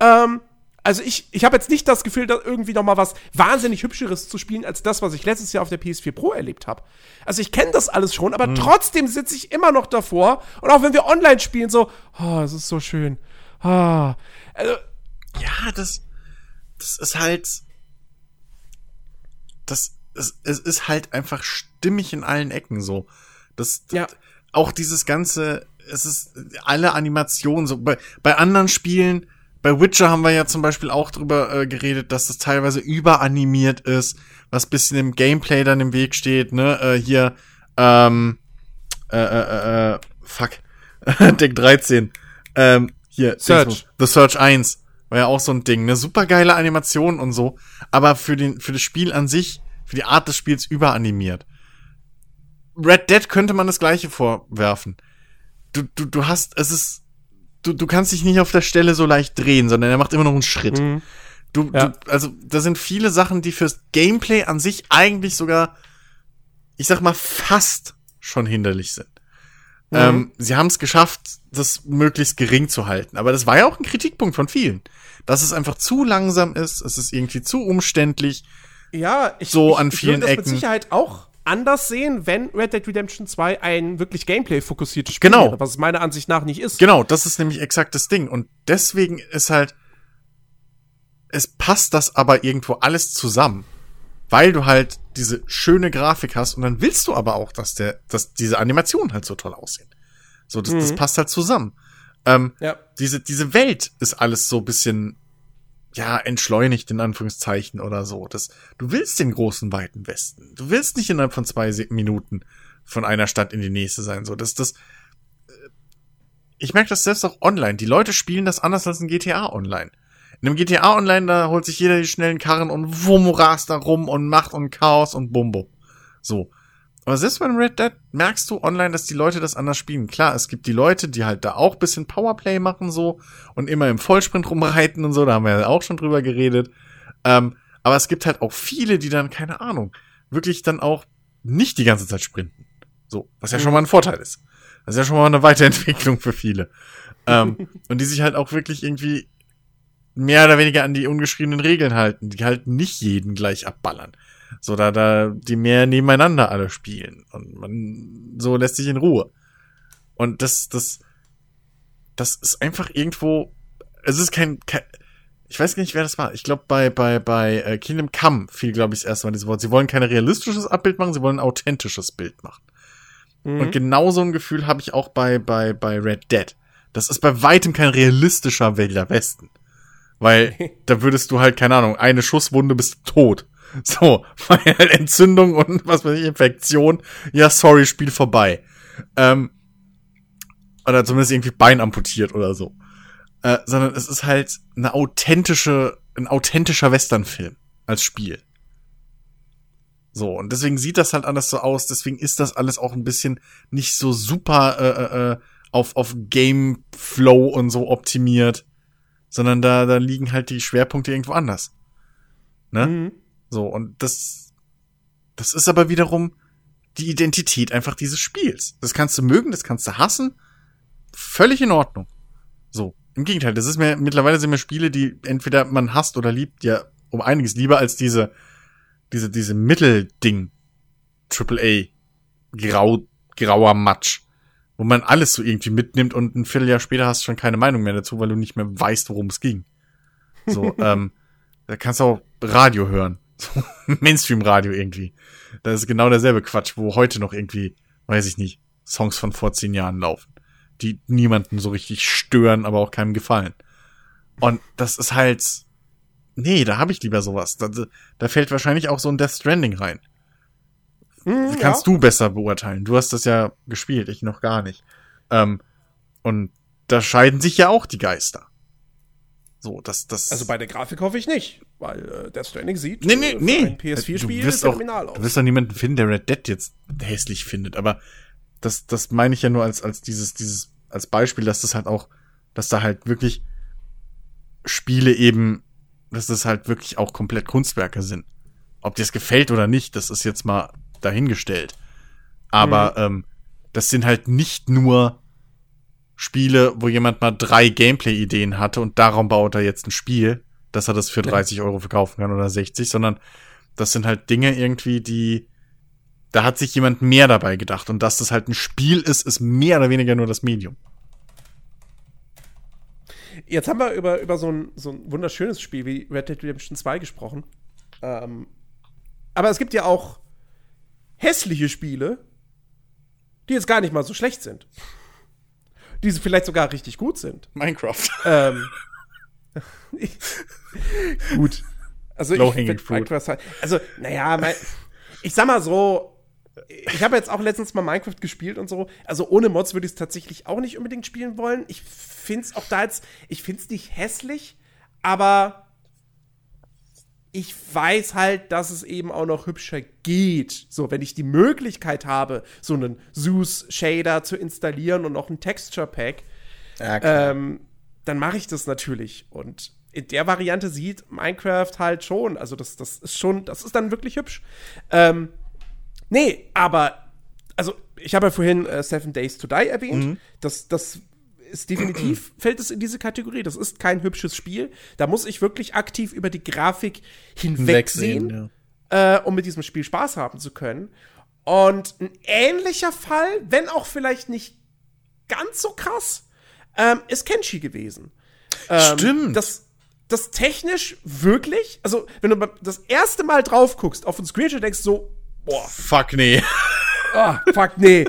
S1: Ähm, also ich, ich habe jetzt nicht das Gefühl, da irgendwie noch mal was wahnsinnig hübscheres zu spielen als das, was ich letztes Jahr auf der PS4 Pro erlebt habe. Also ich kenne das alles schon, aber mhm. trotzdem sitze ich immer noch davor und auch wenn wir online spielen so, oh, es ist so schön. Ah, also,
S2: ja, das das ist halt das es, es ist halt einfach stimmig in allen Ecken so. Das, ja. auch dieses ganze, es ist alle Animationen so. Bei, bei anderen Spielen, bei Witcher haben wir ja zum Beispiel auch drüber äh, geredet, dass das teilweise überanimiert ist, was bisschen im Gameplay dann im Weg steht, ne? Äh, hier, ähm, äh, äh, äh, fuck. Deck 13. Ähm, hier,
S1: Search.
S2: The Search 1. War ja auch so ein Ding, ne? Super geile Animation und so. Aber für den, für das Spiel an sich für die Art des Spiels überanimiert. Red Dead könnte man das gleiche vorwerfen. Du, du, du hast, es ist, du, du kannst dich nicht auf der Stelle so leicht drehen, sondern er macht immer noch einen Schritt. Mhm. Du, ja. du, also, da sind viele Sachen, die fürs Gameplay an sich eigentlich sogar, ich sag mal, fast schon hinderlich sind. Mhm. Ähm, sie haben es geschafft, das möglichst gering zu halten. Aber das war ja auch ein Kritikpunkt von vielen. Dass es einfach zu langsam ist, es ist irgendwie zu umständlich.
S1: Ja, ich,
S2: so
S1: ich,
S2: an
S1: ich
S2: vielen
S1: würde das
S2: Ecken.
S1: mit Sicherheit auch anders sehen, wenn Red Dead Redemption 2 ein wirklich Gameplay-fokussiertes Spiel
S2: Genau.
S1: wäre, was es meiner Ansicht nach nicht ist.
S2: Genau, das ist nämlich exakt das Ding. Und deswegen ist halt, es passt das aber irgendwo alles zusammen. Weil du halt diese schöne Grafik hast und dann willst du aber auch, dass der, dass diese Animationen halt so toll aussehen. So, das, das
S1: Mhm.
S2: passt halt zusammen. Ähm,
S1: Ja.
S2: diese, diese Welt ist alles so bisschen, ja, entschleunigt in Anführungszeichen oder so. Das, du willst den großen, weiten Westen. Du willst nicht innerhalb von zwei Minuten von einer Stadt in die nächste sein. So, das, das, äh, ich merke das selbst auch online. Die Leute spielen das anders als ein GTA online. In einem GTA online, da holt sich jeder die schnellen Karren und wumm, rast da rum und macht und Chaos und Bumbo. So. Aber selbst bei Red Dead merkst du online, dass die Leute das anders spielen. Klar, es gibt die Leute, die halt da auch bisschen Powerplay machen so und immer im Vollsprint rumreiten und so, da haben wir ja auch schon drüber geredet. Ähm, aber es gibt halt auch viele, die dann, keine Ahnung, wirklich dann auch nicht die ganze Zeit sprinten. So, was ja schon mal ein Vorteil ist. Das ist ja schon mal eine Weiterentwicklung für viele. ähm, und die sich halt auch wirklich irgendwie mehr oder weniger an die ungeschriebenen Regeln halten, die halt nicht jeden gleich abballern. So, da, da, die mehr nebeneinander alle spielen. Und man, so lässt sich in Ruhe. Und das, das, das ist einfach irgendwo, es ist kein, kein ich weiß gar nicht, wer das war. Ich glaube, bei, bei, bei äh, Kingdom Come fiel, glaube ich, das erste Mal dieses Wort. Sie wollen kein realistisches Abbild machen, sie wollen ein authentisches Bild machen.
S1: Mhm.
S2: Und genau so ein Gefühl habe ich auch bei, bei, bei Red Dead. Das ist bei weitem kein realistischer Wilder Westen. Weil da würdest du halt, keine Ahnung, eine Schusswunde bist tot. So, weil Entzündung und was weiß ich, Infektion. Ja, sorry, Spiel vorbei. Ähm, oder zumindest irgendwie Bein amputiert oder so. Äh, sondern es ist halt eine authentische, ein authentischer Westernfilm als Spiel. So, und deswegen sieht das halt alles so aus, deswegen ist das alles auch ein bisschen nicht so super äh, äh, äh, auf, auf Gameflow und so optimiert, sondern da, da liegen halt die Schwerpunkte irgendwo anders. Ne?
S1: Mhm.
S2: So, und das, das ist aber wiederum die Identität einfach dieses Spiels. Das kannst du mögen, das kannst du hassen. Völlig in Ordnung. So. Im Gegenteil, das ist mir, mittlerweile sind mir Spiele, die entweder man hasst oder liebt, ja um einiges lieber als diese, diese, diese Mittelding. Triple A. Grau, grauer Matsch. Wo man alles so irgendwie mitnimmt und ein Vierteljahr später hast du schon keine Meinung mehr dazu, weil du nicht mehr weißt, worum es ging. So, ähm, da kannst du auch Radio hören. So, Mainstream-Radio irgendwie. Das ist genau derselbe Quatsch, wo heute noch irgendwie, weiß ich nicht, Songs von vor zehn Jahren laufen. Die niemanden so richtig stören, aber auch keinem gefallen. Und das ist halt, nee, da habe ich lieber sowas. Da, da fällt wahrscheinlich auch so ein Death Stranding rein.
S1: Mhm,
S2: Kannst du besser beurteilen. Du hast das ja gespielt, ich noch gar nicht. Ähm, und da scheiden sich ja auch die Geister. So, das, das.
S1: Also bei der Grafik hoffe ich nicht, weil äh, Death Stranding sieht
S2: Nee, nee,
S1: äh,
S2: nee.
S1: ein PS4-Spiel
S2: du wirst auch,
S1: aus.
S2: du wirst doch niemanden finden, der Red Dead jetzt hässlich findet, aber das, das meine ich ja nur als, als dieses, dieses, als Beispiel, dass das halt auch, dass da halt wirklich Spiele eben, dass das halt wirklich auch komplett Kunstwerke sind. Ob dir es gefällt oder nicht, das ist jetzt mal dahingestellt. Aber ähm, das sind halt nicht nur Spiele, wo jemand mal drei Gameplay-Ideen hatte und darum baut er jetzt ein Spiel, dass er das für 30 Euro verkaufen kann oder 60, sondern das sind halt Dinge irgendwie, die da hat sich jemand mehr dabei gedacht und dass das halt ein Spiel ist, ist mehr oder weniger nur das Medium.
S1: Jetzt haben wir über, über so, ein, so ein wunderschönes Spiel wie Red Dead Redemption 2 gesprochen. Ähm, aber es gibt ja auch hässliche Spiele, die jetzt gar nicht mal so schlecht sind. Die vielleicht sogar richtig gut sind.
S2: Minecraft.
S1: Ähm, gut. Also ich
S2: Low-hanging
S1: find
S2: fruit.
S1: Minecraft halt, also naja, mein, ich sag mal so, ich habe jetzt auch letztens mal Minecraft gespielt und so. Also ohne Mods würde ich es tatsächlich auch nicht unbedingt spielen wollen. Ich find's auch da jetzt, ich find's nicht hässlich, aber ich weiß halt, dass es eben auch noch hübscher geht. So, wenn ich die Möglichkeit habe, so einen Zeus-Shader zu installieren und noch ein Texture-Pack,
S2: Ja,
S1: ähm, dann mache ich das natürlich. Und in der Variante sieht Minecraft halt schon. Also, das, das ist schon, das ist dann wirklich hübsch. Ähm, nee, aber also ich habe ja vorhin äh, Seven Days to Die erwähnt. Mhm. Das, das ist definitiv, fällt es in diese Kategorie. Das ist kein hübsches Spiel. Da muss ich wirklich aktiv über die Grafik hinwegsehen, ja. äh, um mit diesem Spiel Spaß haben zu können. Und ein ähnlicher Fall, wenn auch vielleicht nicht ganz so krass, ähm, ist Kenshi gewesen.
S2: Ähm, Stimmt.
S1: Das, das technisch wirklich, also wenn du das erste Mal drauf guckst auf den Screenshot denkst so, boah.
S2: Fuck nee.
S1: Oh, fuck nee.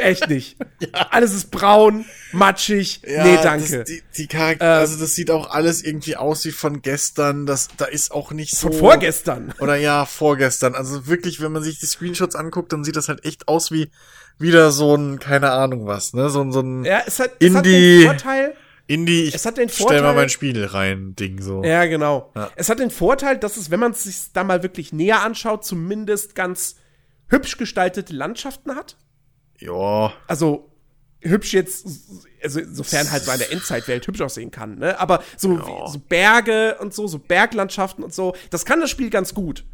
S1: Echt nicht. Ja. Alles ist braun, matschig. Ja, nee, danke.
S2: Das, die, die Charakter ähm, also das sieht auch alles irgendwie aus wie von gestern. Das, da ist auch nicht so.
S1: Von vorgestern.
S2: Oder ja, vorgestern. Also wirklich, wenn man sich die Screenshots anguckt, dann sieht das halt echt aus wie wieder so ein, keine Ahnung was, ne? So, so ein
S1: ja, es hat, es Indie. Hat den Vorteil,
S2: Indie, ich
S1: es hat den Vorteil,
S2: stell mal mein Spiel rein, Ding so.
S1: Ja, genau. Ja. Es hat den Vorteil, dass es, wenn man es sich da mal wirklich näher anschaut, zumindest ganz hübsch gestaltete Landschaften hat.
S2: Ja.
S1: Also hübsch jetzt, also sofern halt so eine Endzeitwelt hübsch aussehen kann, ne? Aber so, ja. so Berge und so, so Berglandschaften und so, das kann das Spiel ganz gut.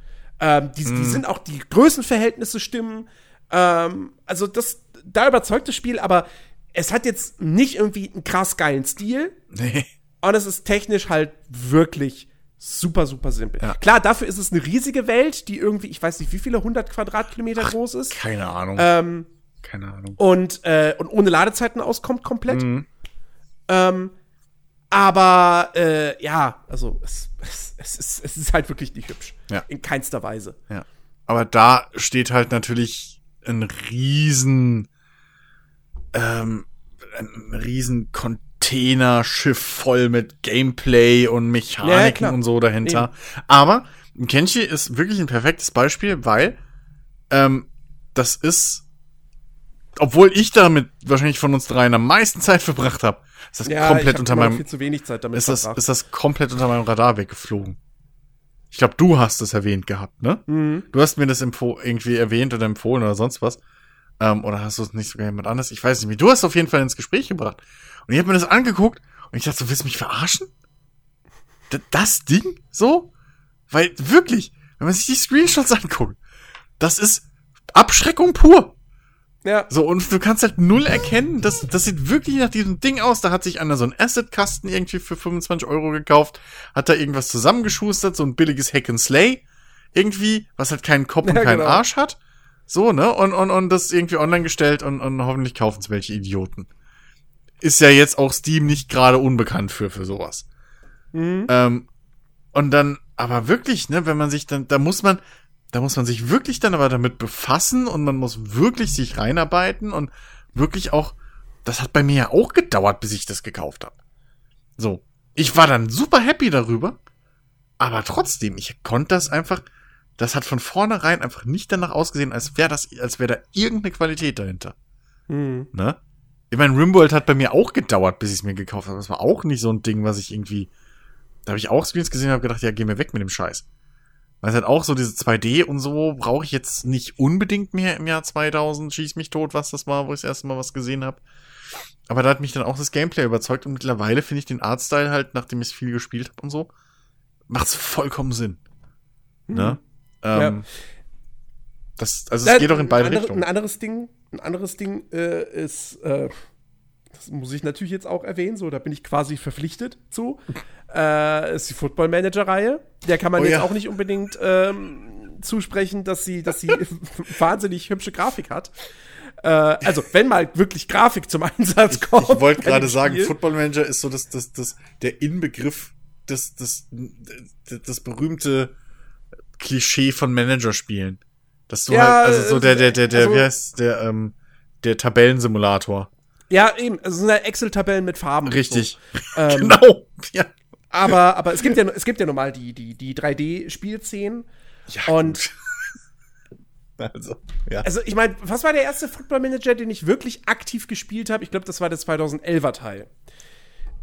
S1: Ähm, die, mm. die mhm. sind auch die Größenverhältnisse stimmen. Ähm, also das, da überzeugt das Spiel, aber es hat jetzt nicht irgendwie einen krass geilen Stil.
S2: Nee.
S1: Und es ist technisch halt wirklich super, super simpel. Ja. Klar, dafür ist es eine riesige Welt, die irgendwie, ich weiß nicht, wie viele hundert Quadratkilometer Ach, groß ist.
S2: Keine Ahnung.
S1: Ähm,
S2: keine Ahnung.
S1: Und, äh, und ohne Ladezeiten auskommt komplett. Mhm. Ähm, aber äh, ja, also es, es, es, ist, es ist halt wirklich nicht hübsch.
S2: Ja.
S1: In keinster Weise.
S2: Ja. Aber da steht halt natürlich ein riesen ähm, ein riesen Containerschiff voll mit Gameplay und Mechaniken ja, und so dahinter. Eben. Aber Kenshi ist wirklich ein perfektes Beispiel, weil ähm, das ist, obwohl ich damit wahrscheinlich von uns dreien am meisten Zeit verbracht habe, ist das ja, komplett unter meinem ist das, ist das komplett unter meinem Radar weggeflogen. Ich glaube, du hast es erwähnt gehabt, ne? Mhm. Du hast mir das irgendwie erwähnt oder empfohlen oder sonst was. Ähm, oder hast du es nicht sogar jemand anders? Ich weiß nicht mehr. Du hast auf jeden Fall ins Gespräch gebracht. Und ich habe mir das angeguckt und ich dachte, du willst mich verarschen? D das Ding? So? Weil wirklich, wenn man sich die Screenshots anguckt, das ist Abschreckung pur.
S1: Ja.
S2: So, und du kannst halt null erkennen, das, das sieht wirklich nach diesem Ding aus. Da hat sich einer so einen Asset-Kasten irgendwie für 25 Euro gekauft, hat da irgendwas zusammengeschustert, so ein billiges Hack and Slay. Irgendwie, was halt keinen Kopf und ja, keinen genau. Arsch hat. So, ne? Und, und, und das irgendwie online gestellt und, und hoffentlich kaufen es welche Idioten. Ist ja jetzt auch Steam nicht gerade unbekannt für, für sowas. Mhm. Ähm, und dann, aber wirklich, ne, wenn man sich dann, da muss man, da muss man sich wirklich dann aber damit befassen und man muss wirklich sich reinarbeiten und wirklich auch, das hat bei mir ja auch gedauert, bis ich das gekauft habe. So. Ich war dann super happy darüber, aber trotzdem, ich konnte das einfach, das hat von vornherein einfach nicht danach ausgesehen, als wäre das, als wäre da irgendeine Qualität dahinter. Mhm. Ne? Ich meine, Rimworld hat bei mir auch gedauert, bis ich es mir gekauft habe. Das war auch nicht so ein Ding, was ich irgendwie. Da habe ich auch Screens gesehen und habe gedacht, ja, geh mir weg mit dem Scheiß. Weil es halt auch so diese 2D und so brauche ich jetzt nicht unbedingt mehr im Jahr 2000. Schieß mich tot, was das war, wo ich das erste Mal was gesehen habe. Aber da hat mich dann auch das Gameplay überzeugt und mittlerweile finde ich den Artstyle halt, nachdem ich viel gespielt habe und so, macht's vollkommen Sinn. Mhm. Ne? Ähm, ja. Das, also es geht doch in beide
S1: andere,
S2: Richtungen.
S1: Ein anderes Ding, ein anderes Ding äh, ist, äh, das muss ich natürlich jetzt auch erwähnen, so, da bin ich quasi verpflichtet zu, äh, ist die Football Manager Reihe. Der kann man oh, jetzt ja. auch nicht unbedingt ähm, zusprechen, dass sie, dass sie wahnsinnig hübsche Grafik hat. Äh, also, wenn mal wirklich Grafik zum Einsatz kommt.
S2: Ich, ich wollte gerade sagen, Football Manager ist so das, das, das, der Inbegriff des, des, des, das berühmte Klischee von Managerspielen. Dass du ja, halt, also so der, der, der, der, also, wie heißt der, ähm, der Tabellensimulator.
S1: Ja, eben, also sind halt Excel-Tabellen mit Farben.
S2: Richtig. So. Ähm, genau. Ja.
S1: Aber, aber es gibt ja, es gibt ja normal die, die, die 3D-Spielszenen. Ja. Und. Also, ja. Also, ich meine, was war der erste Football Manager, den ich wirklich aktiv gespielt habe? Ich glaube, das war der 2011er Teil.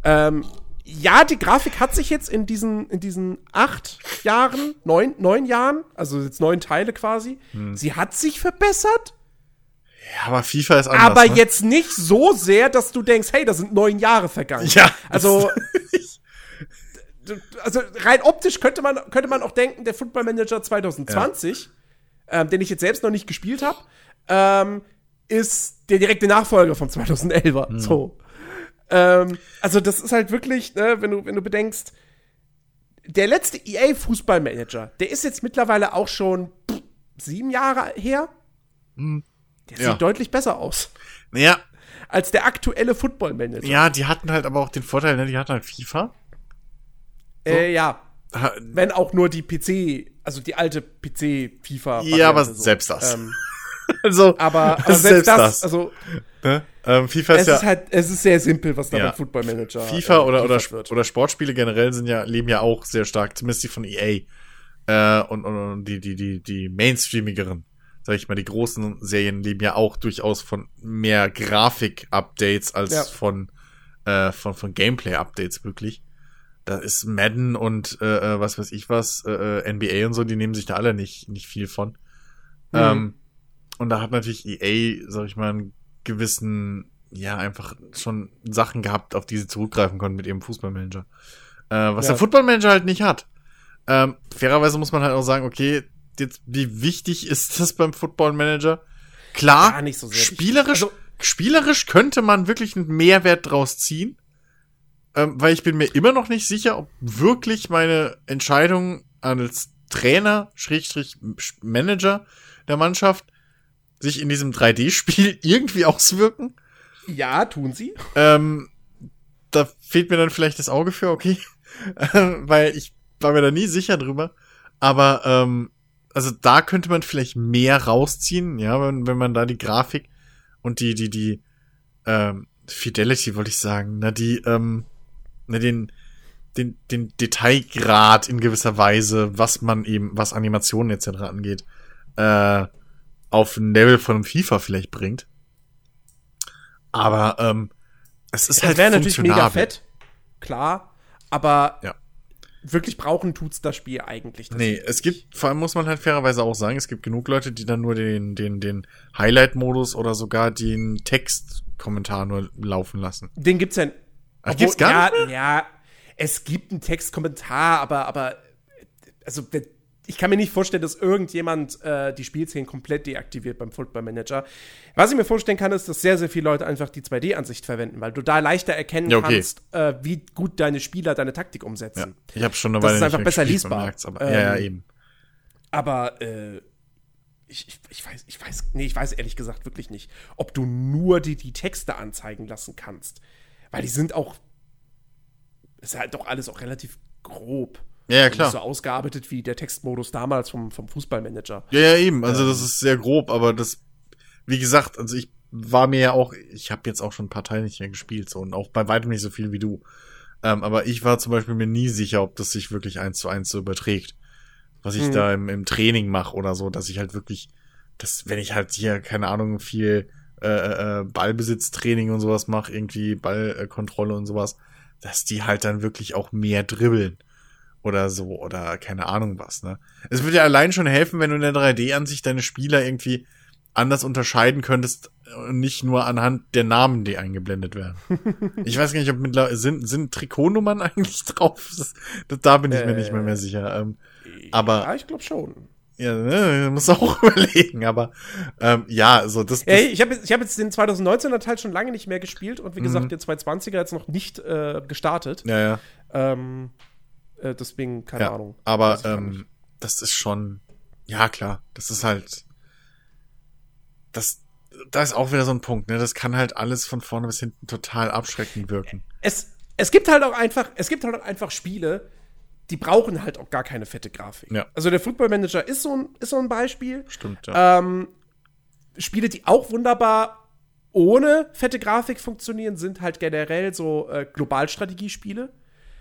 S1: Ähm, ja, die Grafik hat sich jetzt in diesen, in diesen acht Jahren, neun, neun Jahren, also jetzt neun Teile quasi, hm. sie hat sich verbessert.
S2: Ja, aber FIFA ist anders.
S1: Aber ne? jetzt nicht so sehr, dass du denkst, hey, da sind neun Jahre vergangen.
S2: Ja.
S1: Also, also rein optisch könnte man, könnte man auch denken, der Football Manager 2020, ja. ähm, den ich jetzt selbst noch nicht gespielt habe, ähm, ist der direkte Nachfolger vom 2011er. So. Ähm, also das ist halt wirklich, ne, wenn du, wenn du bedenkst, der letzte EA-Fußballmanager, der ist jetzt mittlerweile auch schon pff, sieben Jahre her. Der sieht
S2: Ja.
S1: deutlich besser aus
S2: Naja,
S1: als der aktuelle Football-Manager.
S2: ja, die hatten halt aber auch den Vorteil, ne, die hatten halt FIFA.
S1: Äh, ja.
S2: Ha-
S1: Wenn auch nur die PC, also die alte PC-FIFA.
S2: Ja, aber selbst das.
S1: Ähm,
S2: Also,
S1: aber, aber selbst,
S2: selbst
S1: das,
S2: das.
S1: also
S2: ne? ähm, FIFA
S1: es
S2: ist ja
S1: ist halt, es ist sehr simpel, was da
S2: Ja.
S1: beim Football Manager
S2: FIFA
S1: äh,
S2: oder, oder,
S1: wird.
S2: oder Sportspiele generell sind ja, leben ja auch sehr stark, zumindest die von EA. Äh, und, und, und die, die, die, die Mainstreamigeren, sag ich mal, die großen Serien leben ja auch durchaus von mehr Grafik-Updates als
S1: Ja.
S2: von, äh, von, von Gameplay-Updates wirklich. Da ist Madden und äh, äh, was weiß ich was, äh, äh, NBA und so, die nehmen sich da alle nicht, nicht viel von.
S1: Mhm.
S2: Ähm, und da hat natürlich EA, sag ich mal, einen gewissen, ja, einfach schon Sachen gehabt, auf die sie zurückgreifen konnten mit ihrem Fußballmanager. Äh, was
S1: Ja.
S2: der Footballmanager halt nicht hat. Ähm, fairerweise muss man halt auch sagen, okay, jetzt, wie wichtig ist das beim Footballmanager? Klar,
S1: Gar nicht so
S2: spielerisch,
S1: Also-
S2: spielerisch könnte man wirklich einen Mehrwert draus ziehen. Ähm, weil ich bin mir immer noch nicht sicher, ob wirklich meine Entscheidung als Trainer, Schrägstrich Manager der Mannschaft sich in diesem 3D-Spiel irgendwie auswirken.
S1: Ja, tun sie.
S2: Ähm, da fehlt mir dann vielleicht das Auge für, okay. Weil ich war mir da nie sicher drüber. Aber, ähm, also da könnte man vielleicht mehr rausziehen, ja, wenn, wenn man da die Grafik und die, die, die, ähm, Fidelity wollte ich sagen, na, die, ähm, na, den, den, den Detailgrad in gewisser Weise, was man eben, was Animationen etc. angeht, äh, auf ein Level von FIFA vielleicht bringt. Aber ähm, es ist
S1: Das
S2: halt
S1: wäre natürlich mega fett. Klar. Aber
S2: Ja.
S1: Wirklich brauchen tut's das Spiel eigentlich. Das
S2: Nee, es gibt, vor allem muss man halt fairerweise auch sagen, es gibt genug Leute, die dann nur den, den, den Highlight-Modus oder sogar den Textkommentar nur laufen lassen.
S1: Den gibt's ja.
S2: Ach, gibt's gar
S1: ja,
S2: nicht mehr?
S1: Ja, es gibt einen Textkommentar, aber, aber also ich kann mir nicht vorstellen, dass irgendjemand äh, die Spielszenen komplett deaktiviert beim Football Manager. Was ich mir vorstellen kann, ist, dass sehr, sehr viele Leute einfach die 2D-Ansicht verwenden, weil du da leichter erkennen
S2: Ja, okay.
S1: kannst, äh, wie gut deine Spieler deine Taktik
S2: Ja.
S1: umsetzen.
S2: Ich habe schon eine
S1: Das
S2: Weile
S1: ist einfach besser lesbar.
S2: aber,
S1: Ähm,
S2: ja, ja, eben.
S1: Aber äh, ich, ich, ich weiß, ich weiß, nee, ich weiß ehrlich gesagt wirklich nicht, ob du nur die, die Texte anzeigen lassen kannst. Weil die sind auch, ist halt doch alles auch relativ grob.
S2: Ja, ja,
S1: Und
S2: klar.
S1: So ausgearbeitet wie der Textmodus damals vom, vom Fußballmanager.
S2: Ja, ja, eben. Also
S1: Ähm.
S2: das ist sehr grob, aber das, wie gesagt, also ich war mir ja auch, ich habe jetzt auch schon ein paar Teile nicht mehr gespielt so und auch bei weitem nicht so viel wie du. Ähm, aber ich war zum Beispiel mir nie sicher, ob das sich wirklich eins zu eins so überträgt. Was ich
S1: Mhm.
S2: da im, im Training mache oder so, dass ich halt wirklich, dass wenn ich halt hier, keine Ahnung, viel äh, äh, Ballbesitztraining und sowas mache, irgendwie Ballkontrolle und sowas, dass die halt dann wirklich auch mehr dribbeln oder so oder keine Ahnung was, ne? Es würde ja allein schon helfen, wenn du in der 3D-Ansicht deine Spieler irgendwie anders unterscheiden könntest und nicht nur anhand der Namen, die eingeblendet werden. ich weiß gar nicht, ob mittlerweile sind, sind Trikotnummern eigentlich drauf? Das, das, da bin ich mir nicht mehr, mehr sicher. Ähm, Aber-
S1: Ja, ich glaube schon.
S2: ja, ne, muss auch überlegen, aber ähm, ja, so das, das
S1: Ey, ich habe ich hab jetzt den 2019er Teil schon lange nicht mehr gespielt und wie
S2: Mhm.
S1: gesagt, den 220er jetzt noch nicht äh, gestartet.
S2: ja, ja,
S1: Ähm, äh, deswegen, keine
S2: ja.
S1: Ahnung.
S2: Aber ähm, das ist schon, ja klar, das ist halt, das, da ist auch wieder so ein Punkt, ne? Das kann halt alles von vorne bis hinten total abschreckend wirken.
S1: es, es gibt halt auch einfach, es gibt halt auch einfach Spiele, die brauchen halt auch gar keine fette Grafik.
S2: Ja.
S1: Also der Football Manager ist so ein, ist so ein Beispiel.
S2: Stimmt, ja.
S1: Ähm, Spiele, die auch wunderbar ohne fette Grafik funktionieren, sind halt generell so äh, Globalstrategiespiele.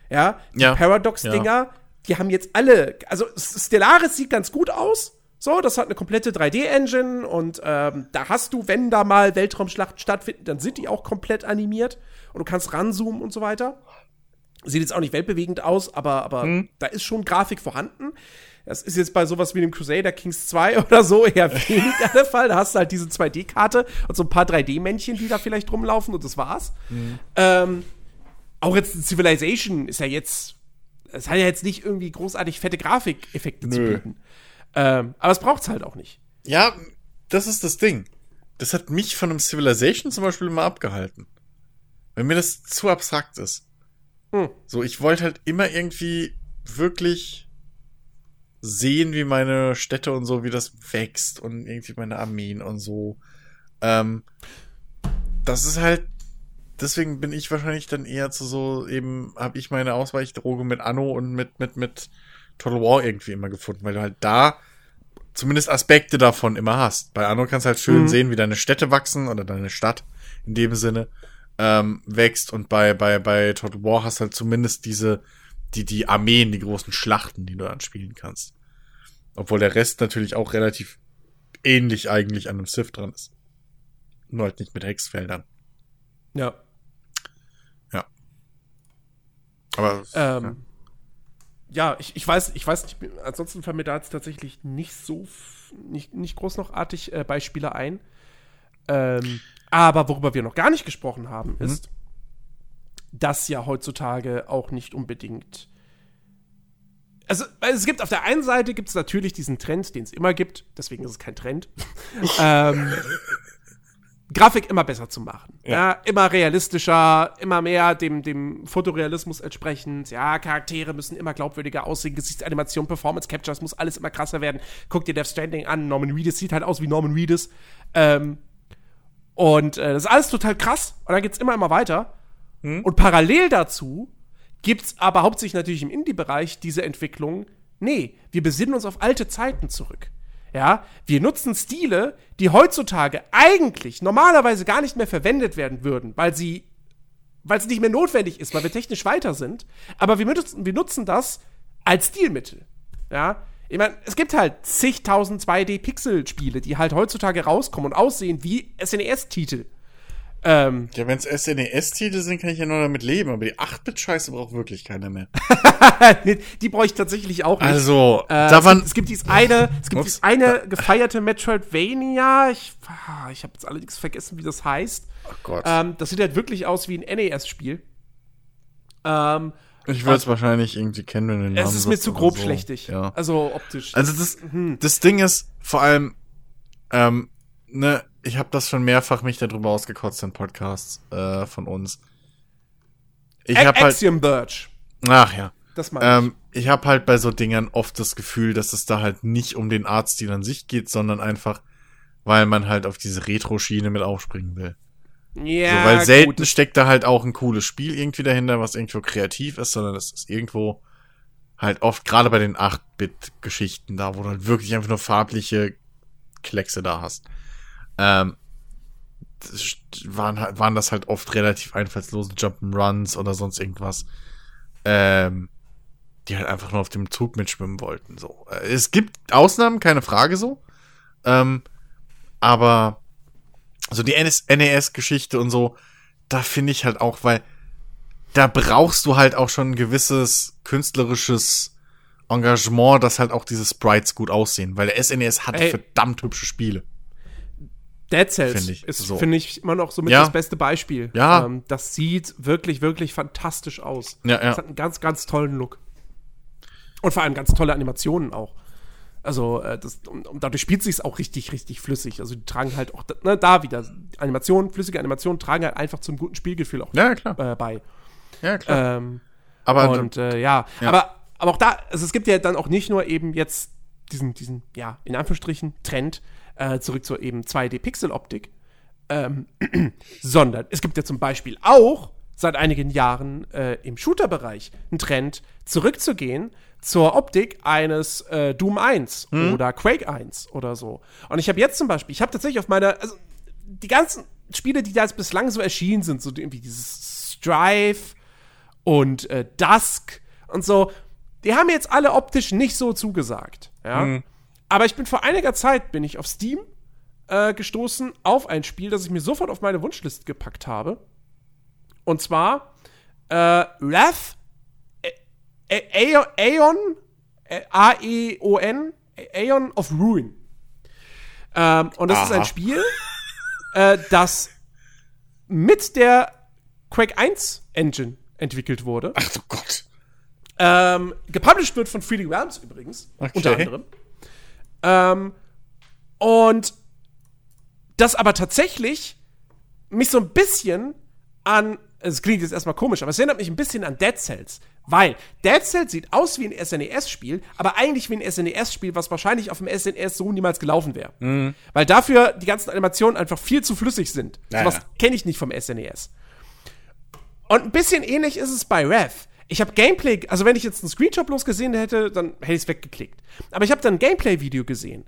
S1: Ja, die
S2: Ja.
S1: Paradox-Dinger, die haben jetzt alle, also Stellaris sieht ganz gut aus. So, das hat eine komplette 3D-Engine und ähm, da hast du, wenn da mal Weltraumschlachten stattfinden, dann sind die auch komplett animiert und du kannst ranzoomen und so weiter. Sieht jetzt auch nicht weltbewegend aus, aber, aber
S2: Mhm.
S1: da ist schon Grafik vorhanden. Das ist jetzt bei sowas wie dem Crusader Kings 2 oder so eher weniger der Fall. Da hast du halt diese 2D-Karte und so ein paar 3D-Männchen, die da vielleicht rumlaufen und das war's. Ähm, auch jetzt Civilization ist ja jetzt, es hat ja jetzt nicht irgendwie großartig fette Grafikeffekte zu
S2: Nö.
S1: bieten. Ähm, aber es braucht's halt auch nicht.
S2: Ja, das ist das Ding. das hat mich von einem Civilization zum Beispiel immer abgehalten. Weil mir das zu abstrakt ist.
S1: Hm.
S2: So, ich wollte halt immer irgendwie wirklich sehen, wie meine Städte und so, wie das wächst und irgendwie meine Armeen und so. Ähm, das ist halt, deswegen bin ich wahrscheinlich dann eher zu so, eben habe ich meine Ausweichdroge mit Anno und mit, mit, mit Total War irgendwie immer gefunden, weil du halt da zumindest Aspekte davon immer hast. Bei Anno kannst du halt schön
S1: Mhm.
S2: sehen, wie deine Städte wachsen oder deine Stadt in dem Sinne ähm, wächst und bei, bei, bei Total War hast halt zumindest diese, die, die Armeen, die großen Schlachten, die du dann spielen kannst. Obwohl der Rest natürlich auch relativ ähnlich eigentlich an einem Civ dran ist. Nur halt nicht mit Hexfeldern.
S1: Ja.
S2: Aber
S1: Ähm, ja, ich, ich weiß, ich weiß nicht, ansonsten fallen mir da jetzt tatsächlich nicht so, nicht, nicht groß noch artig äh, Beispiele ein. Ähm, aber worüber wir noch gar nicht gesprochen haben, ist, dass ja heutzutage auch nicht unbedingt. Also, es gibt auf der einen Seite gibt es natürlich diesen Trend, den es immer gibt, deswegen ist es kein Trend. ähm, Grafik immer besser zu machen. Ja.
S2: Ja.
S1: immer realistischer, immer mehr dem, dem Fotorealismus entsprechend. Ja, Charaktere müssen immer glaubwürdiger aussehen, Gesichtsanimation, Performance Capture, es muss alles immer krasser werden. Guck dir Death Stranding an, Norman Reedus sieht halt aus wie Norman Reedus. Ähm, und äh, das ist alles total krass. Und dann geht's immer, immer weiter. Und parallel dazu gibt's aber hauptsächlich natürlich im Indie-Bereich diese Entwicklung. Nee, wir besinnen uns auf alte Zeiten zurück. Ja, wir nutzen Stile, die heutzutage eigentlich normalerweise gar nicht mehr verwendet werden würden, weil sie, weil es nicht mehr notwendig ist, weil wir technisch weiter sind. Aber wir nutzen, wir nutzen das als Stilmittel. Ja, ich meine, es gibt halt zigtausend 2D-Pixel-Spiele, die halt heutzutage rauskommen und aussehen wie SNES-Titel. Ähm,
S2: Ja, wenn es SNES-Titel sind, kann ich ja nur damit leben, aber die 8-Bit-Scheiße braucht wirklich keiner mehr.
S1: die brauche ich tatsächlich auch nicht.
S2: Also,
S1: Äh,
S2: da
S1: es, gibt, es gibt dieses eine, es gibt dieses eine gefeierte Metroidvania. Ich, ah, ich habe jetzt allerdings vergessen, wie das heißt.
S2: Oh Gott.
S1: Ähm, das sieht halt wirklich aus wie ein NES-Spiel. Ähm,
S2: ich würde es wahrscheinlich irgendwie kennen, wenn du den Namen
S1: es ist mir zu grob
S2: so.
S1: schlechtig.
S2: Ja.
S1: Also optisch.
S2: Also das,
S1: Hm.
S2: das Ding ist vor allem, ähm, ne, ich habe das schon mehrfach mich darüber ausgekotzt in Podcasts äh, von uns. Ich
S1: A-
S2: habe halt,
S1: Axiom Birch.
S2: ach ja,
S1: Das meine
S2: ähm, ich habe halt bei so Dingern oft das Gefühl, dass es da halt nicht um den Artstil an sich geht, sondern einfach, weil man halt auf diese Retro-Schiene mit aufspringen will.
S1: ich. Ja,
S2: so, weil selten
S1: gut.
S2: steckt da halt auch ein cooles Spiel irgendwie dahinter, was irgendwo kreativ ist, sondern das ist irgendwo halt oft, gerade bei den 8-Bit-Geschichten da, wo du halt wirklich einfach nur farbliche Kleckse da hast. Ähm, waren, halt- waren das halt oft relativ einfallslose Jump'n'Runs oder sonst irgendwas. Ähm, die halt einfach nur auf dem Zug mitschwimmen wollten. So. Äh, Es gibt Ausnahmen, keine Frage so. Ähm, aber so die NES-Geschichte und so, da finde ich halt auch, weil da brauchst du halt auch schon ein gewisses künstlerisches Engagement, dass halt auch diese Sprites gut aussehen, weil der SNES hat
S1: Ey.
S2: verdammt hübsche Spiele.
S1: Dead Cells
S2: Find ich,
S1: ist,
S2: so.
S1: finde ich, immer noch somit
S2: Ja.
S1: das beste Beispiel.
S2: Ja.
S1: Ähm, das sieht wirklich, wirklich fantastisch aus.
S2: Ja, ja.
S1: Das hat einen ganz, ganz tollen Look. Und vor allem ganz tolle Animationen auch. Also, äh, das, und, und dadurch spielt sich auch richtig, richtig flüssig. Also, die tragen halt auch, ne, da wieder, Animationen, flüssige Animationen tragen halt einfach zum guten Spielgefühl auch
S2: Ja, klar.
S1: äh, bei.
S2: Ja, klar.
S1: Ähm,
S2: aber
S1: und äh, ja.
S2: Ja.
S1: aber aber auch da, also es gibt ja dann auch nicht nur eben jetzt diesen, diesen, ja, in Anführungsstrichen Trend äh, zurück zur eben 2D-Pixel-Optik, ähm, sondern es gibt ja zum Beispiel auch seit einigen Jahren äh, im Shooter-Bereich einen Trend, zurückzugehen zur Optik eines äh, Doom 1 oder Quake 1 oder so. Und ich habe jetzt zum Beispiel, ich habe tatsächlich auf meiner, also die ganzen Spiele, die da jetzt bislang so erschienen sind, so irgendwie dieses Strive und äh, Dusk und so, die haben mir jetzt alle optisch nicht so zugesagt. Ja? Aber ich bin vor einiger Zeit bin ich auf Steam äh, gestoßen auf ein Spiel, das ich mir sofort auf meine Wunschliste gepackt habe. Und zwar äh, Wrath Ä- Ä- Aeon, Aeon Ä- A-E-O-N Aeon of Ruin. Ähm, und das ist
S2: Aha.
S1: ein Spiel, äh, das mit der Quake 1 Engine entwickelt wurde.
S2: ach du Gott.
S1: Ähm, gepublished wird von Freely Realms übrigens,
S2: Okay.
S1: unter anderem. Ähm, und das aber tatsächlich mich so ein bisschen an, es klingt jetzt erstmal komisch, aber es erinnert mich ein bisschen an Dead Cells. Weil Dead Cells sieht aus wie ein SNES-Spiel, aber eigentlich wie ein SNES-Spiel, was wahrscheinlich auf dem SNES so niemals gelaufen wäre.
S2: Mhm.
S1: Weil dafür die ganzen Animationen einfach viel zu flüssig sind.
S2: Ja,
S1: Sowas kenne ich nicht vom SNES. Und ein bisschen ähnlich ist es bei Rev. Ich habe Gameplay, also wenn ich jetzt einen Screenshot bloß gesehen hätte, dann hätte ich es weggeklickt. Aber ich habe dann ein Gameplay-Video gesehen.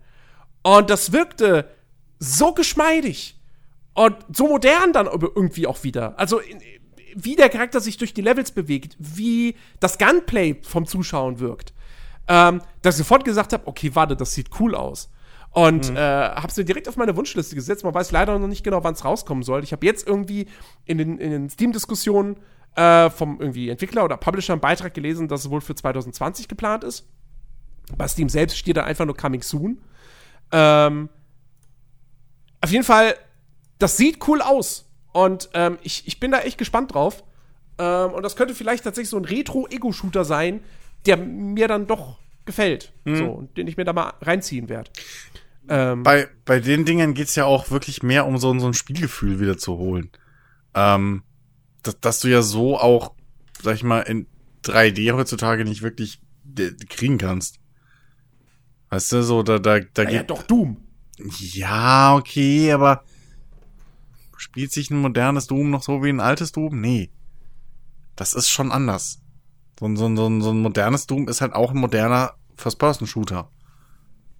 S1: Und das wirkte so geschmeidig. Und so modern dann irgendwie auch wieder. Also, wie der Charakter sich durch die Levels bewegt, wie das Gunplay vom Zuschauen wirkt. Ähm, dass ich sofort gesagt habe, okay, warte, das sieht cool aus. Und äh, hab's mir direkt auf meine Wunschliste gesetzt. Man weiß leider noch nicht genau, wann es rauskommen soll. Ich habe jetzt irgendwie in den, in den Steam-Diskussionen äh, vom irgendwie Entwickler oder Publisher einen Beitrag gelesen, dass es wohl für 2020 geplant ist. Bei Steam selbst steht da einfach nur Coming Soon. Ähm, auf jeden Fall, das sieht cool aus. Und ähm, ich, ich bin da echt gespannt drauf. Ähm, und das könnte vielleicht tatsächlich so ein Retro-Ego-Shooter sein, der mir dann doch gefällt. So, und den ich mir da mal reinziehen werde. Ähm,
S2: Bei, bei den Dingen geht's ja auch wirklich mehr um so, so ein Spielgefühl wieder zu holen. Ähm, dass, dass du ja so auch, sag ich mal, in 3D heutzutage nicht wirklich de- kriegen kannst. Weißt du, so, da, da, da
S1: naja,
S2: geht.
S1: doch Doom.
S2: Ja, okay, aber spielt sich ein modernes Doom noch so wie ein altes Doom? Nee. Das ist schon anders. So, ein- so, ein- so, ein- so ein modernes Doom ist halt auch ein moderner First-Person-Shooter.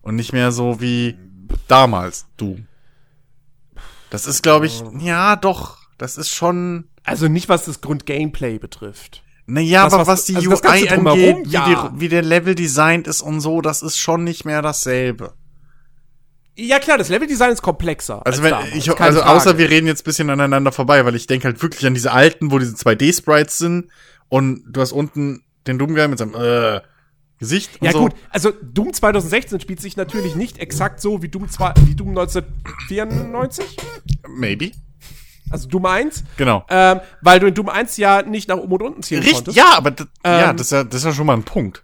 S2: Und nicht mehr so wie damals Doom. Das ist, glaube ich, ja, doch. Das ist schon.
S1: Also nicht, was das Grund-Gameplay betrifft.
S2: Naja,
S1: Das,
S2: aber
S1: was-
S2: was die
S1: also
S2: UI angeht, wie,
S1: ja.
S2: die, wie der Level designt ist und so, das ist schon nicht mehr dasselbe.
S1: Ja, klar, das Leveldesign ist komplexer.
S2: Also,
S1: als
S2: wenn, ich, also
S1: Frage.
S2: außer wir reden jetzt ein bisschen aneinander vorbei, weil ich denke halt wirklich an diese alten, wo diese 2D-Sprites sind und du hast unten den Doom-Guy mit seinem äh, Gesicht
S1: Ja,
S2: so.
S1: gut, also Doom 2016 spielt sich natürlich nicht exakt so wie Doom, 2, wie Doom 1994.
S2: Maybe.
S1: Also Doom 1.
S2: Genau.
S1: Ähm, weil du in Doom 1 ja nicht nach oben und unten ziehen
S2: Richtig,
S1: konntest.
S2: ja, aber das, ja,
S1: Ähm,
S2: das ist ja, das ist ja schon mal ein Punkt.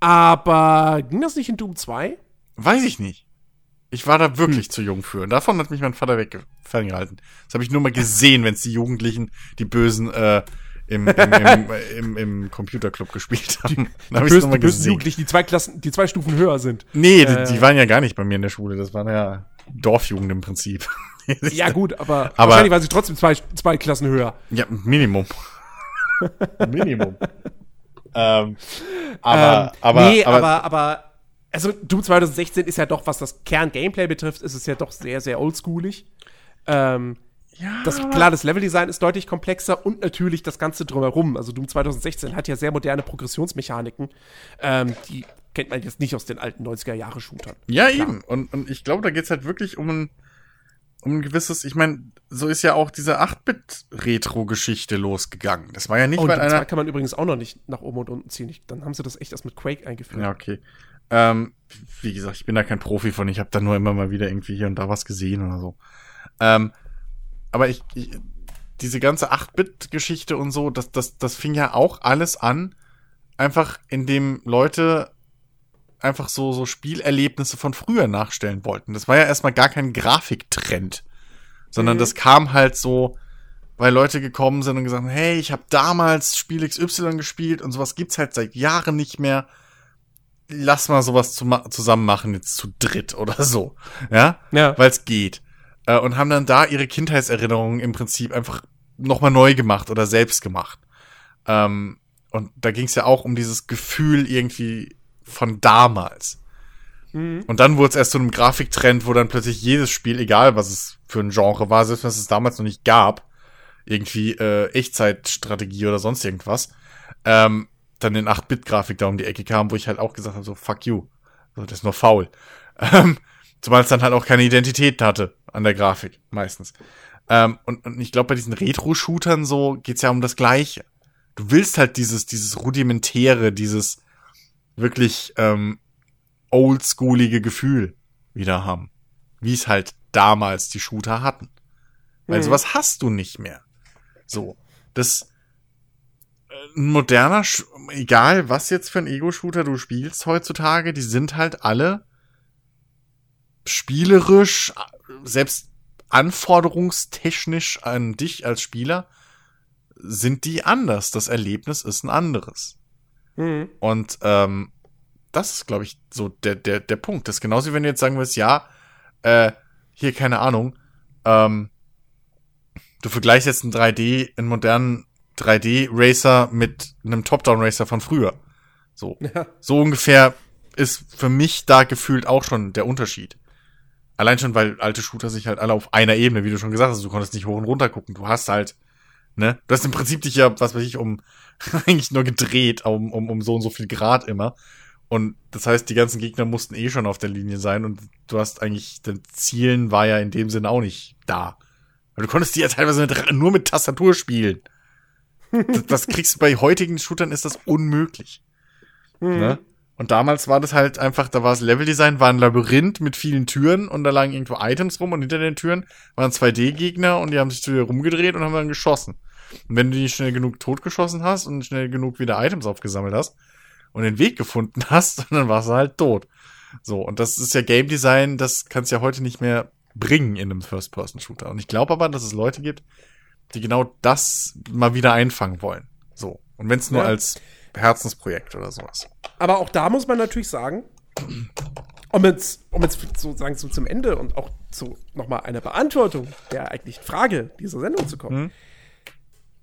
S1: Aber ging das nicht in Doom 2?
S2: Weiß ich nicht. Ich war da wirklich
S1: Hm.
S2: zu jung für. Und davon hat mich mein Vater weg ferngehalten. Das habe ich nur mal gesehen, wenn es die Jugendlichen, die Bösen, äh, im, im, im, im, im Computerclub gespielt haben. Dann hab ich's
S1: Bösen, die bösen. Jugendlichen, die zwei Klassen, die zwei Stufen höher sind.
S2: Nee, die,
S1: Äh.
S2: die waren ja gar nicht bei mir in der Schule. Das waren ja Dorfjugend im Prinzip.
S1: Ja, gut, aber,
S2: Aber-
S1: wahrscheinlich waren sie trotzdem zwei, zwei Klassen höher.
S2: Ja, Minimum. Minimum. ähm, aber,
S1: ähm,
S2: aber,
S1: nee,
S2: aber,
S1: aber, aber, also Doom 2016 ist ja doch, was das Kern-Gameplay betrifft, ist es ja doch sehr, sehr oldschoolig. Ähm,
S2: ja,
S1: das, klar, das Leveldesign ist deutlich komplexer und natürlich das Ganze drumherum. Also Doom 2016 hat ja sehr moderne Progressionsmechaniken. Ähm, die kennt man jetzt nicht aus den alten 90er-Jahre-Shootern.
S2: ja,
S1: klar.
S2: eben. Und, und ich glaube, da geht's halt wirklich um ein, um ein gewisses, ich meine, so ist ja auch diese 8-Bit-Retro-Geschichte losgegangen. Das war ja nicht,
S1: Oh, 2
S2: einer.
S1: kann man übrigens auch noch nicht nach oben und unten ziehen. Ich, dann haben sie das echt erst mit Quake eingeführt.
S2: Ja, okay. Ähm, wie gesagt, ich bin da kein Profi von. Ich habe da nur immer mal wieder irgendwie hier und da was gesehen oder so. Ähm, aber ich, ich diese ganze 8-Bit-Geschichte und so, das, das, das fing ja auch alles an, einfach indem Leute einfach so, so Spielerlebnisse von früher nachstellen wollten. Das war ja erstmal gar kein Grafiktrend, sondern
S1: Mhm.
S2: das kam halt so, weil Leute gekommen sind und gesagt haben, hey, ich habe damals Spiel XY gespielt und sowas gibt's halt seit Jahren nicht mehr. Lass mal sowas zu zusammen machen, jetzt zu dritt oder so. Ja?
S1: Ja.
S2: Weil es geht. Äh, und haben dann da ihre Kindheitserinnerungen im Prinzip einfach nochmal neu gemacht oder selbst gemacht. Ähm, und da ging's ja auch um dieses Gefühl irgendwie von damals.
S1: Mhm.
S2: Und dann wurde es erst zu einem Grafiktrend, wo dann plötzlich jedes Spiel, egal was es für ein Genre war, selbst wenn es es damals noch nicht gab, irgendwie äh, Echtzeitstrategie oder sonst irgendwas, ähm, dann in 8-Bit-Grafik da um die Ecke kam, wo ich halt auch gesagt habe, so fuck you. So, das ist nur faul. Ähm, zumal es dann halt auch keine Identität hatte an der Grafik, meistens. Ähm, und, und ich glaube, bei diesen Retro-Shootern so geht's ja um das Gleiche. Du willst halt dieses, dieses rudimentäre, dieses wirklich ähm, oldschoolige Gefühl wieder haben. Wie es halt damals die Shooter hatten. Weil
S1: Mhm.
S2: sowas hast du nicht mehr. So. Das, äh, ein moderner, Sch- egal was jetzt für ein Ego-Shooter du spielst heutzutage, die sind halt alle spielerisch, selbst anforderungstechnisch an dich als Spieler, sind die anders. Das Erlebnis ist ein anderes.
S1: Mhm.
S2: Und ähm, das ist, glaube ich, so der, der, der Punkt. Das ist genauso, wie wenn du jetzt sagen willst, ja, äh, hier, keine Ahnung, ähm, du vergleichst jetzt einen 3D, einen modernen 3D-Racer mit einem Top-Down-Racer von früher. So.
S1: Ja.
S2: So ungefähr ist für mich da gefühlt auch schon der Unterschied. Allein schon, weil alte Shooter sich halt alle auf einer Ebene, wie du schon gesagt hast, du konntest nicht hoch und runter gucken. Du hast halt, ne, du hast im Prinzip dich ja, was weiß ich, um eigentlich nur gedreht, um, um, um so und so viel Grad immer. Und das heißt, die ganzen Gegner mussten eh schon auf der Linie sein und du hast eigentlich, dein Zielen war ja in dem Sinne auch nicht da. Weil du konntest die ja teilweise mit, nur mit Tastatur spielen. das, das kriegst du bei heutigen Shootern ist das unmöglich.
S1: Mhm.
S2: Ne? Und damals war das halt einfach, da war das Leveldesign, war ein Labyrinth mit vielen Türen und da lagen irgendwo Items rum und hinter den Türen waren 2D-Gegner und die haben sich zu dir rumgedreht und haben dann geschossen. Und wenn du die schnell genug totgeschossen hast und schnell genug wieder Items aufgesammelt hast und den Weg gefunden hast, dann warst du halt tot. So, und das ist ja Game Design, das kannst du ja heute nicht mehr bringen in einem First-Person-Shooter. Und ich glaube aber, dass es Leute gibt, die genau das mal wieder einfangen wollen. So. Und wenn es nur
S1: Ja.
S2: als Herzensprojekt oder sowas.
S1: Aber auch da muss man natürlich sagen, um jetzt, um jetzt sozusagen so zum Ende und auch zu nochmal einer Beantwortung der eigentlichen Frage dieser Sendung zu kommen.
S2: Mhm.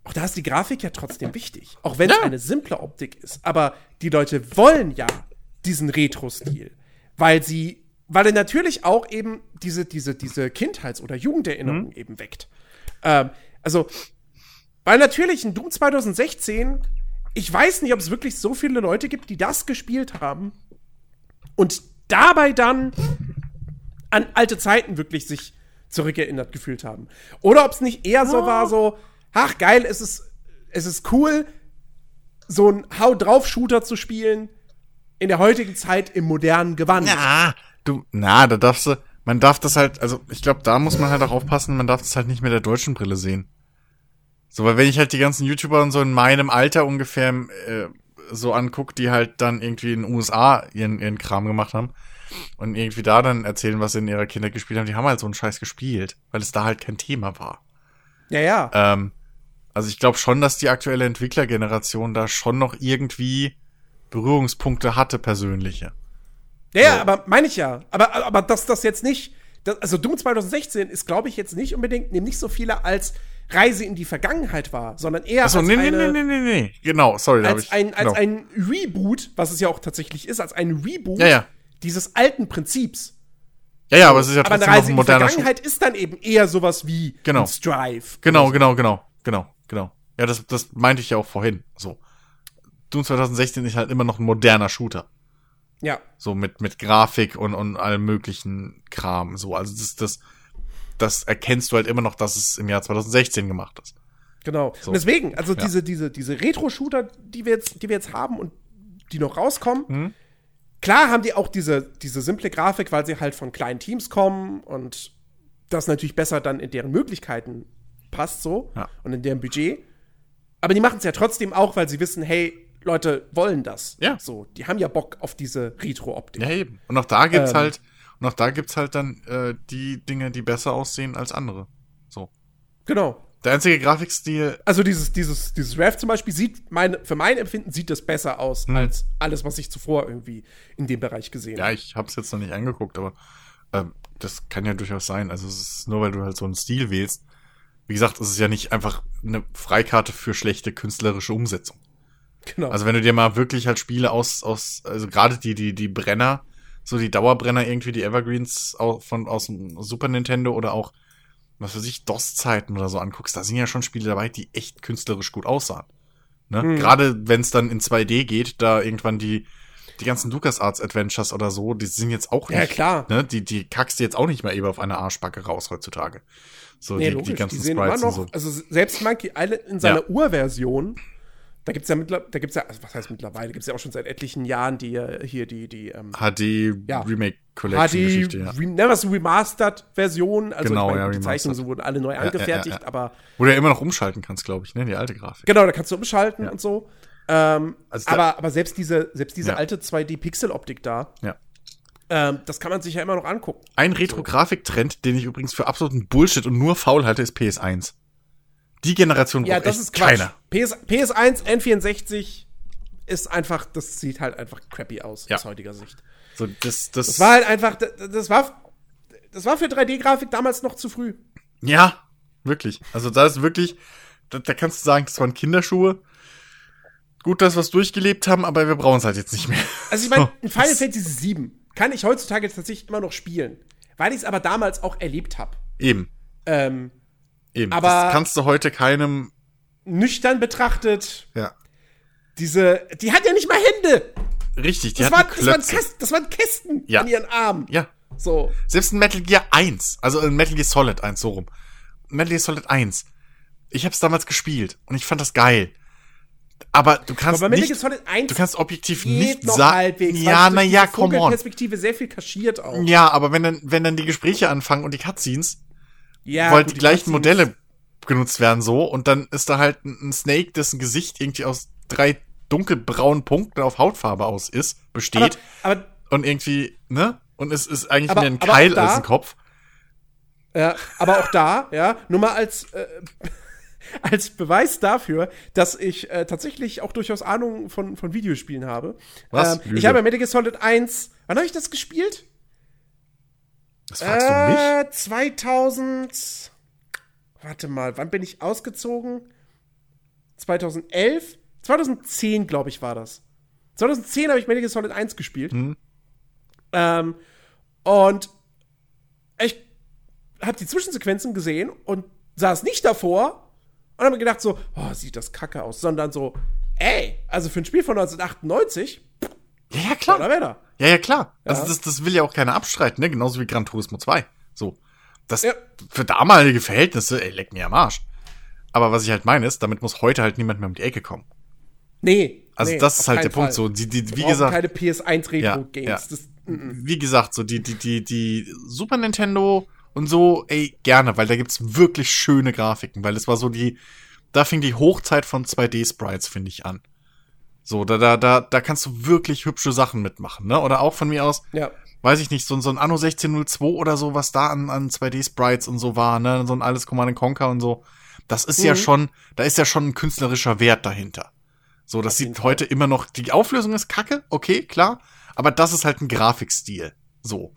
S1: Auch da ist die Grafik ja trotzdem wichtig. Auch wenn
S2: Ja.
S1: es eine simple Optik ist. Aber die Leute wollen ja diesen Retro-Stil. Weil sie, weil er natürlich auch eben diese, diese, diese Kindheits- oder Jugenderinnerung eben weckt. Ähm, also, weil natürlich ein Doom 2016, ich weiß nicht, ob es wirklich so viele Leute gibt, die das gespielt haben und dabei dann an alte Zeiten wirklich sich zurückerinnert gefühlt haben. Oder ob es nicht eher so war, so, ach geil, es ist, es ist cool, so ein Hau-drauf-Shooter zu spielen in der heutigen Zeit im modernen Gewand.
S2: Ja, du, na, da darfst du, man darf das halt, also ich glaube, da muss man halt auch aufpassen, man darf das halt nicht mit der deutschen Brille sehen. So, weil wenn ich halt die ganzen YouTuber und so in meinem Alter ungefähr äh, so anguck, die halt dann irgendwie in den USA ihren, ihren Kram gemacht haben und irgendwie da dann erzählen, was sie in ihrer Kindheit gespielt haben, die haben halt so einen Scheiß gespielt, weil es da halt kein Thema war.
S1: Ja, ja.
S2: Ähm, also ich glaube schon, dass die aktuelle Entwicklergeneration da schon noch irgendwie Berührungspunkte hatte, persönliche.
S1: Ja, ja,
S2: So.
S1: aber meine ich ja. Aber, aber dass das jetzt nicht. Das, also Doom 2016 ist, glaube ich, jetzt nicht unbedingt, nehmen nicht so viele als Reise in die Vergangenheit war, sondern eher
S2: Achso,
S1: als,
S2: nee, nee,
S1: eine,
S2: nee, nee, nee, nee. Genau, sorry, da hab
S1: als,
S2: ich.
S1: ein, als
S2: genau.
S1: ein Reboot, was es ja auch tatsächlich ist, als ein Reboot
S2: Ja, ja.
S1: dieses alten Prinzips.
S2: Ja, ja, aber es ist ja
S1: aber eine
S2: trotzdem noch
S1: Reise
S2: ein
S1: in die
S2: moderner.
S1: Vergangenheit ist dann eben eher sowas wie
S2: Genau.
S1: ein Strive.
S2: Genau, genau, genau, genau, genau. Ja, das, das meinte ich ja auch vorhin. So. Doom 2016 ist halt immer noch ein moderner Shooter.
S1: Ja.
S2: So mit, mit Grafik und, und allem möglichen Kram. So, also das, das, das erkennst du halt immer noch, dass es im Jahr 2016 gemacht ist.
S1: Genau.
S2: So.
S1: Und deswegen, also
S2: Ja.
S1: diese, diese, diese Retro-Shooter, die wir jetzt, die wir jetzt haben und die noch rauskommen,
S2: Mhm.
S1: klar haben die auch diese, diese simple Grafik, weil sie halt von kleinen Teams kommen und das natürlich besser dann in deren Möglichkeiten passt so
S2: Ja.
S1: und in deren Budget. Aber die machen es ja trotzdem auch, weil sie wissen, hey, Leute wollen das.
S2: Ja.
S1: So, die haben ja Bock auf diese Retro-Optik.
S2: Ja, eben. Und auch da gibt's
S1: Ähm.
S2: halt, und auch da gibt's halt dann äh, die Dinge, die besser aussehen als andere. So.
S1: Genau.
S2: Der einzige Grafikstil,
S1: Also dieses, dieses, dieses Rev zum Beispiel sieht, meine, für mein Empfinden sieht das besser aus
S2: Hm.
S1: als alles, was ich zuvor irgendwie in dem Bereich gesehen
S2: ja,
S1: habe.
S2: ich hab's jetzt noch nicht angeguckt, aber ähm, das kann ja durchaus sein. Also es ist nur, weil du halt so einen Stil wählst. Wie gesagt, es ist ja nicht einfach eine Freikarte für schlechte künstlerische Umsetzung.
S1: Genau.
S2: Also wenn du dir mal wirklich halt Spiele aus, aus, also gerade die, die, die Brenner, so die Dauerbrenner irgendwie, die Evergreens au- von, aus dem Super Nintendo oder auch, was weiß ich, DOS-Zeiten oder so anguckst, da sind ja schon Spiele dabei, die echt künstlerisch gut aussahen. Ne?
S1: Hm.
S2: Gerade wenn es dann in 2D geht, da irgendwann die, die ganzen LucasArts Adventures oder so, die sind jetzt auch nicht,
S1: Ja, klar.
S2: ne? Die, die kackst du jetzt auch nicht mehr eben auf eine Arschbacke raus heutzutage. So,
S1: nee,
S2: die,
S1: logisch,
S2: die
S1: die,
S2: ganzen
S1: sehen immer
S2: Sprites
S1: noch,
S2: und so.
S1: also selbst Monkey Island in seiner
S2: Ja.
S1: Urversion, da gibt's ja mittlerweile, da gibt's ja, also was heißt mittlerweile, gibt's ja auch schon seit etlichen Jahren die äh, hier die die ähm,
S2: HD
S1: Ja.
S2: Remake Collection
S1: HD
S2: Geschichte, ja.
S1: Re never so remastered Version, also
S2: Genau,
S1: ich meine,
S2: ja,
S1: die Zeichnungen so wurden alle neu angefertigt, aber
S2: Wo du ja immer noch umschalten kannst, glaube ich, ne? Die alte Grafik.
S1: genau, da kannst du umschalten und so. Ähm,
S2: Also
S1: aber, aber selbst diese, selbst diese alte 2D-Pixel-Optik da,
S2: Ja.
S1: Ähm, das kann man sich ja immer noch angucken.
S2: Ein Retro-Grafik-Trend, den ich übrigens für absoluten Bullshit und nur faul halte, ist PS1. Die Generation
S1: Ja, das ist Quatsch.
S2: keiner.
S1: PS, PS1, N64 ist einfach, das sieht halt einfach crappy aus
S2: Ja.
S1: aus heutiger Sicht.
S2: So, das, das,
S1: Das war halt einfach, das, das war, das war für 3D-Grafik damals noch zu früh.
S2: Ja, wirklich. Also da ist wirklich, da, da kannst du sagen, das waren Kinderschuhe. Gut, dass wir es durchgelebt haben, aber wir brauchen es halt jetzt nicht mehr.
S1: Also ich meine,
S2: So,
S1: in Final Fantasy VII kann ich heutzutage tatsächlich immer noch spielen, weil ich es aber damals auch erlebt habe.
S2: Eben,
S1: Ähm,
S2: eben.
S1: Aber-
S2: das kannst du heute keinem,
S1: nüchtern betrachtet,
S2: ja,
S1: diese, die hat ja nicht mal Hände.
S2: richtig, die
S1: Das,
S2: hatten
S1: war, das, waren. Kästen, das waren Kästen
S2: Ja.
S1: an ihren Armen.
S2: Ja,
S1: So.
S2: selbst in Metal Gear 1, also in Metal Gear Solid 1, so rum. Metal Gear Solid 1. Ich hab's damals gespielt und ich fand das geil. Aber du kannst
S1: Aber
S2: nicht,
S1: Gear Solid 1
S2: du kannst objektiv nicht sagen, ja, na ja,
S1: komm
S2: come on.
S1: Perspektive sehr viel kaschiert auch.
S2: Ja, aber wenn dann, wenn dann die Gespräche anfangen und die Cutscenes,
S1: Ja,
S2: weil
S1: gut,
S2: die gleichen
S1: Cutscenes-
S2: Modelle genutzt werden so und dann ist da halt ein Snake, dessen Gesicht irgendwie aus drei dunkelbraunen Punkten auf Hautfarbe aus ist, besteht
S1: Aber, aber
S2: und irgendwie, ne? Und es ist eigentlich
S1: Aber-
S2: mehr ein Keil als ein Kopf.
S1: Ja, aber auch da, ja, nur mal als, äh, als Beweis dafür, dass ich äh, tatsächlich auch durchaus Ahnung von, von Videospielen habe.
S2: Was?
S1: Ähm, ich habe Metal Gear Solid 1, wann habe ich das gespielt?
S2: Das fragst du mich?
S1: Äh, 2000, warte mal, wann bin ich ausgezogen? 2011? 2010, glaube ich, war das. 2010 habe ich Metal Gear Solid 1 gespielt.
S2: Hm.
S1: Ähm, und ich habe die Zwischensequenzen gesehen und saß nicht davor und habe mir gedacht so, oh, sieht das kacke aus, sondern so, ey, also für ein Spiel von 1998,
S2: Ja, ja, klar.
S1: oder Wetter.
S2: Ja, ja, klar.
S1: Ja.
S2: Also das, das will ja auch keiner abstreiten, ne? Genauso wie Gran Turismo 2. So. Das
S1: Ja.
S2: für damalige Verhältnisse, ey, leck mir am Arsch. Aber was ich halt meine ist, damit muss heute halt niemand mehr um die Ecke kommen.
S1: Nee.
S2: Also
S1: nee,
S2: das ist halt der Punkt.
S1: Fall.
S2: So, die, die, wie gesagt,
S1: keine PS1
S2: Ja,
S1: Retro Games.
S2: ja.
S1: Das, mm,
S2: wie gesagt, so die, die, die, die Super Nintendo und so, ey, gerne, weil da gibt's wirklich schöne Grafiken, weil es war so die, da fing die Hochzeit von 2D-Sprites, finde ich, an. So, da, da, da, da kannst du wirklich hübsche Sachen mitmachen, ne? Oder auch von mir aus,
S1: ja.
S2: weiß ich nicht, so, so ein Anno 1602 oder so, was da an, an 2D-Sprites und so war, ne? So ein alles Command Conquer und so. Das ist ja
S1: Mhm.
S2: schon, da ist ja schon ein künstlerischer Wert dahinter. So, das sieht heute immer noch, die Auflösung ist kacke, okay, klar, aber das ist halt ein Grafikstil. So.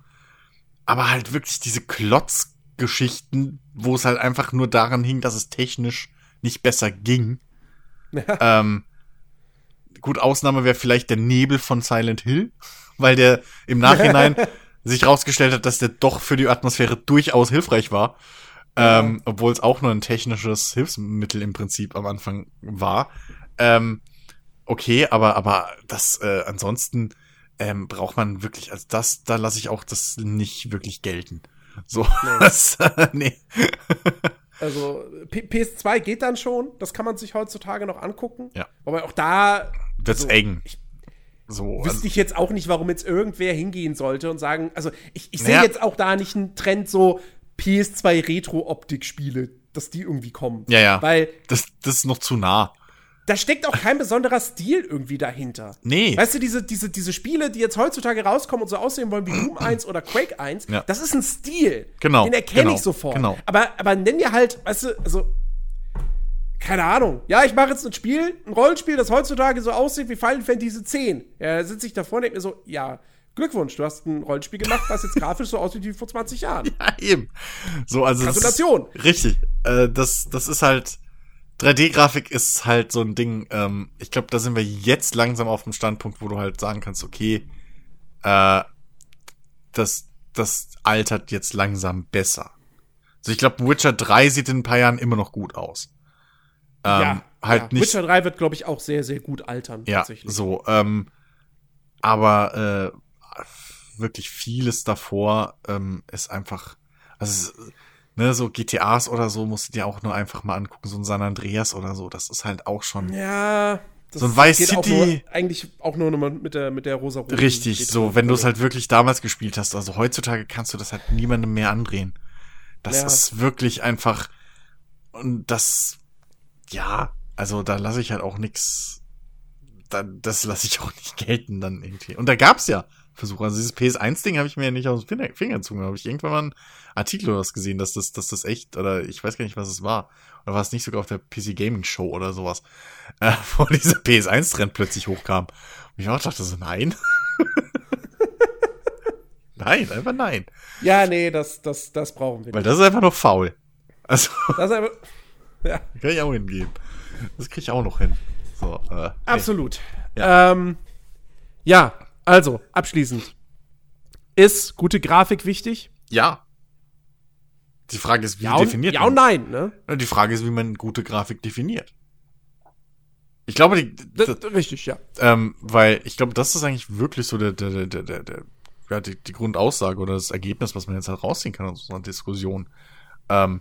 S2: Aber halt wirklich diese Klotzgeschichten, wo es halt einfach nur daran hing, dass es technisch nicht besser ging. ähm, gut, Ausnahme wäre vielleicht der Nebel von Silent Hill, weil der im Nachhinein sich rausgestellt hat, dass der doch für die Atmosphäre durchaus hilfreich war. Ähm, obwohl es auch nur ein technisches Hilfsmittel im Prinzip am Anfang war. Ähm, okay, aber, aber das äh, ansonsten ähm, braucht man wirklich, also das, da lasse ich auch das nicht wirklich gelten. So,
S1: Nee.
S2: das, nee.
S1: Also P PS2 geht dann schon. Das kann man sich heutzutage noch angucken.
S2: Ja.
S1: Wobei auch da
S2: Wird's
S1: So,
S2: eng.
S1: ich-
S2: So, also,
S1: wüsste ich jetzt auch nicht, warum jetzt irgendwer hingehen sollte und sagen, also ich, ich sehe
S2: Naja.
S1: jetzt auch da nicht einen Trend so PS2 Retro-Optik-Spiele, dass die irgendwie kommen.
S2: ja, ja.
S1: Weil
S2: das, das ist noch zu nah.
S1: Da steckt auch kein besonderer Stil irgendwie dahinter.
S2: Nee.
S1: Weißt du, diese, diese, diese Spiele, die jetzt heutzutage rauskommen und so aussehen wollen wie Doom 1 oder Quake 1,
S2: Ja.
S1: das ist ein Stil.
S2: Genau,
S1: Den erkenne
S2: genau,
S1: ich sofort.
S2: genau.
S1: Aber, aber nenn dir halt, weißt du, also, keine Ahnung. Ja, ich mache jetzt ein Spiel, ein Rollenspiel, das heutzutage so aussieht wie Final Fantasy X. Ja, da sitze ich davor und denke mir so, ja, Glückwunsch, du hast ein Rollenspiel gemacht, was jetzt grafisch so aussieht wie vor 20 Jahren.
S2: Ja, eben. So, also. das ist-
S1: Gratulation.
S2: Richtig. Äh, das, das ist halt. 3D-Grafik ist halt so ein Ding. Ähm, ich glaube, da sind wir jetzt langsam auf dem Standpunkt, wo du halt sagen kannst, okay, äh, das, das altert jetzt langsam besser. Also ich glaube, Witcher 3 sieht in ein paar Jahren immer noch gut aus. Ähm, halt
S1: ja.
S2: nicht.
S1: Witcher 3 wird, glaube ich, auch sehr, sehr gut altern.
S2: Ja,
S1: tatsächlich.
S2: so. Ähm, aber äh, wirklich vieles davor ähm, ist einfach, also es- ne, so GTAs oder so musst du dir auch nur einfach mal angucken, so ein San Andreas oder so. Das ist halt auch schon
S1: Ja. Das
S2: So ein Vice
S1: geht auch
S2: City-
S1: Nur, eigentlich auch nur mit der, mit der rosa
S2: richtig. So, wenn du es halt wirklich damals gespielt hast. Also heutzutage kannst du das halt niemandem mehr andrehen. Das
S1: Ja.
S2: ist wirklich einfach und das, ja, also da lasse ich halt auch nix. Da, das lasse ich auch nicht gelten dann irgendwie. Und da gab's ja versuche. Also dieses PS1-Ding habe ich mir ja nicht aus dem Finger, Finger gezogen. Da habe ich irgendwann mal einen Artikel oder was gesehen, dass das, dass das echt, oder ich weiß gar nicht, was es war. Oder war es nicht sogar auf der PC Gaming Show oder sowas, äh, wo dieser PS1-Trend plötzlich hochkam. Und ich auch dachte so, nein. nein, einfach nein.
S1: Ja, nee, das, das, das brauchen wir
S2: Weil das ist einfach nur faul. Also,
S1: Das ist einfach, ja,
S2: kann ich auch hingehen. Das kriege ich auch noch hin. So, äh,
S1: absolut. Ja. Ähm, ja, also, abschließend. Ist gute Grafik wichtig?
S2: Ja. Die Frage ist, wie
S1: Ja und,
S2: definiert
S1: ja
S2: man
S1: und nein, ne?
S2: Ja, Die Frage ist, wie man gute Grafik definiert. Ich glaube, die,
S1: Das,
S2: das,
S1: richtig, ja.
S2: ähm, weil ich glaube, das ist eigentlich wirklich so der, der, der, der, der ja, die, die Grundaussage oder das Ergebnis, was man jetzt halt rausziehen kann aus so einer Diskussion. Ähm,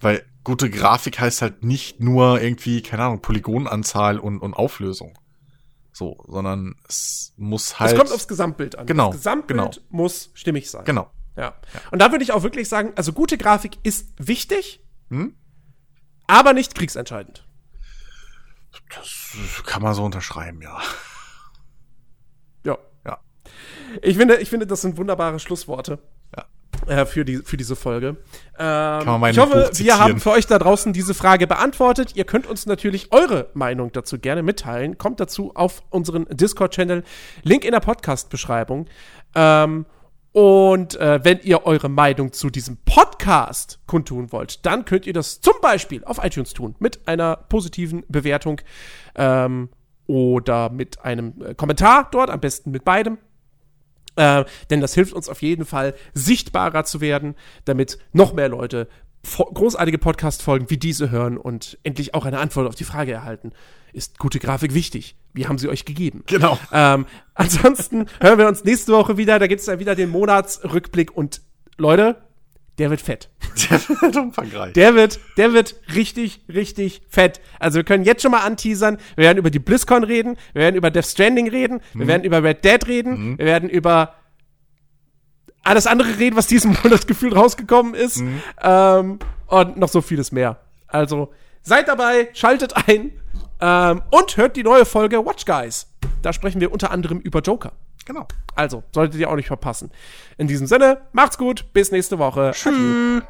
S2: weil gute Grafik heißt halt nicht nur irgendwie, keine Ahnung, Polygonanzahl und, und Auflösung. So, sondern es muss halt.
S1: Es kommt aufs Gesamtbild an.
S2: Genau,
S1: Das Gesamtbild
S2: genau.
S1: muss stimmig sein.
S2: Genau.
S1: Ja. Und da würde ich auch wirklich sagen, also gute Grafik ist wichtig,
S2: Hm?
S1: aber nicht kriegsentscheidend.
S2: Das kann man so unterschreiben, ja.
S1: Ja.
S2: Ja.
S1: Ich finde, ich finde, das sind wunderbare Schlussworte. Äh, für, die, für diese Folge. Ähm, ich hoffe, wir haben für euch da draußen diese Frage beantwortet. Ihr könnt uns natürlich eure Meinung dazu gerne mitteilen. Kommt dazu auf unseren Discord-Channel. Link in der Podcast-Beschreibung. Ähm, und äh, wenn ihr eure Meinung zu diesem Podcast kundtun wollt, dann könnt ihr das zum Beispiel auf iTunes tun mit einer positiven Bewertung ähm, oder mit einem äh, Kommentar dort, am besten mit beidem. Äh, denn das hilft uns auf jeden Fall, sichtbarer zu werden, damit noch mehr Leute großartige Podcast-Folgen wie diese hören und endlich auch eine Antwort auf die Frage erhalten. Ist gute Grafik wichtig? Wie haben sie euch gegeben?
S2: Genau.
S1: Ähm, ansonsten hören wir uns nächste Woche wieder. Da gibt es dann wieder den Monatsrückblick und Leute, der wird fett.
S2: Der wird umfangreich.
S1: Der wird, der wird richtig, richtig fett. Also wir können jetzt schon mal anteasern. Wir werden über die BlizzCon reden. Wir werden über Death Stranding reden. Wir werden über Red Dead reden. Wir werden über alles andere reden, was diesen Monat gefühlt rausgekommen ist. Ähm, und noch so vieles mehr. Also seid dabei, schaltet ein ähm, und hört die neue Folge Watch Guys. Da sprechen wir unter anderem über Joker.
S2: Genau.
S1: Also, solltet ihr auch nicht verpassen. In diesem Sinne, macht's gut, bis nächste Woche. Tschüss.